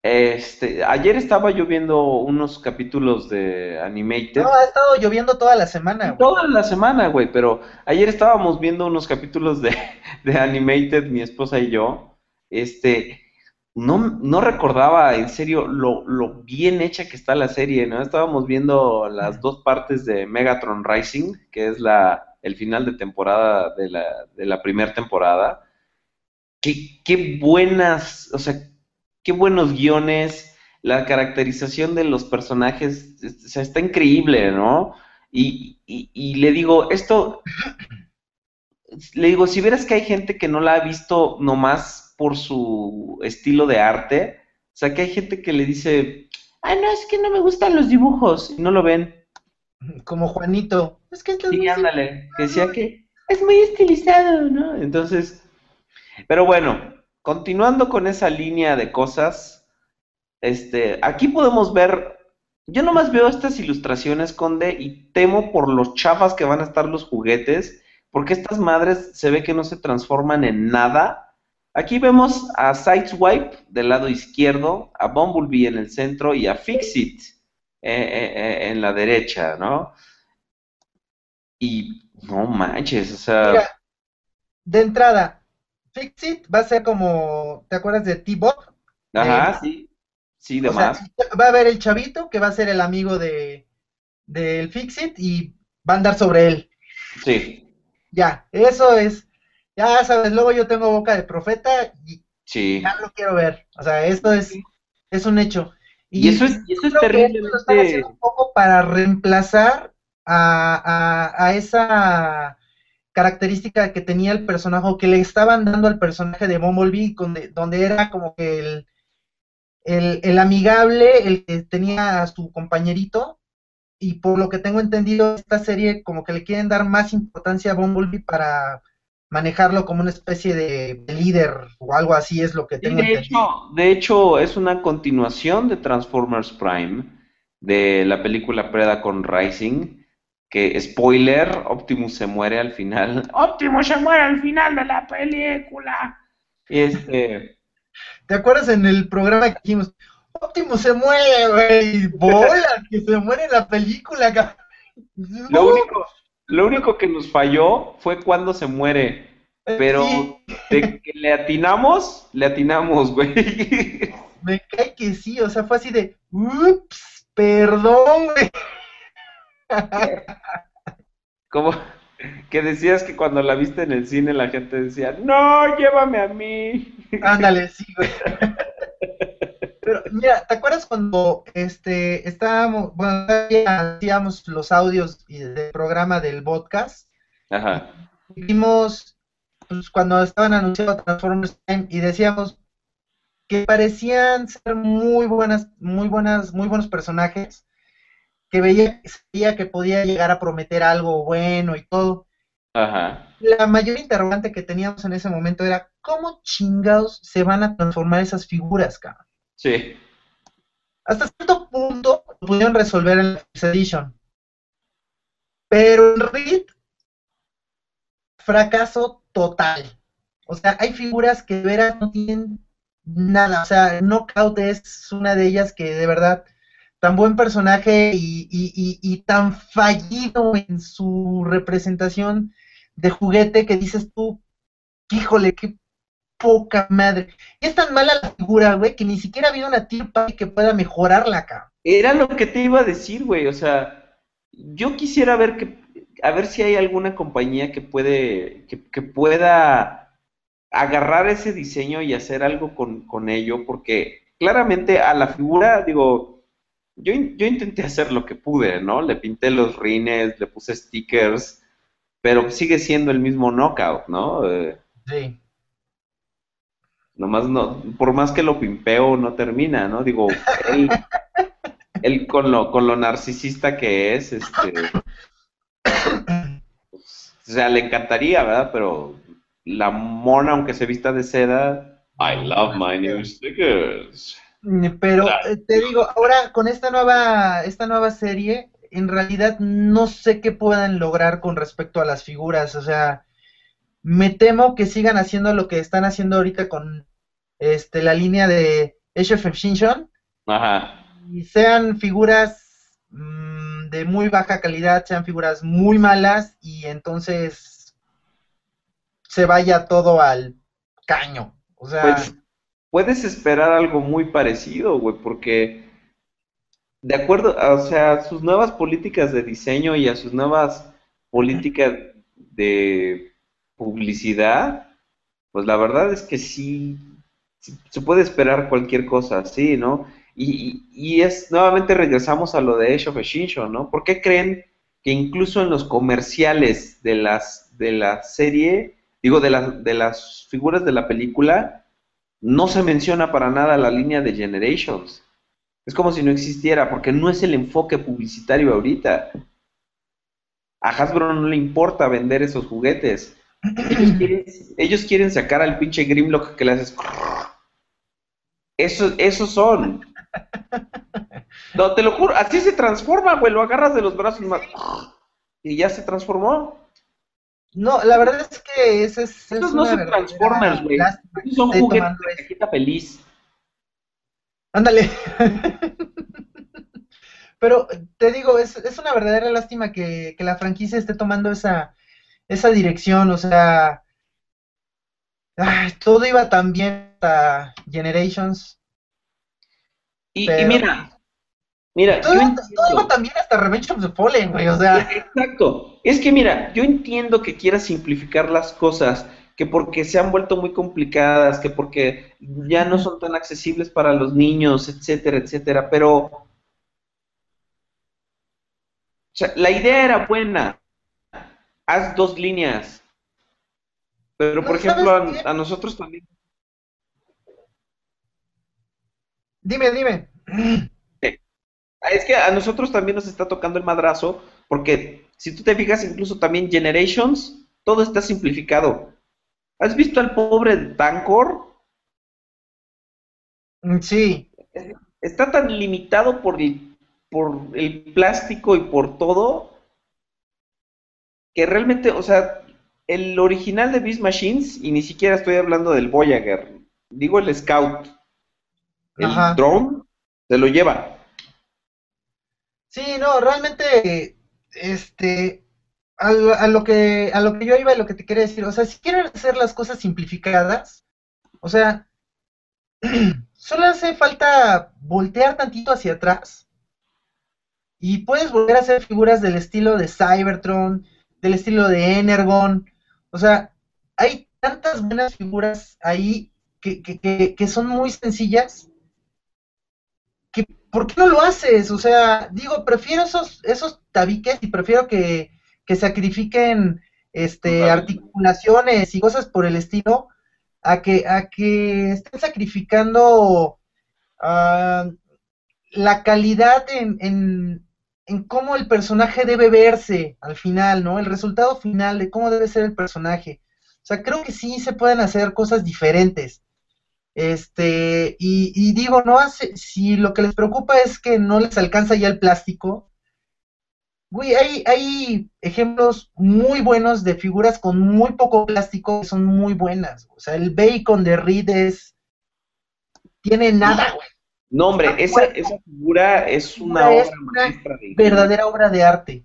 este, ayer estaba lloviendo unos capítulos de Animated. No, ha estado lloviendo toda la semana. Toda la semana, güey, pero ayer estábamos viendo unos capítulos de, de Animated, mi esposa y yo. Este, no, no recordaba en serio lo, lo, bien hecha que está la serie, ¿no? Estábamos viendo las dos partes de Megatron Rising, que es la, el final de temporada de la, de la primera temporada. Qué, qué buenas, o sea, qué buenos guiones, la caracterización de los personajes, o sea, está increíble, ¿no? Y, y, y le digo, esto, le digo, si vieras que hay gente que no la ha visto nomás por su estilo de arte. O sea, que hay gente que le dice, ay, no, es que no me gustan los dibujos y no lo ven. Como Juanito. Es que sí, ándale, que decía que es muy estilizado, ¿no? Entonces, pero bueno, continuando con esa línea de cosas, este, aquí podemos ver, yo nomás veo estas ilustraciones, Conde, y temo por los chafas que van a estar los juguetes, porque estas madres se ve que no se transforman en nada. Aquí vemos a Sideswipe del lado izquierdo, a Bumblebee en el centro y a Fixit eh, eh, eh, en la derecha, ¿no? Y no manches, o sea... de entrada, Fixit va a ser como, ¿te acuerdas de T-Bot? Ajá, sí. Sí, de va a haber el chavito que va a ser el amigo de del Fixit y va a andar sobre él. Sí. Ya, eso es. Ya sabes, luego yo tengo boca de profeta y sí. ya lo quiero ver. O sea, esto es, es un hecho. Y, eso es, eso es terrible. Lo están haciendo un poco para reemplazar a, a, a esa característica que tenía el personaje, o que le estaban dando al personaje de Bumblebee, donde, donde era como que el, el, el, amigable, el que tenía a su compañerito, y por lo que tengo entendido, esta serie como que le quieren dar más importancia a Bumblebee para manejarlo como una especie de, líder o algo así es lo que tengo de entendido. Hecho, de hecho, es una continuación de Transformers Prime, de la película Preda con Rising, que spoiler, Optimus se muere al final. <laughs> Optimus se muere al final de la película. Este. ¿Te acuerdas en el programa que dijimos, Optimus se muere, güey? Bola, <laughs> que se muere en la película, Lo único, lo único que nos falló fue cuando se muere. Eh, pero de que le atinamos, le atinamos, güey. <laughs> Me cae que sí, o sea, fue así de, ups, perdón, güey. <laughs> Como que decías que cuando la viste en el cine la gente decía, no, llévame a mí. <laughs> Ándale, sí, güey. Pero mira, ¿te acuerdas cuando este estábamos, bueno, hacíamos los audios del programa del podcast? Ajá. Vimos, pues, cuando estaban anunciando Transformers Time y decíamos que parecían ser muy buenas, muy buenas, muy buenos personajes, que veía, que podía llegar a prometer algo bueno y todo. Ajá. La mayor interrogante que teníamos en ese momento era, ¿cómo chingados se van a transformar esas figuras, cabrón? Sí. Hasta cierto punto lo pudieron resolver en la First Edition. Pero en Reed, fracaso total. O sea, hay figuras que de veras no tienen nada. O sea, Knockout es una de ellas que de verdad tan buen personaje y, tan fallido en su representación de juguete que dices tú, híjole, qué poca madre. Y es tan mala la figura, güey, que ni siquiera ha habido una tirpa que pueda mejorarla acá. Era lo que te iba a decir, güey, o sea, yo quisiera ver que, a ver si hay alguna compañía que puede, que, pueda agarrar ese diseño y hacer algo con, con ello, porque claramente a la figura, digo, yo, yo intenté hacer lo que pude, ¿no? Le pinté los rines, le puse stickers, pero sigue siendo el mismo knockout, ¿no? Eh, sí. Nomás no, por más que lo pimpeo, no termina, ¿no? Digo, él, <laughs> él con lo, con lo narcisista que es, este, pues, o sea, le encantaría, ¿verdad? Pero la mona, aunque se vista de seda, I love my new stickers. Pero eh, te digo, ahora con esta nueva, esta nueva serie, en realidad no sé qué puedan lograr con respecto a las figuras. O sea, me temo que sigan haciendo lo que están haciendo ahorita con este la línea de Age of Extinction. Ajá. Y sean figuras mm, de muy baja calidad, sean figuras muy malas y entonces se vaya todo al caño. O sea, pues, puedes esperar algo muy parecido, güey, porque de acuerdo, o sea, sus nuevas políticas de diseño y a sus nuevas políticas de publicidad, pues la verdad es que sí, se puede esperar cualquier cosa así, ¿no? Y, y, es, nuevamente regresamos a lo de Age of ¿no? ¿Por qué creen que incluso en los comerciales de las de la serie, digo, de, de las figuras de la película, no se menciona para nada la línea de Generations. Es como si no existiera, porque no es el enfoque publicitario ahorita. A Hasbro no le importa vender esos juguetes. Ellos quieren, sacar al pinche Grimlock que le haces. Esos son. No, te lo juro, así se transforma, güey. Lo agarras de los brazos. Y ya se transformó. No, la verdad es que ese es. Esos no son Transformers, güey. Son juguetes de cajita feliz. Ándale. <laughs> Pero te digo, es, es una verdadera lástima que, la franquicia esté tomando esa, esa dirección, o sea, todo iba tan bien hasta Generations. Y, mira, mira, todo, iba tan bien hasta Revenge of the Fallen, güey, o sea. Exacto, es que mira, yo entiendo que quieras simplificar las cosas, que porque se han vuelto muy complicadas, que porque ya no son tan accesibles para los niños, etcétera, etcétera, pero o sea, la idea era buena. Haz dos líneas. Pero, por ejemplo, a, nosotros también. Dime, dime. Es que a nosotros también nos está tocando el madrazo, porque si tú te fijas, incluso también Generations, todo está simplificado. ¿Has visto al pobre Tancor? Mm, sí. Está tan limitado por el, por el plástico y por todo que realmente, o sea, el original de Beast Machines, y ni siquiera estoy hablando del Voyager, digo el Scout, el drone, se lo lleva. Sí, no, realmente, este, a, lo que, a lo que yo iba y lo que te quería decir, o sea, si quieren hacer las cosas simplificadas, o sea, <clears throat> solo hace falta voltear tantito hacia atrás y puedes volver a hacer figuras del estilo de Cybertron, del estilo de Energon, o sea, hay tantas buenas figuras ahí que, que, que son muy sencillas ¿por qué no lo haces? O sea, digo, prefiero esos, esos tabiques y prefiero que, que sacrifiquen este, articulaciones y cosas por el estilo, a que, a que estén sacrificando ah, la calidad en, en, en, cómo el personaje debe verse al final, ¿no? El resultado final de cómo debe ser el personaje. O sea, creo que sí se pueden hacer cosas diferentes. Este, y, y digo, no hace, si lo que les preocupa es que no les alcanza ya el plástico, Güey, hay, hay ejemplos muy buenos de figuras con muy poco plástico que son muy buenas. O sea, el bacon de Reed es... Tiene nada, güey. No, hombre, esa, esa, figura es una obra maestra verdadera obra de arte.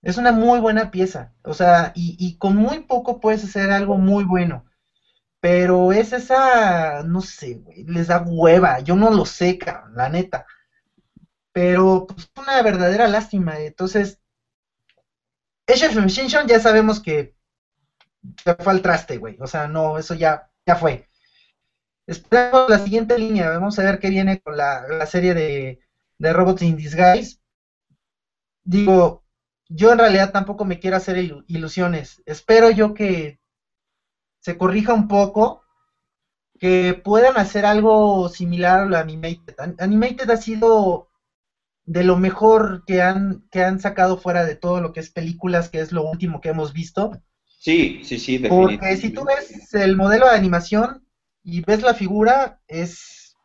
Es una muy buena pieza. O sea, y, y con muy poco puedes hacer algo muy bueno. Pero es esa, no sé, güey, les da hueva. Yo no lo sé, cabrón, la neta. Pero pues una verdadera lástima. Entonces, Age of Extinction ya sabemos que se fue al traste, güey. O sea, no, eso ya, ya fue. Esperamos la siguiente línea. Vamos a ver qué viene con la, serie de, de, Robots in Disguise. Digo, yo en realidad tampoco me quiero hacer ilusiones. Espero yo que se corrija un poco, que puedan hacer algo similar a lo Animated. Animated ha sido de lo mejor que han, que han sacado fuera de todo lo que es películas, que es lo último que hemos visto. Sí, sí, sí, definitivamente. Porque si tú ves el modelo de animación y ves la figura, es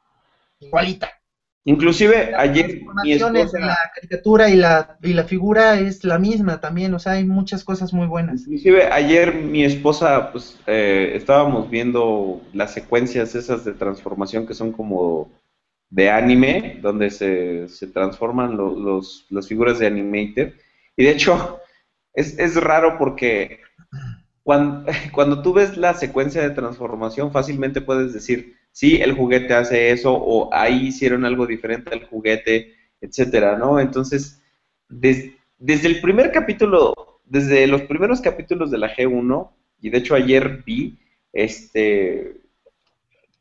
igualita. Inclusive ayer mi esposa... la caricatura y la, y la figura es la misma también, o sea, hay muchas cosas muy buenas. Inclusive ayer mi esposa, pues, eh, estábamos viendo las secuencias esas de transformación que son como de anime, donde se, se transforman los, las figuras de Animated. Y de hecho, es, es raro porque cuando, <laughs> cuando, tú ves la secuencia de transformación, fácilmente puedes decir, sí, el juguete hace eso, o ahí hicieron algo diferente al juguete, etcétera, ¿no? Entonces, desde el primer capítulo, desde los primeros capítulos de la G1, y de hecho ayer vi, este,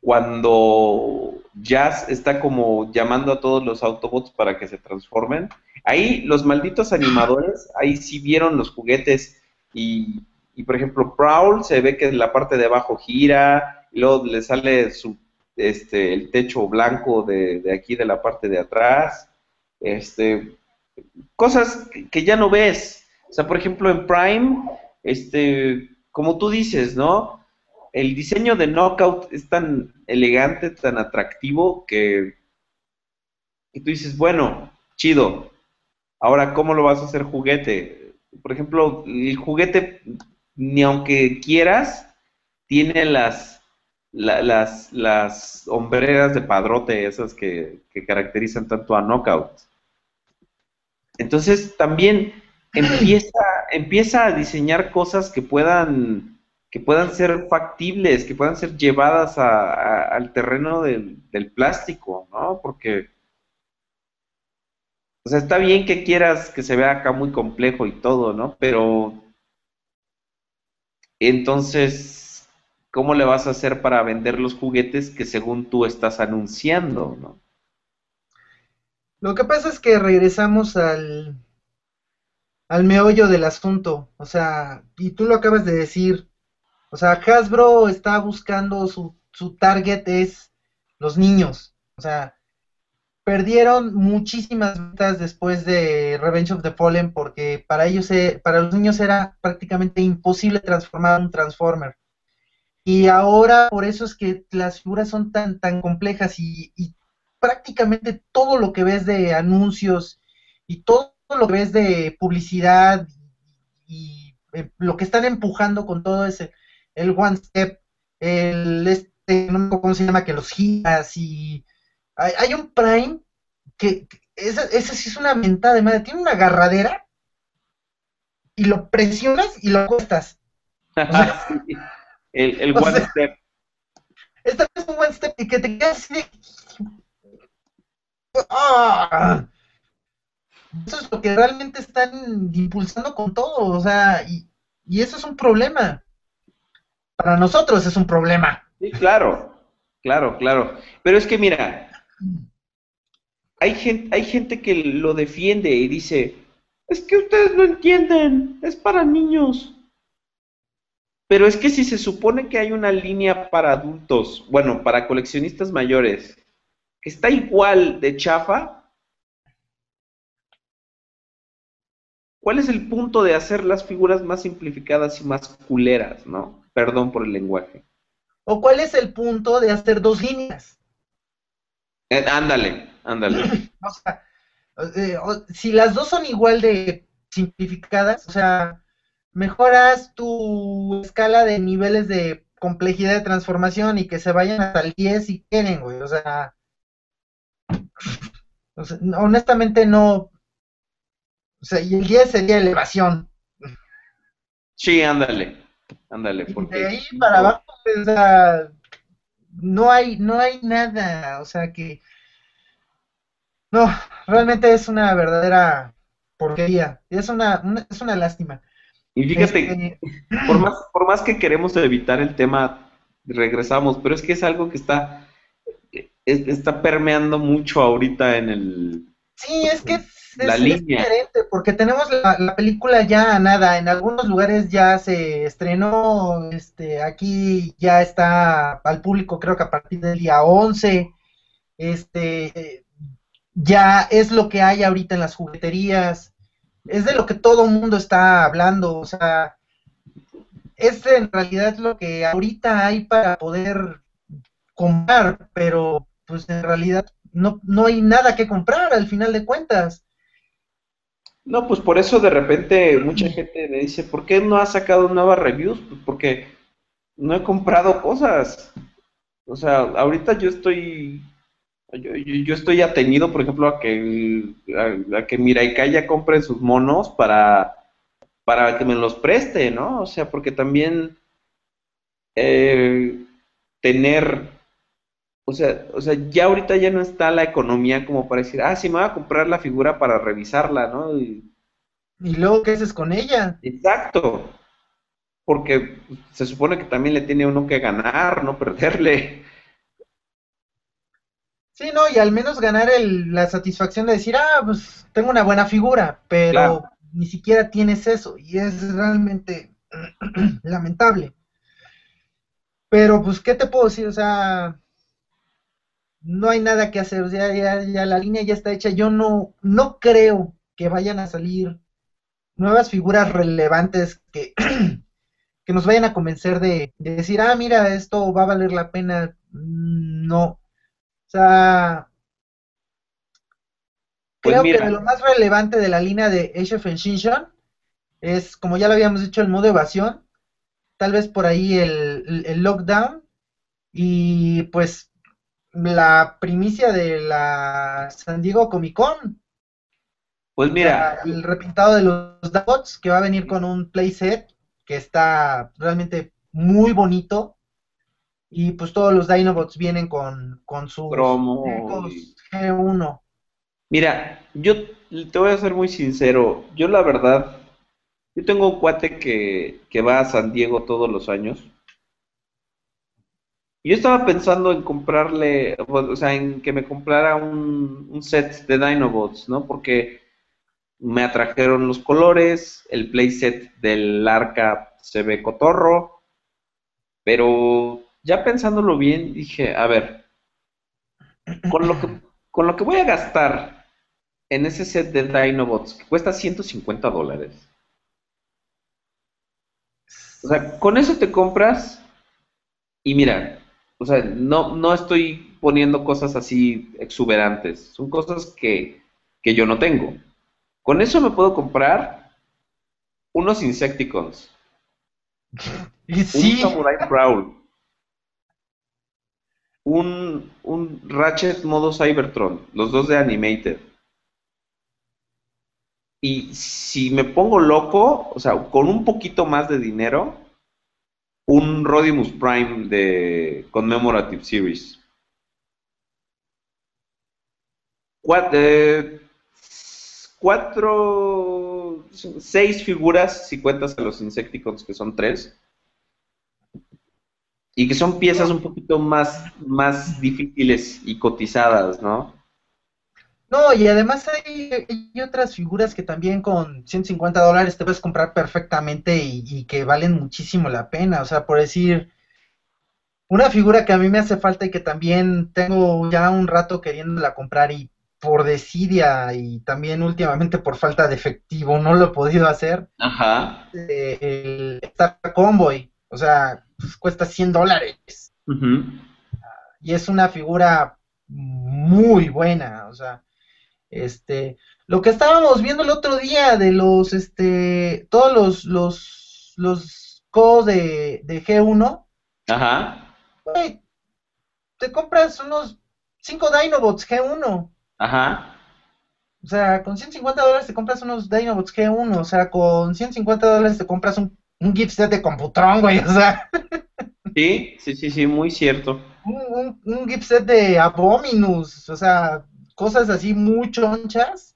cuando Jazz está como llamando a todos los Autobots para que se transformen. Ahí los malditos animadores, ahí sí vieron los juguetes y, por ejemplo, Prowl se ve que la parte de abajo gira, y luego le sale su, este, el techo blanco de, de aquí de la parte de atrás, este, cosas que ya no ves, O sea, por ejemplo, en Prime, este, como tú dices, ¿no? El diseño de Knockout es tan elegante, tan atractivo que, que tú dices, bueno, chido. Ahora, ¿cómo lo vas a hacer juguete? Por ejemplo, el juguete, ni aunque quieras, tiene las, las, las hombreras de padrote, esas que, que caracterizan tanto a Knockout. Entonces, también <clears throat> empieza, empieza a diseñar cosas que puedan, que puedan ser factibles, que puedan ser llevadas al terreno del, del, plástico, ¿no? Porque, o sea, está bien que quieras que se vea acá muy complejo y todo, ¿no? Pero, entonces, ¿cómo le vas a hacer para vender los juguetes que según tú estás anunciando. Lo que pasa es que regresamos al, al meollo del asunto. O sea, y tú lo acabas de decir. O sea, Hasbro está buscando su, su target es los niños. O sea, perdieron muchísimas ventas después de Revenge of the Fallen porque para ellos, e, para los niños era prácticamente imposible transformar un Transformer. Y ahora por eso es que las figuras son tan, tan complejas y, prácticamente todo lo que ves de anuncios y todo lo que ves de publicidad y eh, lo que están empujando con todo ese, el One Step, el este, no cómo se llama, que los giras y hay, un Prime que, ese, sí es una mentada de madre, tiene una agarradera y lo presionas y lo cuestas. <laughs> el, One Step. Esta es un One Step y que te quedas así ¡Ah! Eso es lo que realmente están impulsando con todo, o sea, y, eso es un problema. Para nosotros es un problema. Sí, claro, claro, claro. Pero es que mira, hay gente, hay gente que lo defiende y dice, es que ustedes no entienden, es para niños. Pero es que si se supone que hay una línea para adultos, bueno, para coleccionistas mayores, que está igual de chafa, ¿Cuál es el punto de hacer las figuras más simplificadas y más culeras, no? Perdón por el lenguaje. ¿O cuál es el punto de hacer dos líneas? Eh, ándale, ándale. <clears throat> o sea, eh, si las dos son igual de simplificadas, o sea, mejoras tu escala de niveles de complejidad de transformación y que se vayan hasta el 10 si quieren, güey. O sea, honestamente no, o sea, y el 10 sería elevación. Sí, ándale, ándale. Porque... de ahí para abajo, o sea, no hay, no hay nada, o sea que... No, realmente es una verdadera porquería. Es una, es una lástima. Y fíjate, este, por, más, por más que queremos evitar el tema, regresamos, pero es que es algo que está, está permeando mucho ahorita en el... Sí, es que es, diferente porque tenemos la, película ya nada. En algunos lugares ya se estrenó, este, aquí ya está al público, creo que a partir del día 11. Este, ya es lo que hay ahorita en las jugueterías. Es de lo que todo el mundo está hablando. O sea, es en realidad lo que ahorita hay para poder comprar, pero pues en realidad no, no hay nada que comprar al final de cuentas. No, pues por eso de repente mucha gente me dice, ¿por qué no has sacado nuevas reviews? Pues porque no he comprado cosas. O sea, ahorita yo estoy, yo, estoy atenido, por ejemplo, a que, a, que Miraikaya compre sus monos para, para que me los preste, ¿no? O sea, porque también eh, tener o sea, o sea, ya ahorita ya no está la economía como para decir, ah, sí, me voy a comprar la figura para revisarla, ¿no? Y, luego, ¿qué haces con ella? Exacto. Porque se supone que también le tiene uno que ganar, no perderle. Sí, no, y al menos ganar el, la satisfacción de decir, ah, pues tengo una buena figura, pero ni siquiera tienes eso, y es realmente <clears throat> lamentable. Pero, pues, ¿qué te puedo decir? O sea, no hay nada que hacer, o sea, ya, la línea ya está hecha. Yo no, no creo que vayan a salir nuevas figuras relevantes que, <clears throat> que nos vayan a convencer de, decir, ah, mira, esto va a valer la pena. Mm, no. O sea, pues creo que lo más relevante de la línea de Age of Extinction es, como ya lo habíamos dicho, el modo evasión, tal vez por ahí el, el lockdown y pues la primicia de la San Diego Comic Con. Pues mira. el repintado de los Dabots que va a venir con un playset que está realmente muy bonito. Y pues todos los Dinobots vienen con, con sus G1. Mira, yo te voy a ser muy sincero. Yo la verdad, yo tengo un cuate que, que va a San Diego todos los años. Yo estaba pensando en comprarle, o sea, en que me comprara un, un set de Dinobots, ¿no? Porque me atrajeron los colores, el playset del arca se ve cotorro, pero ya pensándolo bien, dije, a ver, con lo que, con lo que voy a gastar en ese set de Dinobots, que cuesta 150 dólares. O sea, con eso te compras y mira, o sea, no, no estoy poniendo cosas así exuberantes, son cosas que, yo no tengo. Con eso me puedo comprar unos Insecticons. <laughs> ¿Y sí? Un Samurai Prowl. Un, un Ratchet modo Cybertron, los dos de Animated. Y si me pongo loco, o sea, con un poquito más de dinero, un Rodimus Prime de Commemorative Series. Eh, cuatro, seis figuras, si cuentas a los Insecticons, que son tres. Y que son piezas un poquito más, más difíciles y cotizadas, ¿no? No, y además hay, otras figuras que también con 150 dólares te puedes comprar perfectamente y, que valen muchísimo la pena. O sea, por decir, una figura que a mí me hace falta y que también tengo ya un rato queriéndola comprar y por desidia y también últimamente por falta de efectivo no lo he podido hacer. Ajá. Eh, el Star Convoy, o sea, pues cuesta 100 dólares. Y es una figura muy buena, o sea, este, lo que estábamos viendo el otro día de los, este, todos los, los, los codos de, de G1. Ajá. te compras unos 5 Dinobots G1. Ajá. O sea, con 150 dólares te compras unos Dinobots G1. O sea, con 150 dólares te compras un, un gift set de Computron, güey. O sea. Sí, sí, sí, sí, muy cierto. Un, un, un gift set de Abominus. O sea, cosas así muy chonchas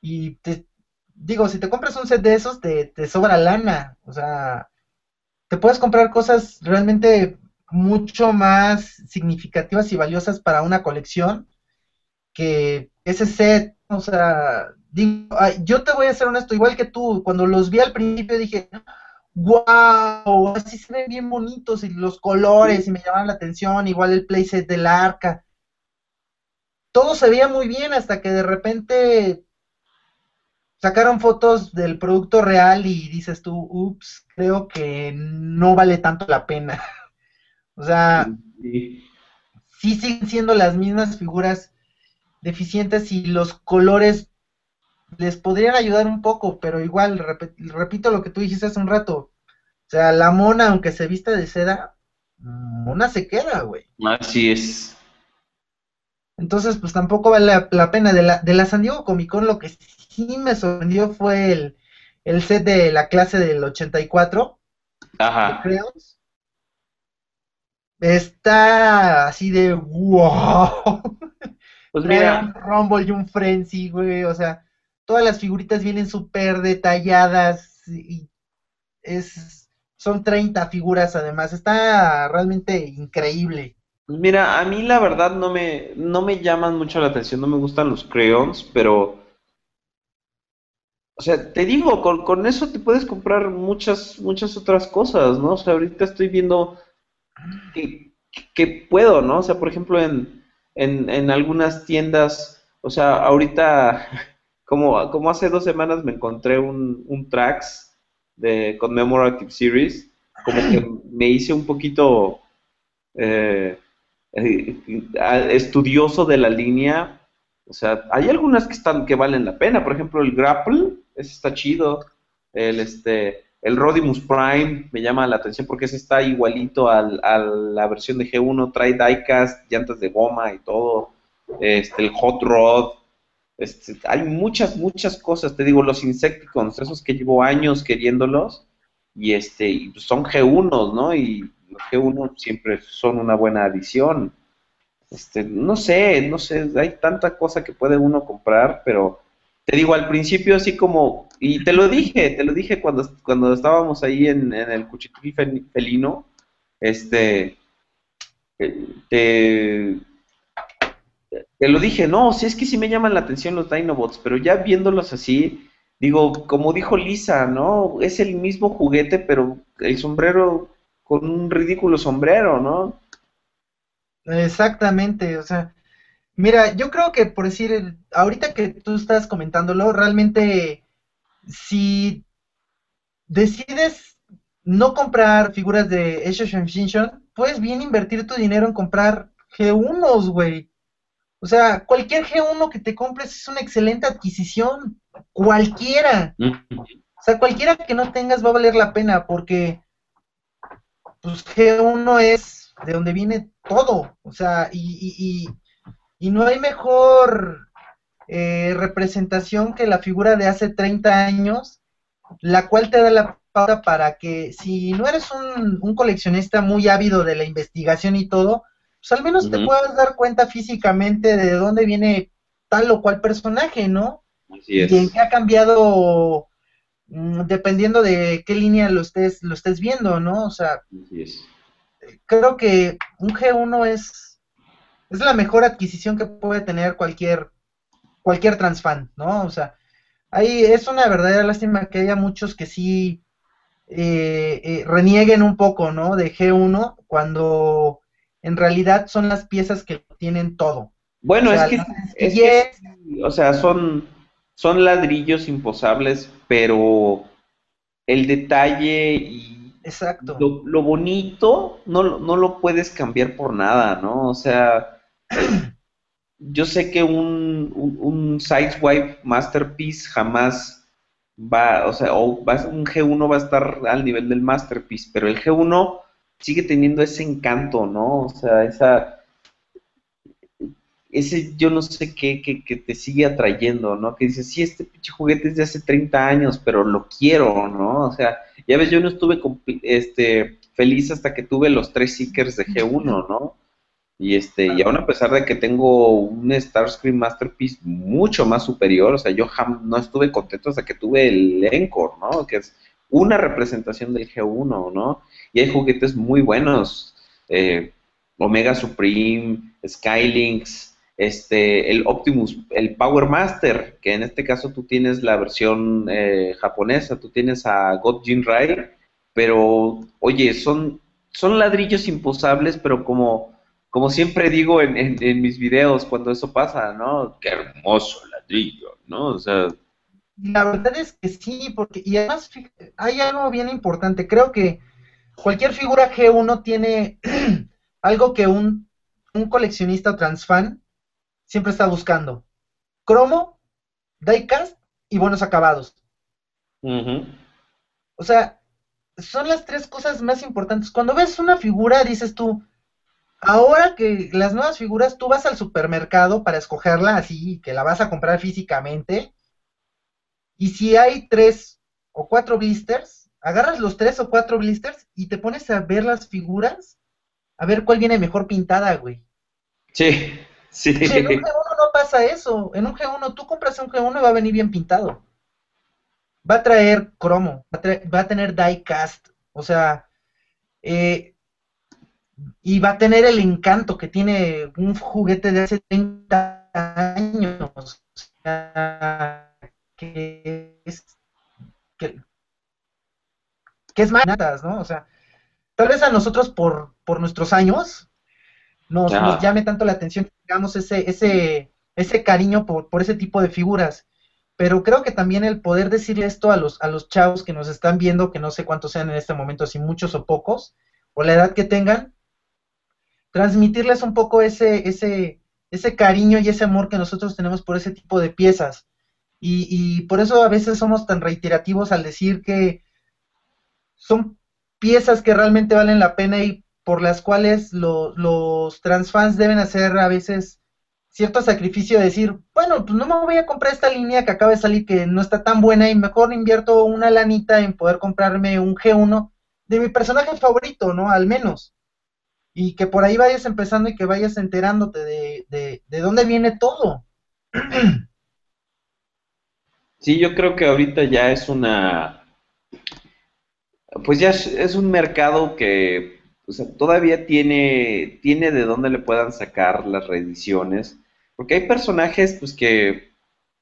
y te digo, si te compras un set de esos, te, te sobra lana, o sea, te puedes comprar cosas realmente mucho más significativas y valiosas para una colección que ese set, o sea, digo, yo te voy a ser honesto, igual que tú, cuando los vi al principio dije, wow, así se ven bien bonitos y los colores y me llamaban la atención, igual el playset del arca, todo se veía muy bien hasta que de repente sacaron fotos del producto real y dices tú, ups, creo que no vale tanto la pena. <laughs> o sea, sí. siguen siendo las mismas figuras deficientes y los colores les podrían ayudar un poco, pero igual, repito lo que tú dijiste hace un rato. O sea, la mona, aunque se vista de seda, mona se queda, güey. Así es. Entonces, pues tampoco vale la, pena. De la, de la San Diego Comic Con lo que sí me sorprendió fue el, el set de la clase del 84. Ajá. Está así de wow. Pues mira. un Rumble y un Frenzy, güey. O sea, todas las figuritas vienen súper detalladas y es, son 30 figuras además. Está realmente increíble. Pues mira, a mí la verdad no me, no me llaman mucho la atención, no me gustan los crayons, pero... O sea, te digo, con, con eso te puedes comprar muchas, muchas otras cosas, ¿no? O sea, ahorita estoy viendo que, que puedo, ¿no? O sea, por ejemplo, en, en, en algunas tiendas, o sea, ahorita <laughs> como, como hace dos semanas me encontré un, un tracks de Commemorative Series, como que me hice un poquito eh, eh, estudioso de la línea. O sea, hay algunas que están que valen la pena. Por ejemplo, el Grapple, ese está chido. El este el Rodimus Prime me llama la atención porque ese está igualito al, a la versión de G1, trae diecast, llantas de goma y todo. Este, el Hot Rod, este, hay muchas, muchas cosas. Te digo, los Insecticons, esos que llevo años queriéndolos, y este, pues son G1, ¿no? Y los G1 siempre son una buena adición. Este, no sé, no sé, hay tanta cosa que puede uno comprar, pero te digo, al principio así como, y te lo dije, te lo dije cuando, cuando estábamos ahí en, el cuchitril felino, este, eh, te, te lo dije, no, si es que sí me llaman la atención los Dinobots, pero ya viéndolos así, digo, como dijo Lisa, ¿no? Es el mismo juguete, pero el sombrero con un ridículo sombrero, ¿no? Exactamente, o sea, mira, yo creo que por decir, ahorita que tú estás comentándolo, realmente si decides no comprar figuras de Age of puedes bien invertir tu dinero en comprar G1s, güey. O sea, cualquier G1 que te compres es una excelente adquisición. Cualquiera. O sea, cualquiera que no tengas va a valer la pena porque pues G1 es de donde viene todo. O sea, y, y, no hay mejor eh, representación que la figura de hace 30 años, la cual te da la pauta para que si no eres un, un coleccionista muy ávido de la investigación y todo, pues al menos te puedas dar cuenta físicamente de dónde viene tal o cual personaje, ¿no? Así es. Y en qué ha cambiado mm, dependiendo de qué línea lo estés, lo estés viendo, ¿no? O sea, Así es. creo que un G1 es, es la mejor adquisición que puede tener cualquier, cualquier transfan, ¿no? O sea, ahí es una verdadera lástima que haya muchos que sí eh, eh, renieguen un poco, ¿no? De G1 cuando en realidad son las piezas que tienen todo. Bueno, es, que, es o sea, son, son ladrillos imposables, pero el detalle y Exacto. Lo, bonito no, no lo puedes cambiar por nada, ¿no? O sea, <clears throat> yo sé que un, un, un Sideswipe Masterpiece jamás va, o sea, o va, un G1 va a estar al nivel del Masterpiece, pero el G1 sigue teniendo ese encanto, ¿no? O sea, esa ese yo no sé qué que, te sigue atrayendo, ¿no? Que dices, sí, este pinche juguete es de hace 30 años, pero lo quiero, ¿no? O sea, ya ves, yo no estuve este, feliz hasta que tuve los tres Seekers de G1, ¿no? Y este, y aún a pesar de que tengo un Starscream Masterpiece mucho más superior, o sea, yo no estuve contento hasta que tuve el Encore, ¿no? Que es una representación del G1, ¿no? Y hay juguetes muy buenos, eh, Omega Supreme, Skylinks, este, el Optimus, el Power Master, que en este caso tú tienes la versión eh, japonesa, tú tienes a God Jin Rai, pero oye, son, son ladrillos imposables, pero como, como siempre digo en, en, mis videos cuando eso pasa, ¿no? Qué hermoso ladrillo, ¿no? O sea, la verdad es que sí, porque y además hay algo bien importante. Creo que cualquier figura G1 tiene <clears throat> algo que un, un coleccionista transfan siempre está buscando. Cromo, diecast y buenos acabados. O sea, son las tres cosas más importantes. Cuando ves una figura, dices tú, ahora que las nuevas figuras, tú vas al supermercado para escogerla así, que la vas a comprar físicamente, y si hay tres o cuatro blisters, agarras los tres o cuatro blisters y te pones a ver las figuras, a ver cuál viene mejor pintada, güey. Sí, sí. en un G1 no pasa eso. En un G1 tú compras un G1 y va a venir bien pintado. Va a traer cromo, va a, tener die cast, o sea, eh, y va a tener el encanto que tiene un juguete de hace 30 años. O sea, que es que, es más ¿no? O sea, tal vez a nosotros por, por nuestros años nos, llame tanto la atención que tengamos ese, ese, ese cariño por, por ese tipo de figuras. pero creo que también el poder decir esto a los, a los chavos que nos están viendo, que no sé cuántos sean en este momento, si muchos o pocos, o la edad que tengan, transmitirles un poco ese, ese, ese cariño y ese amor que nosotros tenemos por ese tipo de piezas. Y, y por eso a veces somos tan reiterativos al decir que son piezas que realmente valen la pena y por las cuales los transfans deben hacer a veces cierto sacrificio de decir, bueno, pues no me voy a comprar esta línea que acaba de salir que no está tan buena y mejor invierto una lanita en poder comprarme un G1 de mi personaje favorito, ¿no? Al menos. Y que por ahí vayas empezando y que vayas enterándote de, de, de dónde viene todo. Sí, yo creo que ahorita ya es una, pues ya es, un mercado que todavía tiene, tiene de dónde le puedan sacar las reediciones, porque hay personajes pues que,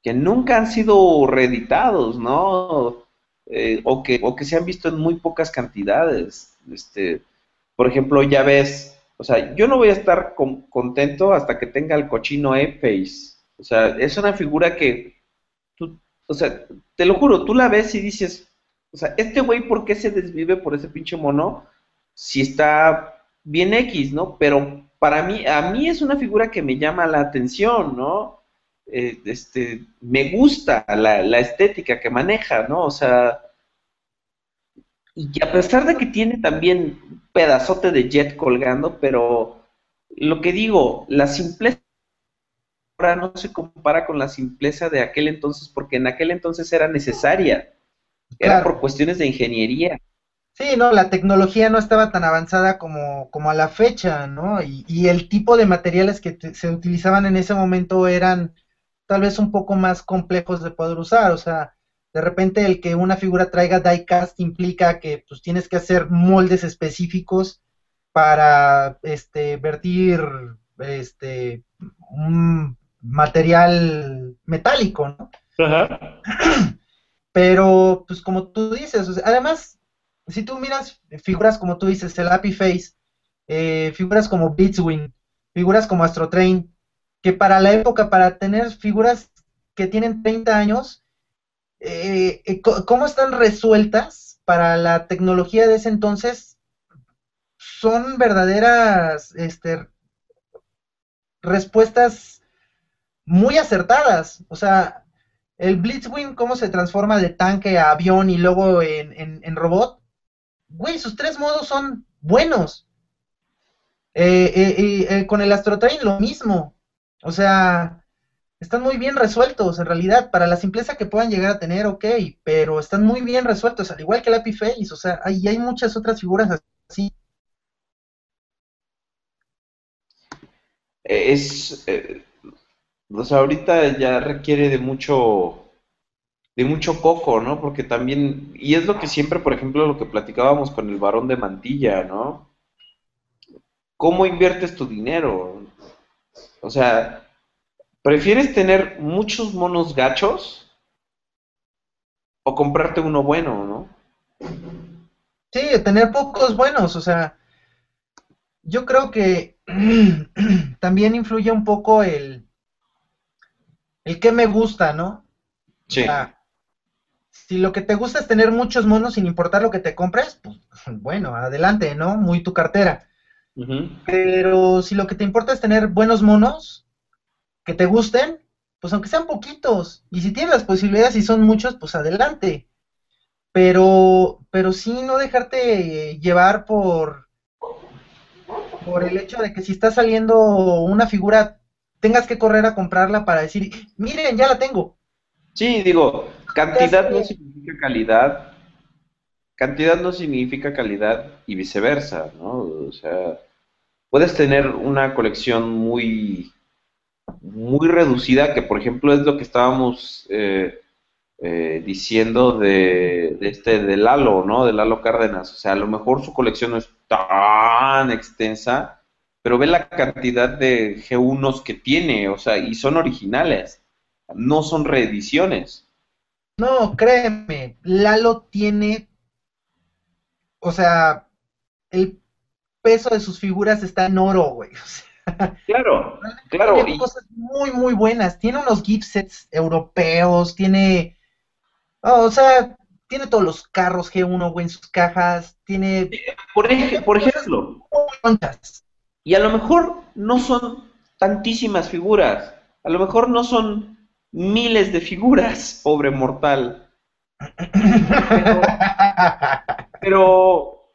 que nunca han sido reeditados, ¿no? Eh, o, que, o que se han visto en muy pocas cantidades. Este, por ejemplo, ya ves, o sea, yo no voy a estar contento hasta que tenga el cochino E-Face. O sea, es una figura que, o sea, te lo juro, tú la ves y dices, o sea, este güey, ¿por qué se desvive por ese pinche mono? Si está bien X, ¿no? Pero para mí, a mí es una figura que me llama la atención, ¿no? Eh, este, me gusta la, estética que maneja, ¿no? O sea, y a pesar de que tiene también un pedazote de jet colgando, pero lo que digo, la simpleza ahora no se compara con la simpleza de aquel entonces, porque en aquel entonces era necesaria. Era por cuestiones de ingeniería. Sí, no, la tecnología no estaba tan avanzada como, como a la fecha, ¿no? Y, y el tipo de materiales que se utilizaban en ese momento eran tal vez un poco más complejos de poder usar, o sea, de repente el que una figura traiga diecast implica que pues tienes que hacer moldes específicos para este vertir este un material metálico, ¿no? Ajá. <clears throat> <clears throat> Pero, pues como tú dices, además, si tú miras figuras como tú dices, el Happy Face, eh, figuras como Beatswing, figuras como Astro Train, que para la época, para tener figuras que tienen 30 años, eh, eh, ¿cómo están resueltas para la tecnología de ese entonces? Son verdaderas este, respuestas muy acertadas. O sea, el Blitzwing, cómo se transforma de tanque a avión y luego en, robot. Güey, sus tres modos son buenos. Eh, eh, eh, con el Astrotrain lo mismo. O sea, están muy bien resueltos en realidad. Para la simpleza que puedan llegar a tener, ok, pero están muy bien resueltos, al igual que el Face. O sea, hay, hay muchas otras figuras así. Es, o sea, ahorita ya requiere de mucho, de mucho coco, ¿no? Porque también, y es lo que siempre, por ejemplo, lo que platicábamos con el varón de mantilla, ¿no? ¿Cómo inviertes tu dinero? O sea, ¿prefieres tener muchos monos gachos o comprarte uno bueno, no? Sí, tener pocos buenos, o sea, yo creo que <clears throat> también influye un poco el, el que me gusta, ¿no? Sí. si lo que te gusta es tener muchos monos sin importar lo que te compres, pues <laughs> bueno, adelante, ¿no? Muy tu cartera. Pero si lo que te importa es tener buenos monos que te gusten, pues aunque sean poquitos, y si tienes las posibilidades y son muchos, pues adelante. Pero, pero sí no dejarte llevar por, por el hecho de que si está saliendo una figura tengas que correr a comprarla para decir, miren, ya la tengo. Sí, digo, cantidad no significa calidad, cantidad no significa calidad y viceversa, ¿no? O sea, puedes tener una colección muy, muy reducida, que por ejemplo es lo que estábamos eh, eh, diciendo de, de, este, de Lalo, ¿no? De Lalo Cárdenas. O sea, a lo mejor su colección no es tan extensa, pero ve la cantidad de G1s que tiene, o sea, y son originales, no son reediciones. No, créeme, Lalo tiene, o sea, el peso de sus figuras está en oro, güey. Claro, claro. Tiene cosas muy, muy buenas. Tiene unos gift sets europeos, tiene. Oh, o sea, tiene todos los carros G1, güey, en sus cajas. Tiene. Por, por ejemplo. Y a lo mejor no son tantísimas figuras. A lo mejor no son miles de figuras, <laughs> pobre mortal. Pero,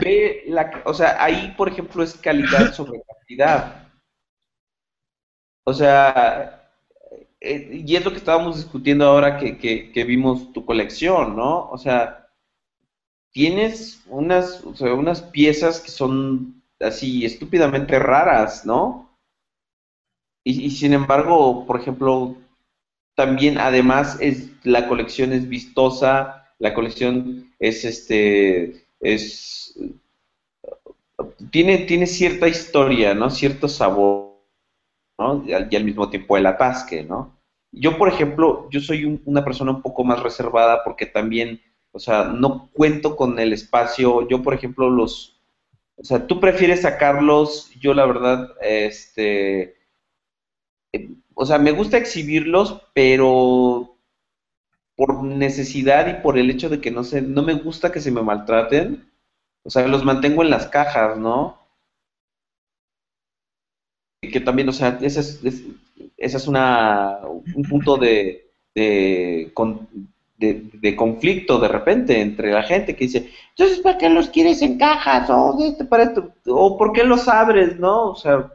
ve la, o sea, ahí por ejemplo es calidad sobre cantidad. O sea, eh, y es lo que estábamos discutiendo ahora que, que, vimos tu colección, ¿no? O sea, tienes unas, o sea, unas piezas que son así estúpidamente raras, ¿no? Y, sin embargo, por ejemplo, también además es la colección es vistosa, la colección es este es tiene, tiene cierta historia, ¿no? Cierto sabor, ¿no? Y al, mismo tiempo el atasque, ¿no? Yo, por ejemplo, yo soy una persona un poco más reservada porque también, o sea, no cuento con el espacio. Yo, por ejemplo, los, o sea, tú prefieres sacarlos, yo la verdad, este, o sea, me gusta exhibirlos, pero por necesidad y por el hecho de que no sé, no me gusta que se me maltraten, o sea, los mantengo en las cajas, ¿no? Que también, o sea, ese es, esa es una, un punto de, de, de, conflicto de repente entre la gente que dice, entonces, ¿para qué los quieres en cajas? O, para esto, o ¿por qué los abres? ¿No? O sea,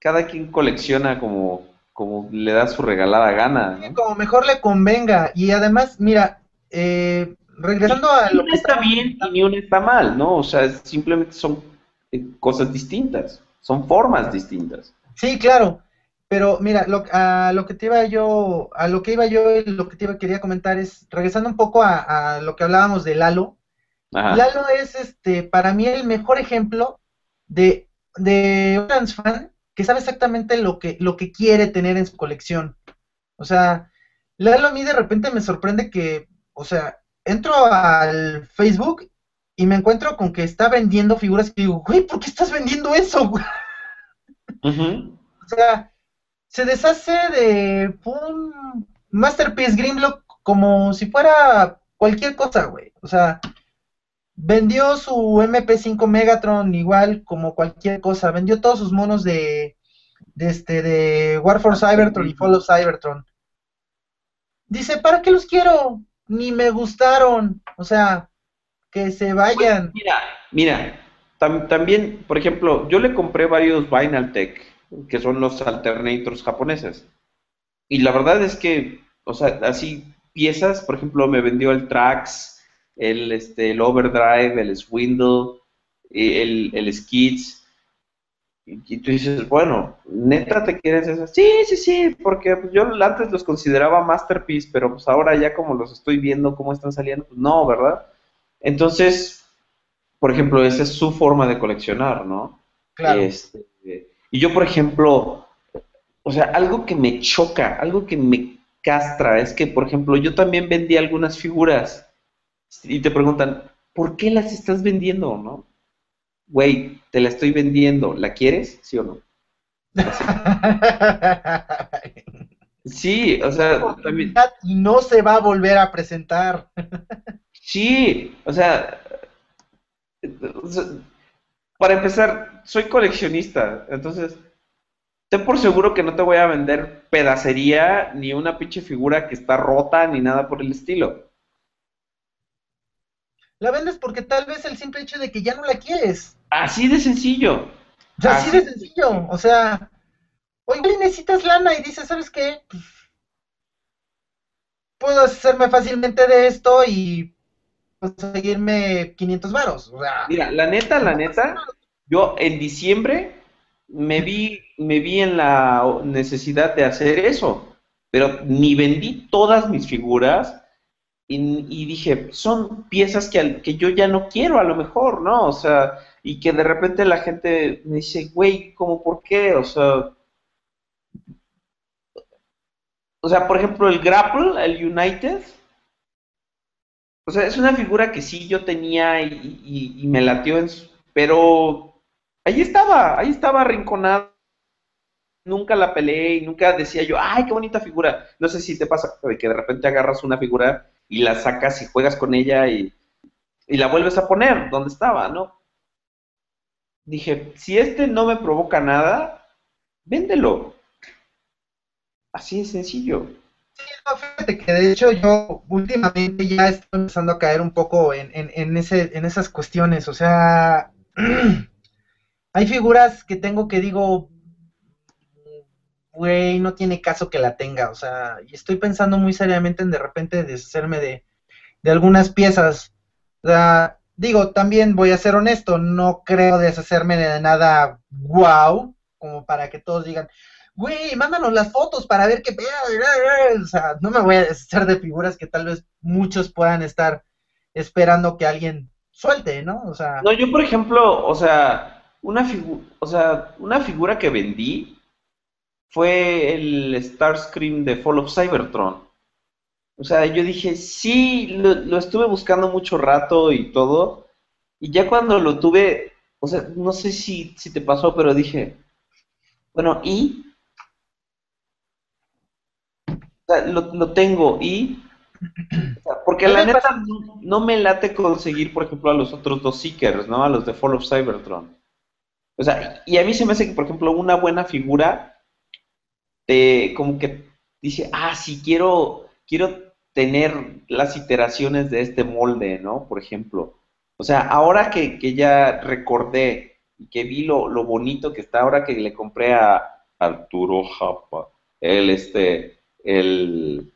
cada quien colecciona como, como le da su regalada gana. Como mejor le convenga. Y además, mira, eh, regresando a lo que está bien y ni uno está mal, ¿no? O sea, simplemente son eh, cosas distintas, son formas distintas. Sí, claro. Pero mira, lo, a lo que te iba yo, a lo que iba yo, lo que te iba quería comentar es, regresando un poco a, lo que hablábamos de Lalo. Lalo es, este, para mí el mejor ejemplo de, de un trans fan que sabe exactamente lo que, lo que quiere tener en su colección. O sea, Lalo a mí de repente me sorprende que, o sea, entro al Facebook y me encuentro con que está vendiendo figuras que digo, güey, ¿por qué estás vendiendo eso? <laughs> O sea, se deshace de un Masterpiece Grimlock como si fuera cualquier cosa, güey. O sea, Vendió su MP5 Megatron igual como cualquier cosa. Vendió todos sus monos de, de, este, de War for Cybertron y Fall of Cybertron. Dice, ¿para qué los quiero? Ni me gustaron. O sea, que se vayan. mira, mira, también, por ejemplo, yo le compré varios Vinaltech, que son los alternators japoneses. Y la verdad es que, o sea, así piezas, por ejemplo, me vendió el Trax, el, este, el overdrive, el swindle, el, el skids. Y, tú dices, bueno, neta te quieres eso. Sí, sí, sí, porque pues, yo antes los consideraba masterpiece, pero pues ahora ya como los estoy viendo cómo están saliendo, pues no, ¿verdad? Entonces, por ejemplo, esa es su forma de coleccionar, ¿no? Claro. Este, y yo, por ejemplo, o sea, algo que me choca, algo que me castra, es que, por ejemplo, yo también vendí algunas figuras y te preguntan, ¿por qué las estás vendiendo, no? Güey, te la estoy vendiendo, ¿la quieres? ¿Sí o no? <laughs> Sí, o sea, también... no se va a volver a presentar. Sí, o sea, para empezar, soy coleccionista, entonces ten por seguro que no te voy a vender pedacería ni una pinche figura que está rota ni nada por el estilo. La vendes porque tal vez el simple hecho de que ya no la quieres. Así de sencillo. Así, de sencillo. O sea, oye, necesitas lana y dices, ¿sabes qué? Pues, puedo hacerme fácilmente de esto y conseguirme 500 varos. O sea, Mira, la neta, la neta, yo en diciembre me vi, me vi en la necesidad de hacer eso, pero ni vendí todas mis figuras, y, dije, son piezas que, que yo ya no quiero a lo mejor, ¿no? O sea, y que de repente la gente me dice, güey, ¿cómo por qué? O sea, o sea, por ejemplo, el Grapple, el United, o sea, es una figura que sí yo tenía y, me latió, en pero ahí estaba, ahí estaba arrinconada. Nunca la peleé y nunca decía yo, ay, qué bonita figura. No sé si te pasa de que de repente agarras una figura y la sacas y juegas con ella y, y la vuelves a poner donde estaba, ¿no? Dije, si este no me provoca nada, véndelo. Así de sencillo. Sí, no, fíjate que de hecho yo últimamente ya estoy empezando a caer un poco en, en, ese, en esas cuestiones. O sea, <clears throat> hay figuras que tengo que digo, güey, no tiene caso que la tenga. O sea, y estoy pensando muy seriamente en de repente deshacerme de, de algunas piezas. O sea, digo, también voy a ser honesto, no creo deshacerme de nada wow, como para que todos digan, güey, mándanos las fotos para ver qué pedo. O sea, no me voy a deshacer de figuras que tal vez muchos puedan estar esperando que alguien suelte, ¿no? O sea. No, yo por ejemplo, o sea, una figura, o sea, una figura que vendí fue el Starscream de Fall of Cybertron. O sea, yo dije, sí, lo, lo estuve buscando mucho rato y todo. Y ya cuando lo tuve, o sea, no sé si, si te pasó, pero dije, bueno, ¿y? Lo, tengo y... porque la neta no, me late conseguir, por ejemplo, a los otros dos Seekers, ¿no? A los de Fall of Cybertron. O sea, y a mí se me hace que, por ejemplo, una buena figura, te, como que dice, ah, sí, quiero, quiero tener las iteraciones de este molde, ¿no? Por ejemplo. O sea, ahora que, que ya recordé y que vi lo, lo, bonito que está, ahora que le compré a Arturo Japa, el este, el,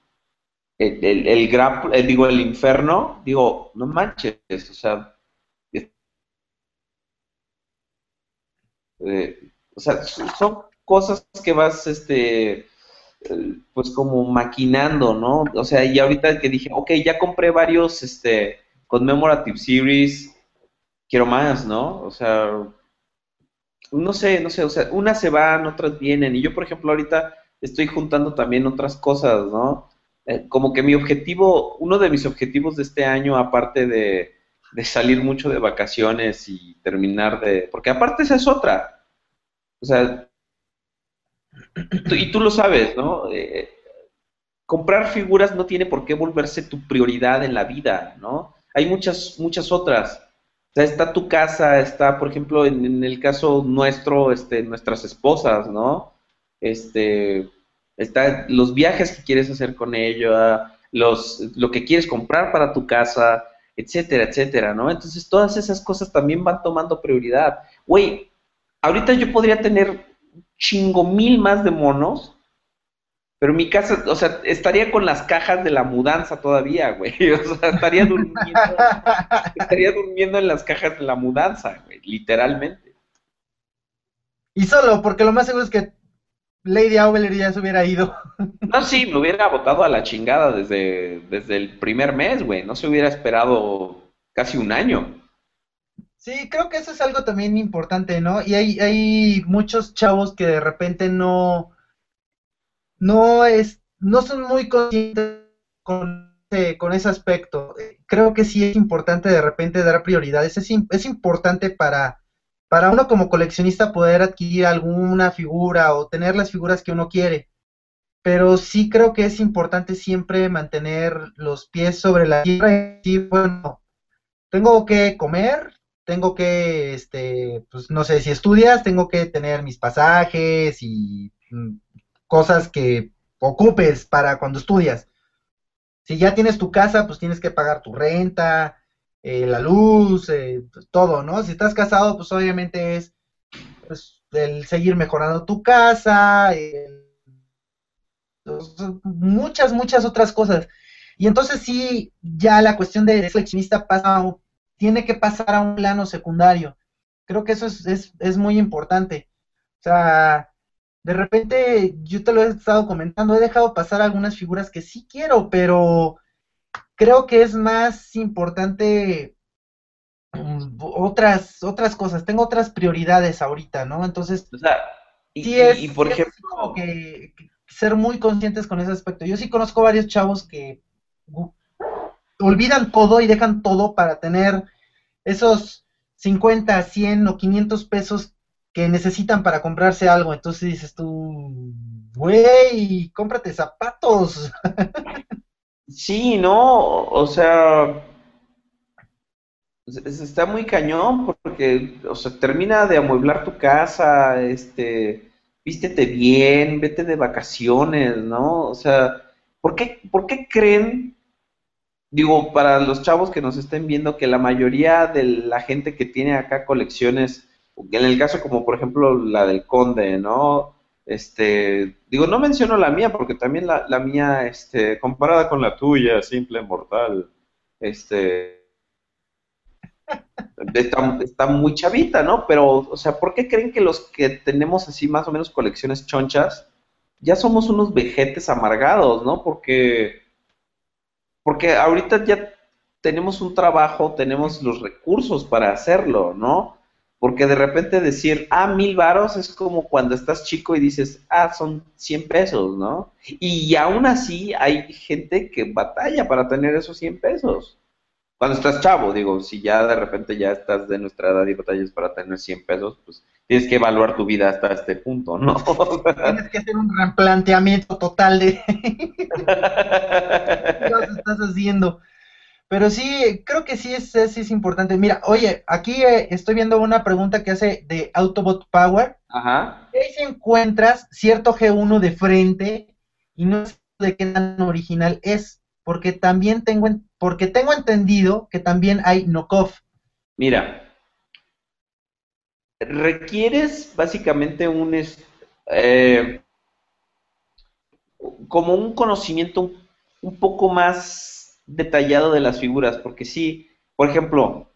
el, el, el, digo, el infierno, digo, no manches, o sea, eh, o sea, son cosas que vas, este, pues como maquinando, ¿no? O sea, y ahorita que dije, ok, ya compré varios, este, Commemorative Series, quiero más, ¿no? O sea, no sé, no sé, o sea, unas se van, otras vienen, y yo, por ejemplo, ahorita estoy juntando también otras cosas, ¿no? Eh, como que mi objetivo, uno de mis objetivos de este año, aparte de, salir mucho de vacaciones y terminar de... Porque aparte esa es otra. O sea, y tú lo sabes, ¿no? Eh, comprar figuras no tiene por qué volverse tu prioridad en la vida, ¿no? Hay muchas, muchas otras. O sea, está tu casa, está, por ejemplo, en, en el caso nuestro, este, nuestras esposas, ¿no? Este, está los viajes que quieres hacer con ella, los, lo que quieres comprar para tu casa, etcétera, etcétera, ¿no? Entonces todas esas cosas también van tomando prioridad. Güey, ahorita yo podría tener chingo mil más de monos, pero mi casa, o sea, estaría con las cajas de la mudanza todavía, güey. <laughs> O sea, estaría durmiendo, estaría durmiendo en las cajas de la mudanza, güey, literalmente. Y solo, porque lo más seguro es que Lady Aubeler ya se hubiera ido. <laughs> No, sí, me hubiera votado a la chingada desde, desde el primer mes, güey. No se hubiera esperado casi un año. Sí, creo que eso es algo también importante, ¿no? Y hay, hay muchos chavos que de repente no, no es, no son muy conscientes con, con ese aspecto. Creo que sí es importante de repente dar prioridades. Es, es importante para para uno como coleccionista poder adquirir alguna figura o tener las figuras que uno quiere. Pero sí creo que es importante siempre mantener los pies sobre la tierra y decir, bueno, tengo que comer, tengo que, este, pues no sé, si estudias, tengo que tener mis pasajes y mm, cosas que ocupes para cuando estudias. Si ya tienes tu casa, pues tienes que pagar tu renta, eh, la luz, eh, pues, todo, ¿no? Si estás casado, pues obviamente es pues, el seguir mejorando tu casa, muchas, muchas otras cosas. Y entonces sí, ya la cuestión de seleccionista pasa, tiene que pasar a un plano secundario. Creo que eso es, es, es muy importante. O sea, de repente, yo te lo he estado comentando, he dejado pasar algunas figuras que sí quiero, pero creo que es más importante mm, otras otras cosas, tengo otras prioridades ahorita, ¿no? Entonces, o sea, y, por ejemplo, que, ser muy conscientes con ese aspecto. Yo sí conozco varios chavos que olvidan todo y dejan todo para tener esos 50, 100 o 500 pesos que necesitan para comprarse algo. Entonces dices tú, güey, cómprate zapatos. <laughs> sí, no, o sea, está muy cañón porque, o sea, termina de amueblar tu casa, este, vístete bien, vete de vacaciones, ¿no? O sea, ¿por qué, por qué creen, digo, para los chavos que nos estén viendo, que la mayoría de la gente que tiene acá colecciones, en el caso como por ejemplo la del Conde, ¿no? Este, digo, no menciono la mía porque también la, la mía, este, comparada con la tuya, simple, mortal, este, está, muy chavita, ¿no? Pero, o sea, ¿por qué creen que los que tenemos así más o menos colecciones chonchas, ya somos unos vejetes amargados, ¿no? Porque, porque ahorita ya tenemos un trabajo, tenemos los recursos para hacerlo, ¿no? Porque de repente decir, ah, mil varos es como cuando estás chico y dices, ah, son 100 pesos, ¿no? Y aún así hay gente que batalla para tener esos 100 pesos cuando estás chavo, digo, si ya de repente ya estás de nuestra edad y batallas para tener 100 pesos, pues tienes que evaluar tu vida hasta este punto, ¿no? <laughs> tienes que hacer un replanteamiento total de <laughs> <laughs> qué estás haciendo. Pero sí, creo que sí es, es, importante. Mira, oye, aquí eh, estoy viendo una pregunta que hace de Autobot Power. Ajá. ¿Qué si encuentras cierto G1 de frente y no sé de qué tan original es? Porque también tengo porque tengo entendido que también hay knockoff. Mira, requieres básicamente un eh, como un conocimiento un, poco más detallado de las figuras, porque sí, por ejemplo,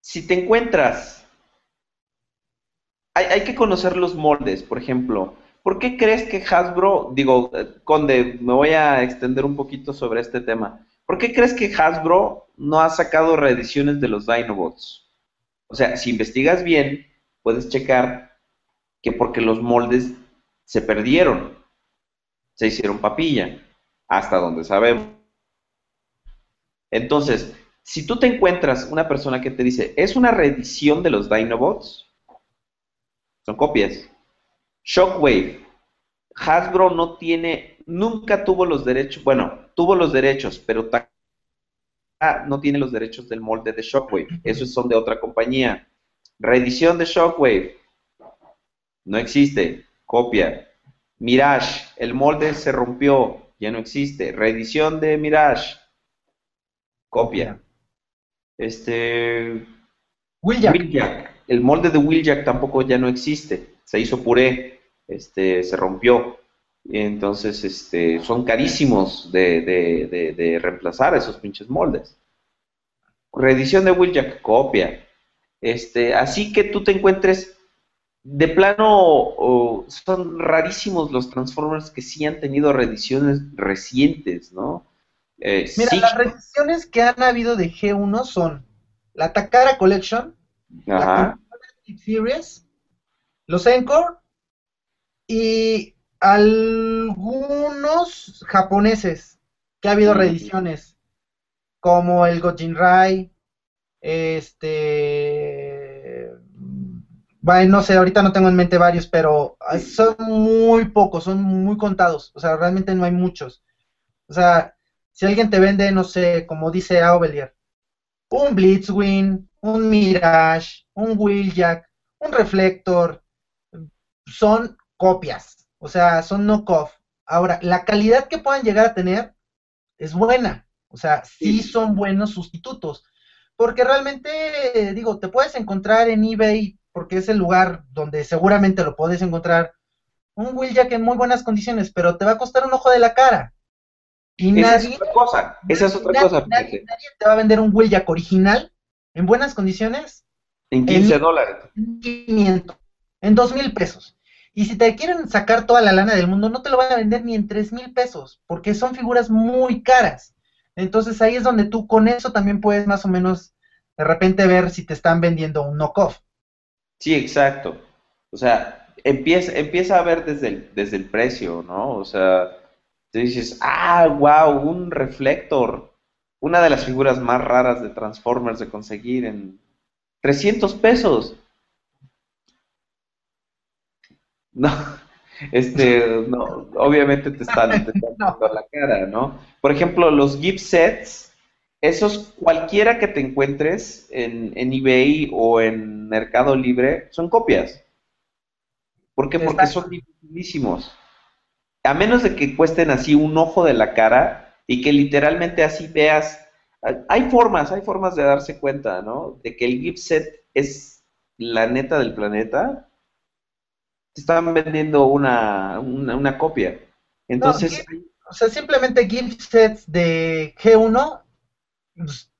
si te encuentras, hay, hay que conocer los moldes, por ejemplo, ¿Por qué crees que Hasbro, digo, Conde, me voy a extender un poquito sobre este tema. ¿Por qué crees que Hasbro no ha sacado reediciones de los Dinobots? O sea, si investigas bien, puedes checar que porque los moldes se perdieron, se hicieron papilla, hasta donde sabemos. Entonces, si tú te encuentras una persona que te dice, es una reedición de los Dinobots, son copias. Shockwave. Hasbro no tiene, nunca tuvo los derechos, bueno, tuvo los derechos, pero no tiene los derechos del molde de Shockwave. Esos son de otra compañía. Reedición de Shockwave. No existe. Copia. Mirage. El molde se rompió. Ya no existe. Reedición de Mirage. Copia. Este. Wheeljack. El molde de Wheeljack tampoco ya no existe se hizo puré, este, se rompió. Entonces, este, son carísimos de, de, de, reemplazar esos pinches moldes. Reedición de Wheeljack, copia. Este, así que tú te encuentres, de plano, son rarísimos los Transformers que sí han tenido reediciones recientes, ¿no? Eh, Mira, las reediciones que han habido de G1 son la Takara Collection, la Series, los Encore y algunos japoneses que ha habido reediciones, como el Gojin Rai, este, bueno, no sé, ahorita no tengo en mente varios, pero son muy pocos, son muy contados, o sea, realmente no hay muchos. O sea, si alguien te vende, no sé, como dice Aubelier, un Blitzwing, un Mirage, un Wheeljack, un Reflector, son copias, o sea, son knockoff. Ahora, la calidad que puedan llegar a tener es buena, o sea, sí son buenos sustitutos, porque realmente, digo, te puedes encontrar en eBay, porque es el lugar donde seguramente lo puedes encontrar, un Jack en muy buenas condiciones, pero te va a costar un ojo de la cara. Y esa nadie, es otra cosa, esa es otra cosa. Nadie, te va a vender un Jack original en buenas condiciones. En 15 dólares. En 500 en dos mil pesos. Y si te quieren sacar toda la lana del mundo, no te lo van a vender ni en tres mil pesos, porque son figuras muy caras. Entonces ahí es donde tú con eso también puedes más o menos de repente ver si te están vendiendo un knockoff. Sí, exacto. O sea, empieza, empieza a ver desde el, desde el precio, ¿no? O sea, te dices, ah, wow, un reflector. Una de las figuras más raras de Transformers de conseguir en 300 pesos. No, <laughs> este, no, obviamente te están, te están <laughs> dando la cara, ¿no? Por ejemplo, los gift sets, esos cualquiera que te encuentres en, en eBay o en Mercado Libre, son copias. ¿Por qué? Porque son dificilísimos. A menos de que cuesten así un ojo de la cara y que literalmente así veas. Hay formas, hay formas de darse cuenta, ¿no? De que el gift set es la neta del planeta te estaban vendiendo una, una, copia. Entonces... o sea, simplemente gift sets de G1, pues,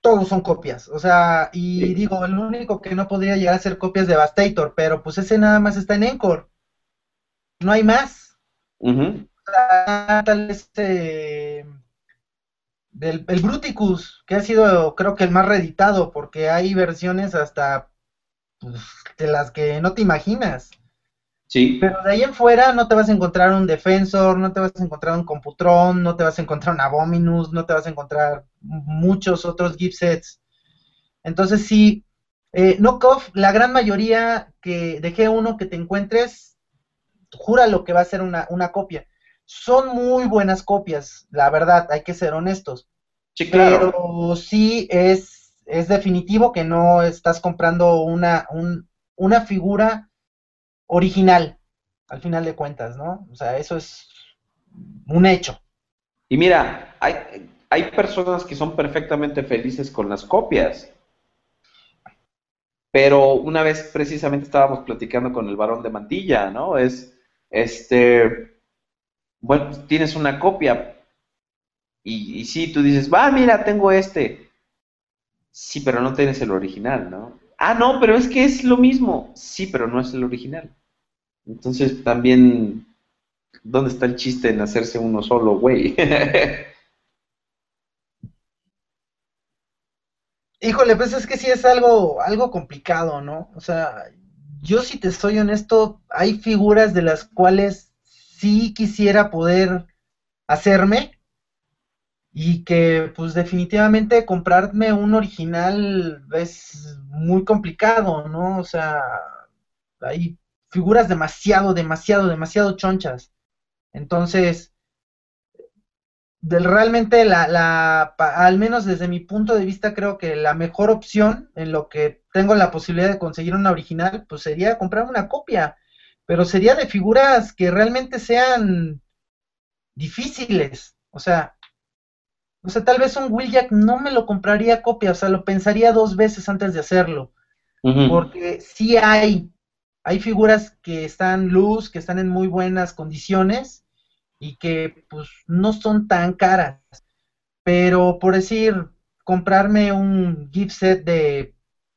todos son copias. O sea, y digo, el único que no podría llegar a ser copias de Devastator, pero pues ese nada más está en Encore. No hay más. Tal eh, del, el Bruticus, que ha sido creo que el más reeditado, porque hay versiones hasta pues, de las que no te imaginas. Pero de ahí en fuera no te vas a encontrar un Defensor, no te vas a encontrar un Computron, no te vas a encontrar un Abominus, no te vas a encontrar muchos otros gift sets. Entonces sí, eh, knockoff, la gran mayoría que de G1 que te encuentres, jura lo que va a ser una, una copia. Son muy buenas copias, la verdad, hay que ser honestos. Sí, claro. Pero sí es, es definitivo que no estás comprando una, un, una figura original, al final de cuentas, ¿no? O sea, eso es un hecho. Y mira, hay, hay personas que son perfectamente felices con las copias. Pero una vez precisamente estábamos platicando con el varón de Mantilla, ¿no? Es, este, bueno, tienes una copia y, y sí, tú dices, va, mira, tengo este. Sí, pero no tienes el original, ¿no? Ah, no, pero es que es lo mismo. Sí, pero no es el original. Entonces también, ¿dónde está el chiste en hacerse uno solo, güey? <laughs> Híjole, pues es que sí es algo, algo complicado, ¿no? O sea, yo si te soy honesto, hay figuras de las cuales sí quisiera poder hacerme y que pues definitivamente comprarme un original es muy complicado, ¿no? O sea, hay figuras demasiado, demasiado, demasiado chonchas. Entonces, realmente la, la, al menos desde mi punto de vista, creo que la mejor opción en lo que tengo la posibilidad de conseguir una original, pues sería comprar una copia. Pero sería de figuras que realmente sean difíciles. O sea, o sea, tal vez un Jack no me lo compraría copia, o sea, lo pensaría dos veces antes de hacerlo. Porque sí hay hay figuras que están luz, que están en muy buenas condiciones y que pues no son tan caras. Pero por decir, comprarme un gift set de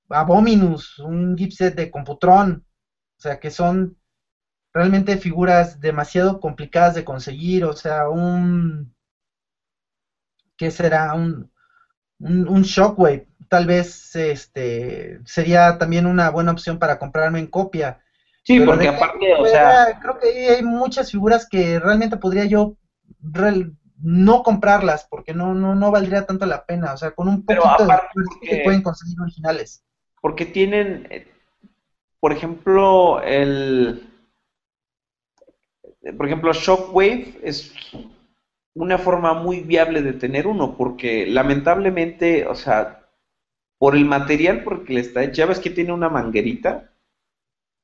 Abominus, un gift set de Computron, o sea que son realmente figuras demasiado complicadas de conseguir, o sea, un ¿qué será? Un, un, un Shockwave tal vez este sería también una buena opción para comprarme en copia. Sí, porque aparte, o sea... Creo que hay muchas figuras que realmente podría yo no comprarlas porque no, no, no valdría tanto la pena. O sea, con un poquito de que pueden conseguir originales. Porque tienen, eh, por ejemplo, el... Por ejemplo, Shockwave es una forma muy viable de tener uno, porque lamentablemente, o sea, por el material porque le está hecho. Ya ves que tiene una manguerita.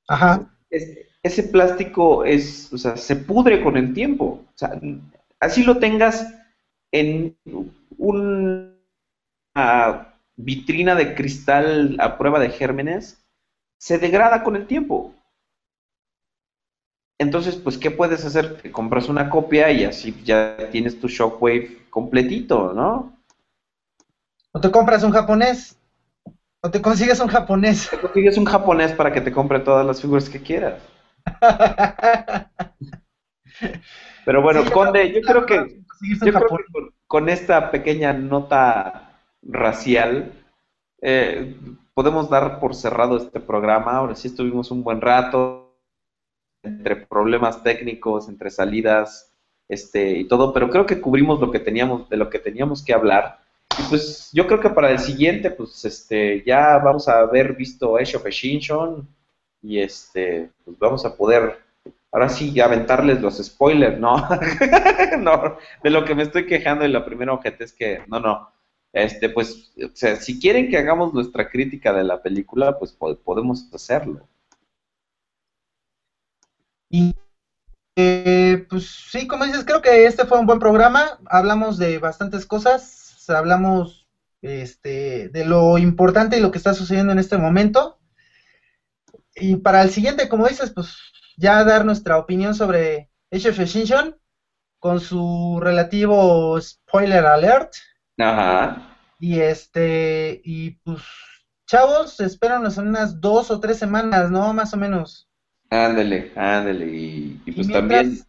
Ajá. ese plástico es, o sea, se pudre con el tiempo. O sea, así lo tengas en una vitrina de cristal a prueba de gérmenes, se degrada con el tiempo. Entonces, pues, ¿qué puedes hacer? Te compras una copia y así ya tienes tu Shockwave completito, ¿no? ¿O te compras un japonés? O te consigues un japonés. Te consigues un japonés para que te compre todas las figuras que quieras. <laughs> Pero bueno, Conde, yo creo que, con, esta pequeña nota racial eh, podemos dar por cerrado este programa. Ahora sí estuvimos un buen rato entre problemas técnicos, entre salidas, este y todo, pero creo que cubrimos lo que teníamos de lo que teníamos que hablar. Y pues yo creo que para el siguiente, pues este, ya vamos a haber visto Age of Extinction, y este, pues vamos a poder, ahora sí, aventarles los spoilers, ¿no? <laughs> no, de lo que me estoy quejando y la primera objeto es que, no, no, este, pues, o sea, si quieren que hagamos nuestra crítica de la película, pues podemos hacerlo. Y eh, pues sí, como dices, creo que este fue un buen programa. Hablamos de bastantes cosas, hablamos este, de lo importante y lo que está sucediendo en este momento. Y para el siguiente, como dices, pues ya dar nuestra opinión sobre of Extinction con su relativo spoiler alert. Ajá. Y este, y pues, chavos, espéranos en unas dos o tres semanas, ¿no? Más o menos. Ándale, ándale. Y, pues también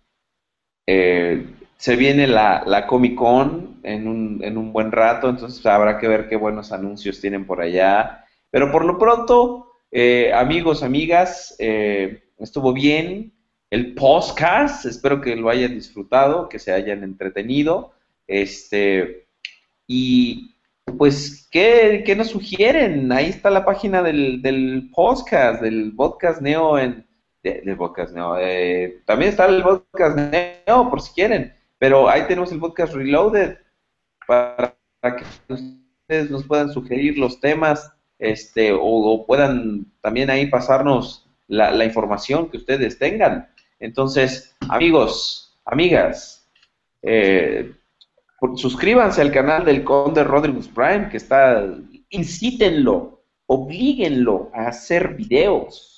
eh, se viene la, la Comic Con en un, en un buen rato, entonces habrá que ver qué buenos anuncios tienen por allá. Pero por lo pronto, eh, amigos, amigas, eh, estuvo bien el podcast. Espero que lo hayan disfrutado, que se hayan entretenido. Este, y pues, ¿qué, qué nos sugieren? Ahí está la página del, del podcast, del podcast Neo en de, podcast Neo. Eh, también está el podcast Neo, por si quieren, pero ahí tenemos el podcast Reloaded para, que ustedes nos puedan sugerir los temas este, o, puedan también ahí pasarnos la, información que ustedes tengan. Entonces, amigos, amigas, eh, suscríbanse al canal del Conde Rodriguez Prime, que está, incítenlo, oblíguenlo a hacer videos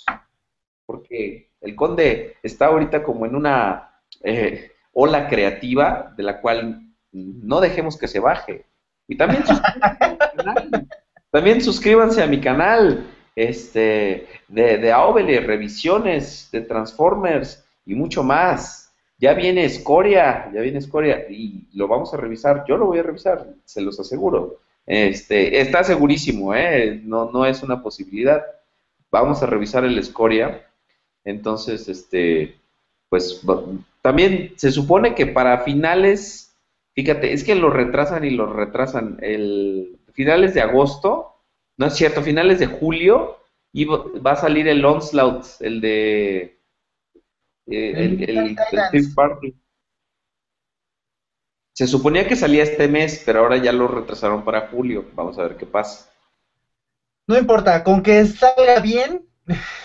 porque el conde está ahorita como en una eh, ola creativa de la cual no dejemos que se baje. Y también <laughs> suscríbanse, a, mi canal, también suscríbanse a mi canal este, de, de revisiones de Transformers y mucho más. Ya viene Escoria, ya viene Escoria y lo vamos a revisar. Yo lo voy a revisar, se los aseguro. Este, está segurísimo, ¿eh? no, no es una posibilidad. Vamos a revisar el Escoria entonces, este, pues también se supone que para finales, fíjate, es que lo retrasan y lo retrasan. El finales de agosto, no es cierto, finales de julio, y va a salir el Onslaught, el de eh, el, el, Party. Se suponía que salía este mes, pero ahora ya lo retrasaron para julio. Vamos a ver qué pasa. No importa, con que salga bien,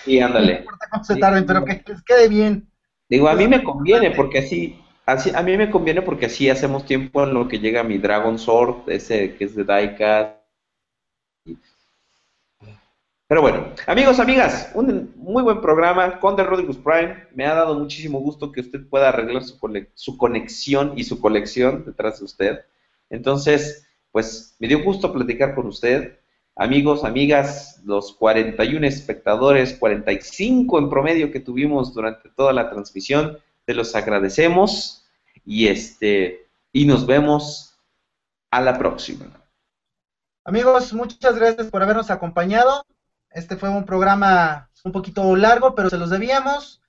Sí, ándale. <laughs> se pero que les quede bien. Digo, a mí me conviene porque así, así, a mí me conviene porque así hacemos tiempo en lo que llega mi Dragon Sword, ese que es de Diecast. Pero bueno, amigos, amigas, un muy buen programa con The Rodriguez Prime. Me ha dado muchísimo gusto que usted pueda arreglar su, su conexión y su colección detrás de usted. Entonces, pues me dio gusto platicar con usted. Amigos, amigas, los 41 espectadores, 45 en promedio que tuvimos durante toda la transmisión, te los agradecemos y este y nos vemos a la próxima. Amigos, muchas gracias por habernos acompañado. Este fue un programa un poquito largo, pero se los debíamos.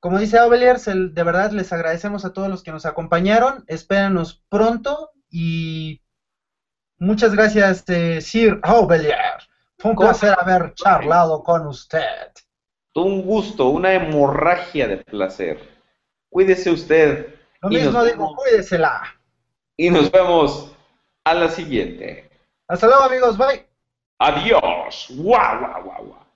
Como dice Aubelier, de verdad les agradecemos a todos los que nos acompañaron. Espérenos pronto y Muchas gracias, eh, Sir Aubelier. Fue un placer haber charlado con usted. Un gusto, una hemorragia de placer. Cuídese usted. Lo mismo digo, cuídesela. Y nos vemos a la siguiente. Hasta luego, amigos. Bye. Adiós. Guau, guau, guau, guau.